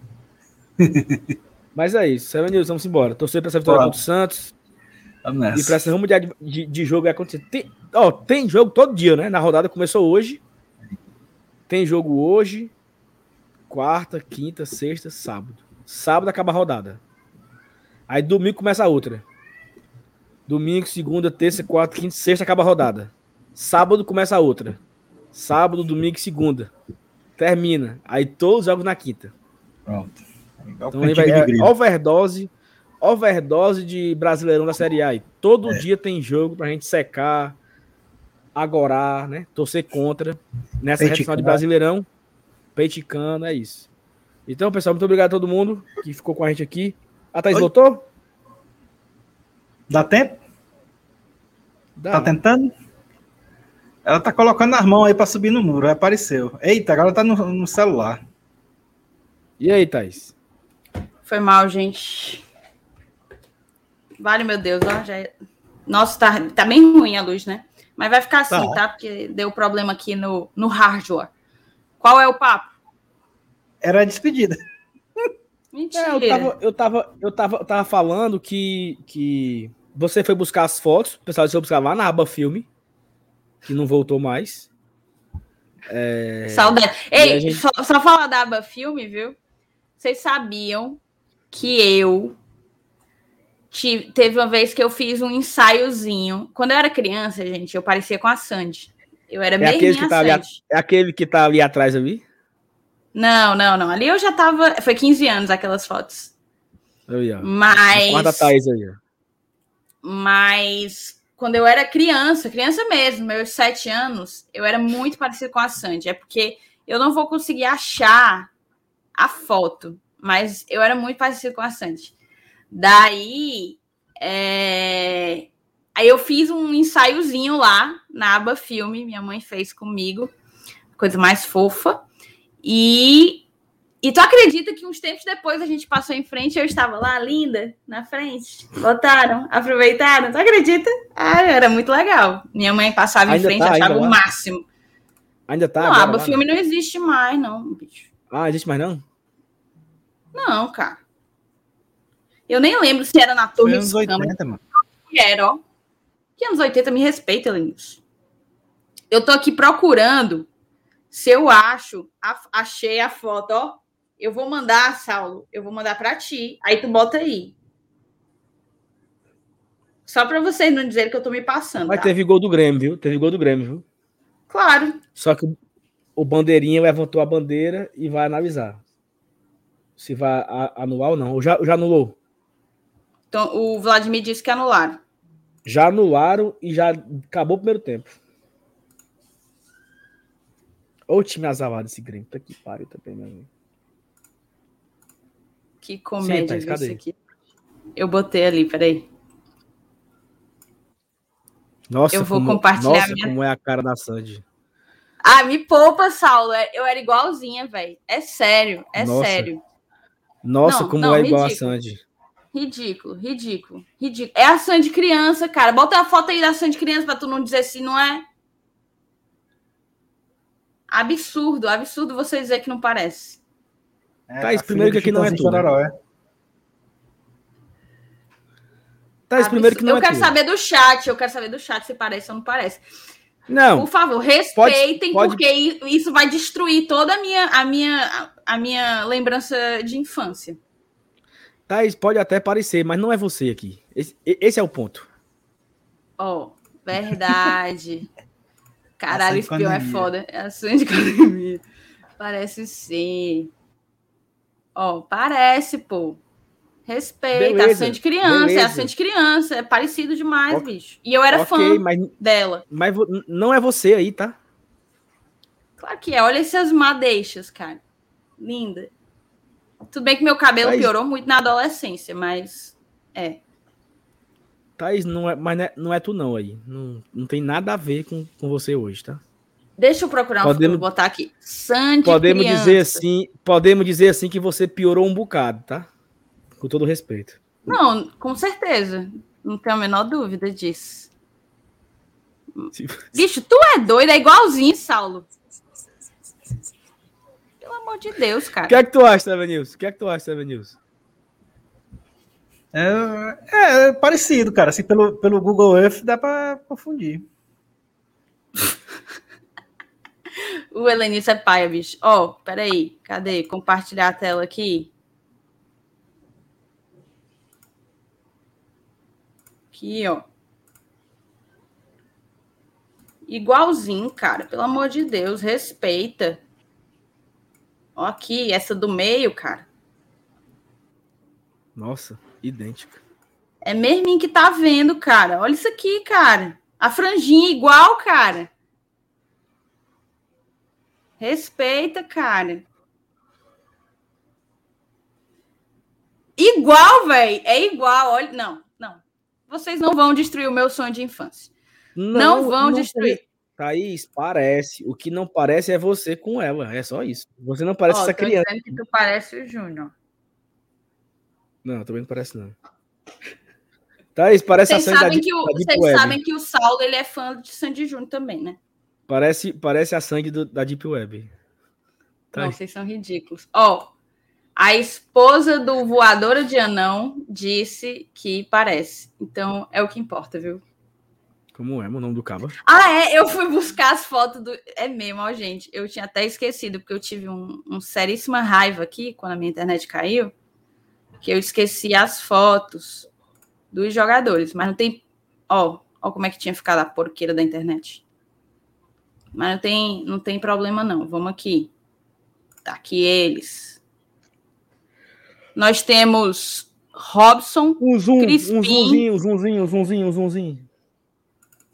[LAUGHS] Mas é isso, Evanilson, vamos embora. Torcer pra essa vitória contra o Santos. Vamos e pra esse rumo de, de, de jogo acontecer. Tem, ó, tem jogo todo dia, né? Na rodada começou hoje. Tem jogo hoje, quarta, quinta, sexta, sábado. Sábado acaba a rodada. Aí domingo começa a outra. Domingo, segunda, terça, quarta, quinta, sexta acaba a rodada. Sábado começa a outra. Sábado, domingo e segunda. Termina. Aí todos os jogos na quinta. Pronto. então aí vai, é, overdose. Overdose de Brasileirão da Série A. todo é. dia tem jogo pra gente secar, agorar, né? Torcer contra. Nessa reta final de Brasileirão. Peiticano, é isso. Então, pessoal, muito obrigado a todo mundo que ficou com a gente aqui. A Thaís Oi? voltou? Dá tempo? Dá. Tá tentando? Ela tá colocando as mãos aí pra subir no muro. Apareceu. Eita, agora tá no, no celular. E aí, Thaís? Foi mal, gente. Vale, meu Deus. Ó, já... É- Nossa, tá, tá bem ruim a luz, né? Mas vai ficar assim, tá? tá? Porque deu problema aqui no, no hardware. Qual é o papo? Era a despedida. Mentira. [LAUGHS] É, eu, tava, eu, tava, eu, tava, eu tava falando que, que você foi buscar as fotos, o pessoal foi buscar lá na aba filme, que não voltou mais. É... Saudade. Ei, gente... só, só falar da aba filme, viu? Vocês sabiam que eu tive, teve uma vez que eu fiz um ensaiozinho. Quando eu era criança, gente, eu parecia com a Sandy. Eu era é aquele que tá ali, É aquele que tá ali atrás ali? Não, não, não. Ali eu já tava. Foi 15 anos aquelas fotos. Aí, ó. Mas. Guarda Thaís aí, ó. Mas quando eu era criança, criança mesmo, meus sete anos, eu era muito parecido com a Sandy. É porque eu não vou conseguir achar a foto, mas eu era muito parecido com a Sandy. Daí. É... Aí eu fiz um ensaiozinho lá na aba filme, minha mãe fez comigo, coisa mais fofa. E, e tu acredita que uns tempos depois a gente passou em frente, eu estava lá, linda, na frente. Botaram, aproveitaram, tu acredita? Ah, era muito legal. Minha mãe passava ainda em frente, tá, achava o lá? máximo. Ainda tá? Não, a aba filme não existe mais, não, bicho. Ah, existe mais não? Não, cara. Eu nem lembro se era na Torre dos 80, mano. Era, ó. Que anos 80 me respeita, Linus. Eu tô aqui procurando se eu acho, a, achei a foto, ó. Eu vou mandar, Saulo, eu vou mandar para ti. Aí tu bota aí. Só para vocês não dizerem que eu tô me passando. Mas tá? teve gol do Grêmio, viu? Teve gol do Grêmio, viu? Claro. Só que o bandeirinha levantou a bandeira e vai analisar. Se vai anular ou não. Ou já, já anulou? Então, o Vladimir disse que anularam. Já anularam e já acabou o primeiro tempo. Ô time azalado esse Grêmio. Tá que pariu também, meu amigo. Que comédia Sim, tá, isso aqui. Eu botei ali, peraí. Nossa, eu vou como, compartilhar. Nossa, minha... como é a cara da Sandy. Ah, me poupa, Saulo. É, eu era igualzinha, velho. É sério, é nossa. sério. Nossa, não, como não, é igual ridículo. a Sandy. Ridículo, ridículo, ridículo. É a Sandy criança, cara. Bota a foto aí da Sandy criança pra tu não dizer se não é. Absurdo, absurdo você dizer que não parece. É, Thaís, primeiro que aqui não é tudo. Chororó, é? Thaís, primeiro que não eu é quero saber do chat, eu quero saber do chat se parece ou não parece. Não. Por favor, respeitem, pode, pode... porque isso vai destruir toda a minha, a minha, a minha lembrança de infância. Thaís, pode até parecer, mas não é você aqui. Esse, esse é o ponto. Oh, verdade. [LAUGHS] Caralho, esse pior é foda. É a de academia. Parece sim. Ó, parece, pô. Respeita, beleza, ação de criança, beleza. é ação de criança, é parecido demais, okay. bicho. E eu era okay, fã mas, dela. Mas não é você aí, tá? Claro que é. Olha essas madeixas, cara. Linda. Tudo bem que meu cabelo Thaís... piorou muito na adolescência, mas é. Thaís, não é, mas não é, não é tu não aí. Não, não tem nada a ver com, com você hoje, tá? Deixa eu procurar podemos, um botar aqui. Sandy podemos criança. dizer assim, podemos dizer assim que você piorou um bocado, tá? Com todo respeito. Não, com certeza. Não tenho a menor dúvida disso. Bicho, tu é doido, é igualzinho, Saulo. Pelo amor de Deus, cara. O que é que tu acha, Steven News? O que é que tu acha, Steven News? É, é, é, parecido, cara. Assim, pelo, pelo Google Earth dá pra confundir. [LAUGHS] o Helenice é paia, bicho. Ó, oh, peraí. Cadê? Compartilhar a tela aqui. Aqui, ó. Igualzinho, cara. Pelo amor de Deus, respeita. Ó, aqui, essa do meio, cara. Nossa, idêntica. É mesmo que tá vendo, cara. Olha isso aqui, cara. A franjinha igual, cara. Respeita, cara. Igual, velho. É igual. Olha, não. Vocês não vão destruir o meu sonho de infância. Não, não vão não destruir. Thaís, parece. O que não parece é você com ela. É só isso. Você não parece oh, essa criança. Que tu parece o Júnior. Não, também não parece, não. Thaís, parece vocês a Sandy sabem da, que o, Vocês sabem que o Saulo ele é fã de Sandy Júnior também, né? Parece, parece a Sandy do, da Deep Web. Não, vocês são ridículos. Ó, oh, a esposa do voadora de anão disse que parece. Então é o que importa, viu? Como é o nome do cabo? Ah, é. Eu fui buscar as fotos do. É mesmo, ó, gente. Eu tinha até esquecido, porque eu tive um, um seríssima raiva aqui quando a minha internet caiu. Que eu esqueci as fotos dos jogadores. Mas não tem. Ó, ó como é que tinha ficado a porqueira da internet. Mas não tem, não tem problema, não. Vamos aqui. Tá aqui eles. Nós temos Robson, um zoom, Crispim. Um zoomzinho, um zoomzinho, um zoomzinho, um zoomzinho.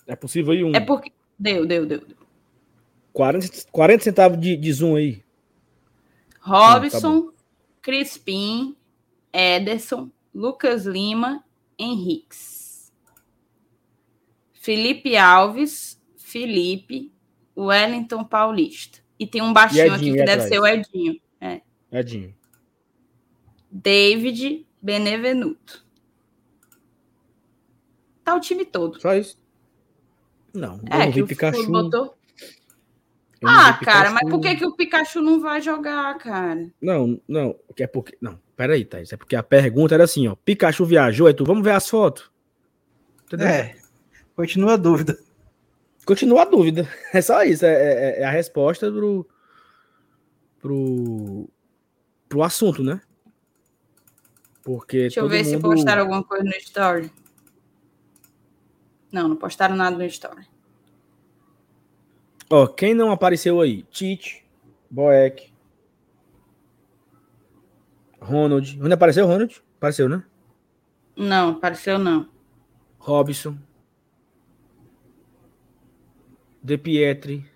É possível aí um. É porque. Deu, deu, deu. 40, 40 centavos de, de zoom aí. Robson, ah, tá Crispim, Ederson, Lucas Lima, Henriques. Felipe Alves, Felipe, Wellington Paulista. E tem um baixinho Edinho, aqui que deve ser o Edinho. É. Edinho. David Benevenuto. Tá o time todo. Não. isso? Não, é, que o Pikachu. Botou... Ah, cara, mas por que, que o Pikachu não vai jogar, cara? Não, não, é porque. Não, peraí, Thaís. É porque a pergunta era assim, ó. Pikachu viajou, é tu, vamos ver as fotos. Entendeu? É. Continua a dúvida. Continua a dúvida. [LAUGHS] É só isso. É, é, é a resposta pro, pro, pro assunto, né? Porque Deixa eu ver mundo... se postaram alguma coisa no story. Não, não postaram nada no story. Ó, quem não apareceu aí? Tite, Boeck, Ronald. Onde apareceu Ronald? Apareceu, né? Não, apareceu não. Robson. De Pietri.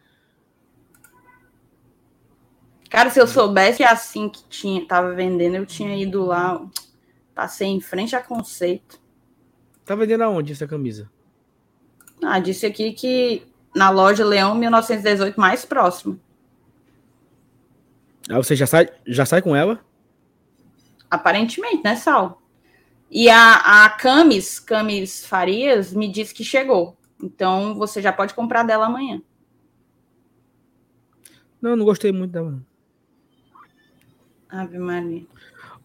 Cara, se eu soubesse assim que tinha, tava vendendo, eu tinha ido lá. Passei em frente a conceito. Tá vendendo aonde essa camisa? Ah, disse aqui que na loja Leão 1918 mais próximo. Aí você já sai, já sai com ela? Aparentemente, né, Sal? E a, a Camis, Camis Farias, me disse que chegou. Então você já pode comprar dela amanhã. Não, não gostei muito dela. Ave Maria.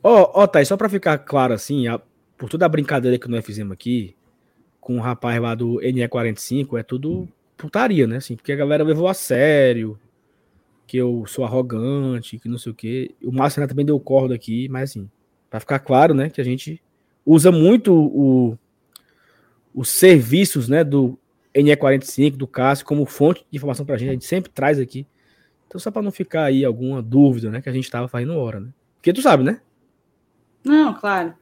Ó, oh, oh, Thaís, só pra ficar claro assim, a, por toda a brincadeira que nós fizemos aqui, com o rapaz lá do NE45, é tudo putaria, né? Assim, porque a galera levou a sério, que eu sou arrogante, que não sei o quê. O Márcio também deu corda aqui, mas assim, pra ficar claro, né, que a gente usa muito o, os serviços, né, do NE45, do Cássio, como fonte de informação pra gente, a gente sempre traz aqui. Então, só para não ficar aí alguma dúvida, né, que a gente tava fazendo hora, né? Porque tu sabe, né? Não, claro.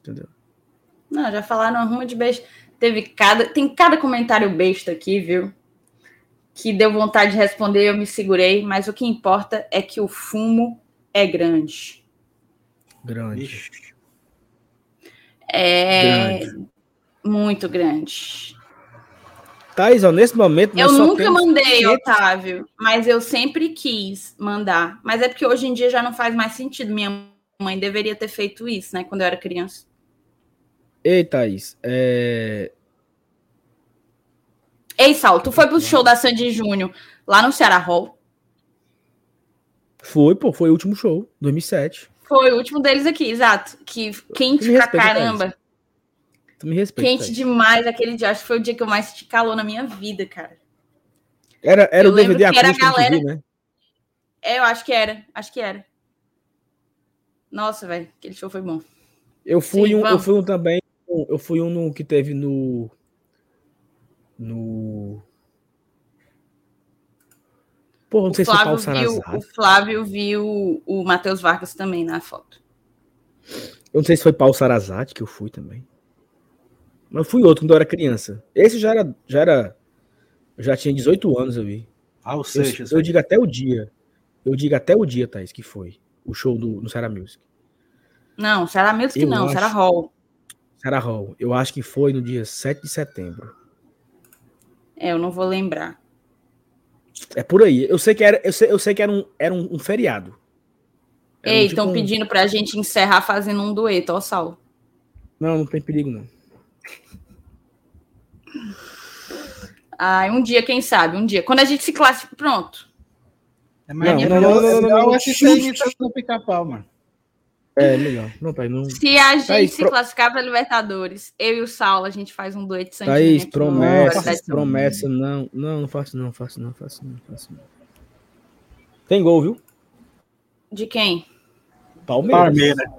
Entendeu? Não, já falaram arruma de besta. Teve cada. Tem cada comentário besta aqui, viu? Que deu vontade de responder, eu me segurei, mas o que importa é que o fumo é grande. Grande. É grande. muito grande. Thaís, ó, nesse momento. Eu nunca mandei, Otávio, mas eu sempre quis mandar. Mas é porque hoje em dia já não faz mais sentido. Minha mãe deveria ter feito isso, né? Quando eu era criança. Ei, Thaís, é... Ei, Sal, tu foi pro show da Sandy Júnior lá no Ceará Hall? Foi, pô, foi o último show, 2007. Foi o último deles aqui, exato. Que quente pra caramba. Tu me respeita. Quente Thaís. demais aquele dia. Acho que foi o dia que eu mais te calou na minha vida, cara. Era, era eu o DVD que era a galera... né? É, eu acho que era. Acho que era. Nossa, velho, aquele show foi bom. Eu fui Sim, um, eu fui um também eu fui um no, que teve no. No. Pô, não o sei Flávio se foi viu, O Flávio viu o Matheus Vargas também na foto. Eu não sei se foi Paulo Sarazate que eu fui também. Mas eu fui outro quando eu era criança. Esse já era. Já era. Já tinha 18 anos, eu vi. Ah, ou seja, eu, eu digo até o dia. Eu digo até o dia, Thaís, que foi. O show do, no Sarah Music. Não, Sarah Music eu não, acho... Sarah Hall. Sarah Hall. Eu acho que foi no dia 7 de setembro. É, eu não vou lembrar. É por aí. Eu sei que era, eu sei, eu sei que era, um, era um, um feriado. Era Ei, estão um, tipo pedindo pra gente encerrar fazendo um dueto, ó, Sal. Não, não tem perigo, não. Ai, um dia, quem sabe, um dia. Quando a gente se classifica, pronto. É não não, não, não, não, não, é não, não, pica-pau, mano. É, legal. Não, tá pai, não... Se a tá gente Thaís, se pro... classificar para Libertadores, eu e o Saulo, a gente faz um dueto tá santinho. Thaís, é? promessa, promessa, não, não, não faço não, faço não, faço não, faço não. Tem gol, viu? De quem? Palmeiras. Palmeiras.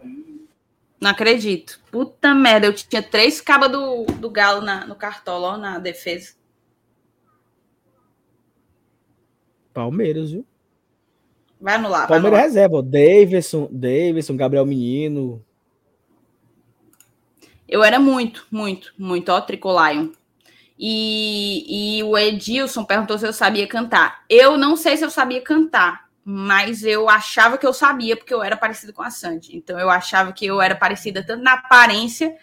Não acredito. Puta merda, eu tinha três cabas do, do Galo na, no cartola, ó, na defesa. Palmeiras, viu? Vai no lá. Palmeiras reserva. Davidson, Davidson, Gabriel Menino. Eu era muito, muito, muito, ó, Tricolion. E, e o Edilson perguntou se eu sabia cantar. Eu não sei se eu sabia cantar, mas eu achava que eu sabia, porque eu era parecida com a Sandy. Então eu achava que eu era parecida tanto na aparência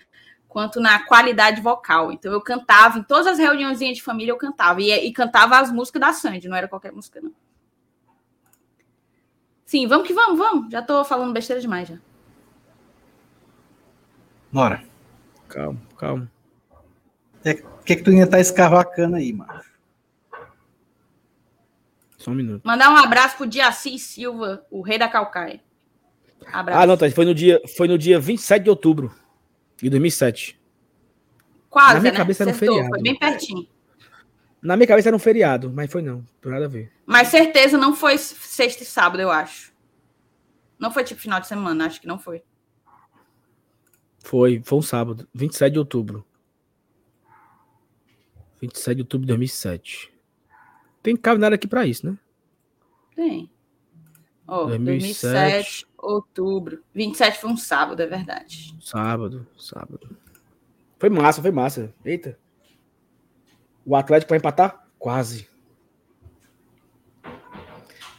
quanto na qualidade vocal. Então eu cantava, em todas as reuniõezinhas de família eu cantava. E, e cantava as músicas da Sandy, não era qualquer música, não. Sim, vamos que vamos, vamos. Já tô falando besteira demais já. Bora. Calma, calma. O é, que, que tu ainda tá escavacando aí, mano? Só um minuto. Mandar um abraço pro Diaci Silva, o rei da Calcaia. Abraço. Ah, não, tá. Foi no dia, foi no dia 27 de outubro de 2007. Quase, Na minha né? cabeça era um feriado. Foi bem pertinho. Na minha cabeça era um feriado, mas foi não. Por nada a ver. Mas certeza não foi sexta e sábado, eu acho. Não foi tipo final de semana, acho que não foi. Foi, foi um sábado, 27 de outubro. 27 de outubro de 2007. Tem caminhada aqui para isso, né? Tem. Oh, 2007. 2007, outubro. 27 foi um sábado, é verdade. Sábado, sábado. Foi massa, foi massa. Eita. O Atlético vai empatar? Quase.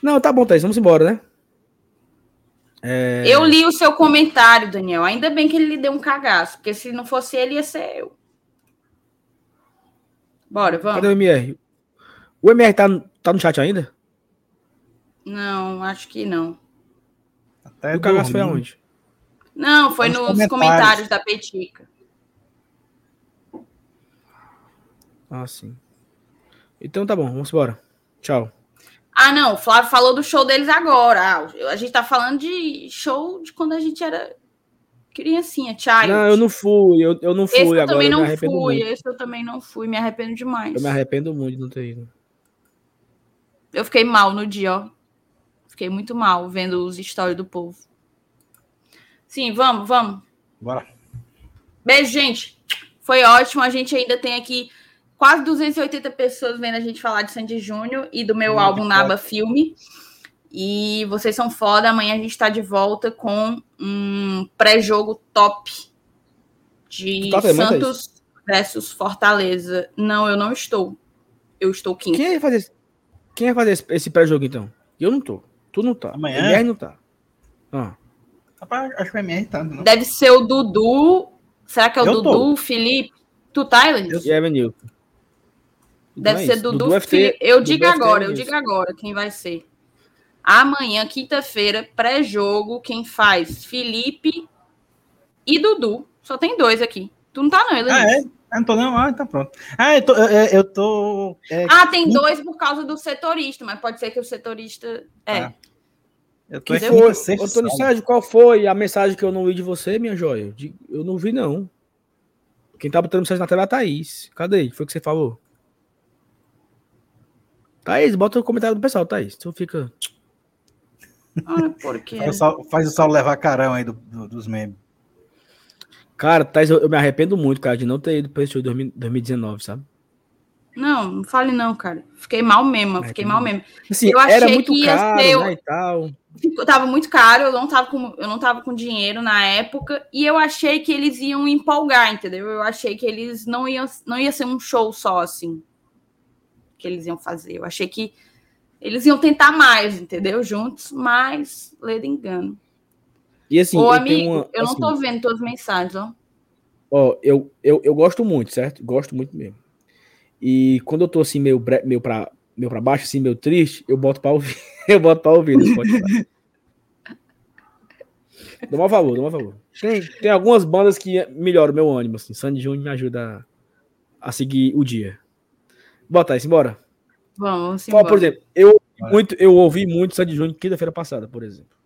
Não, tá bom, Thaís, vamos embora, né? É... Eu li o seu comentário, Daniel. Ainda bem que ele lhe deu um cagaço, porque se não fosse ele, ia ser eu. Bora, vamos. Cadê o MR? O MR tá, tá no chat ainda? Não, acho que não. Até o cagaço foi aonde? Não, foi nos, comentários. comentários da Petica. Ah, sim. Então tá bom, vamos embora. Tchau. Ah, não, o Flávio falou do show deles agora. Ah, a gente tá falando de show de quando a gente era criancinha, child. Não, eu não fui, eu, eu não fui esse eu Também não fui, muito. esse eu também não fui, me arrependo demais. Eu me arrependo muito de não ter ido. Eu fiquei mal no dia, ó. Fiquei muito mal vendo os stories do povo. Sim, vamos, vamos. Bora. Beijo, gente. Foi ótimo. A gente ainda tem aqui quase 280 pessoas vendo a gente falar de Sandy Júnior e do meu muito álbum Naba Filme. E vocês são foda. Amanhã a gente está de volta com um pré-jogo top de tá Santos versus Fortaleza. Não, eu não estou. Eu estou quinto. Quem vai fazer, quem vai fazer esse pré-jogo então? Eu não tô. Tu não tá. Amanhã? MR não tá. Ah. Rapaz, acho que o MR tá. Não. Deve ser o Dudu. Será que é o eu Dudu, tô. Felipe? Tu tá, Elenilson? E Evanilton. Deve ser Dudu, Dudu Felipe. Eu Dudu digo agora, eu digo agora quem vai ser. Amanhã, quinta-feira, pré-jogo, quem faz? Felipe e Dudu. Só tem dois aqui. Tu não tá, não, Elenilson. Ah, é? Ah, não tô não. Ah, tá pronto. Ah, eu tô. É, eu tô é, ah, tem dois por causa do setorista, mas pode ser que o setorista. É. Ah. Eu tô aqui. Antônio Sérgio, qual foi a mensagem que eu não vi de você, minha joia? Eu não vi, não. Quem tá botando mensagem na tela é a Thaís. Cadê? Foi o que você falou? Thaís, bota o comentário do pessoal, Thaís. Tu fica. Ah, por quê? Faz o Saulo, Saulo levar carão aí do, do, dos membros. Cara, Thais, eu, eu, me arrependo muito, cara, de não ter ido para esse show de 2019, sabe? Não, não fale não, cara. Fiquei mal mesmo, fiquei mal mesmo. Assim, eu achei era muito que ia caro, ser. Né, e tal. Tava muito caro, eu não tava, com, eu não tava com dinheiro na época, e eu achei que eles iam empolgar, entendeu? Eu achei que eles não iam, não ia ser um show só, assim, que eles iam fazer. Eu achei que eles iam tentar mais, entendeu? Juntos, mas ledo engano. E assim, Ô, eu amigo, uma, eu não tô assim, vendo todas as mensagens, ó. Ó, eu, eu, eu gosto muito, certo? Gosto muito mesmo. E quando eu tô assim, meio, meio, pra, meio pra baixo, assim, meio triste, eu boto pra ouvir. [LAUGHS] eu boto pra ouvir no Spotify. dou um favor, dou um favor. Tem, tem algumas bandas que melhoram meu ânimo, assim. Sandy Júnior me ajuda a, a, seguir o dia. Bota isso, embora. Vamos, embora. Por exemplo, eu, muito, eu ouvi muito Sandy Júnior quinta-feira passada, por exemplo.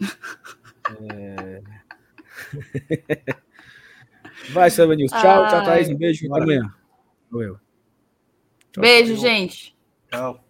[LAUGHS] É... [LAUGHS] Vai, Sam News. Tchau, tchau, Thaís. Um beijo. Até amanhã. Tchau. Beijo, gente. Tchau.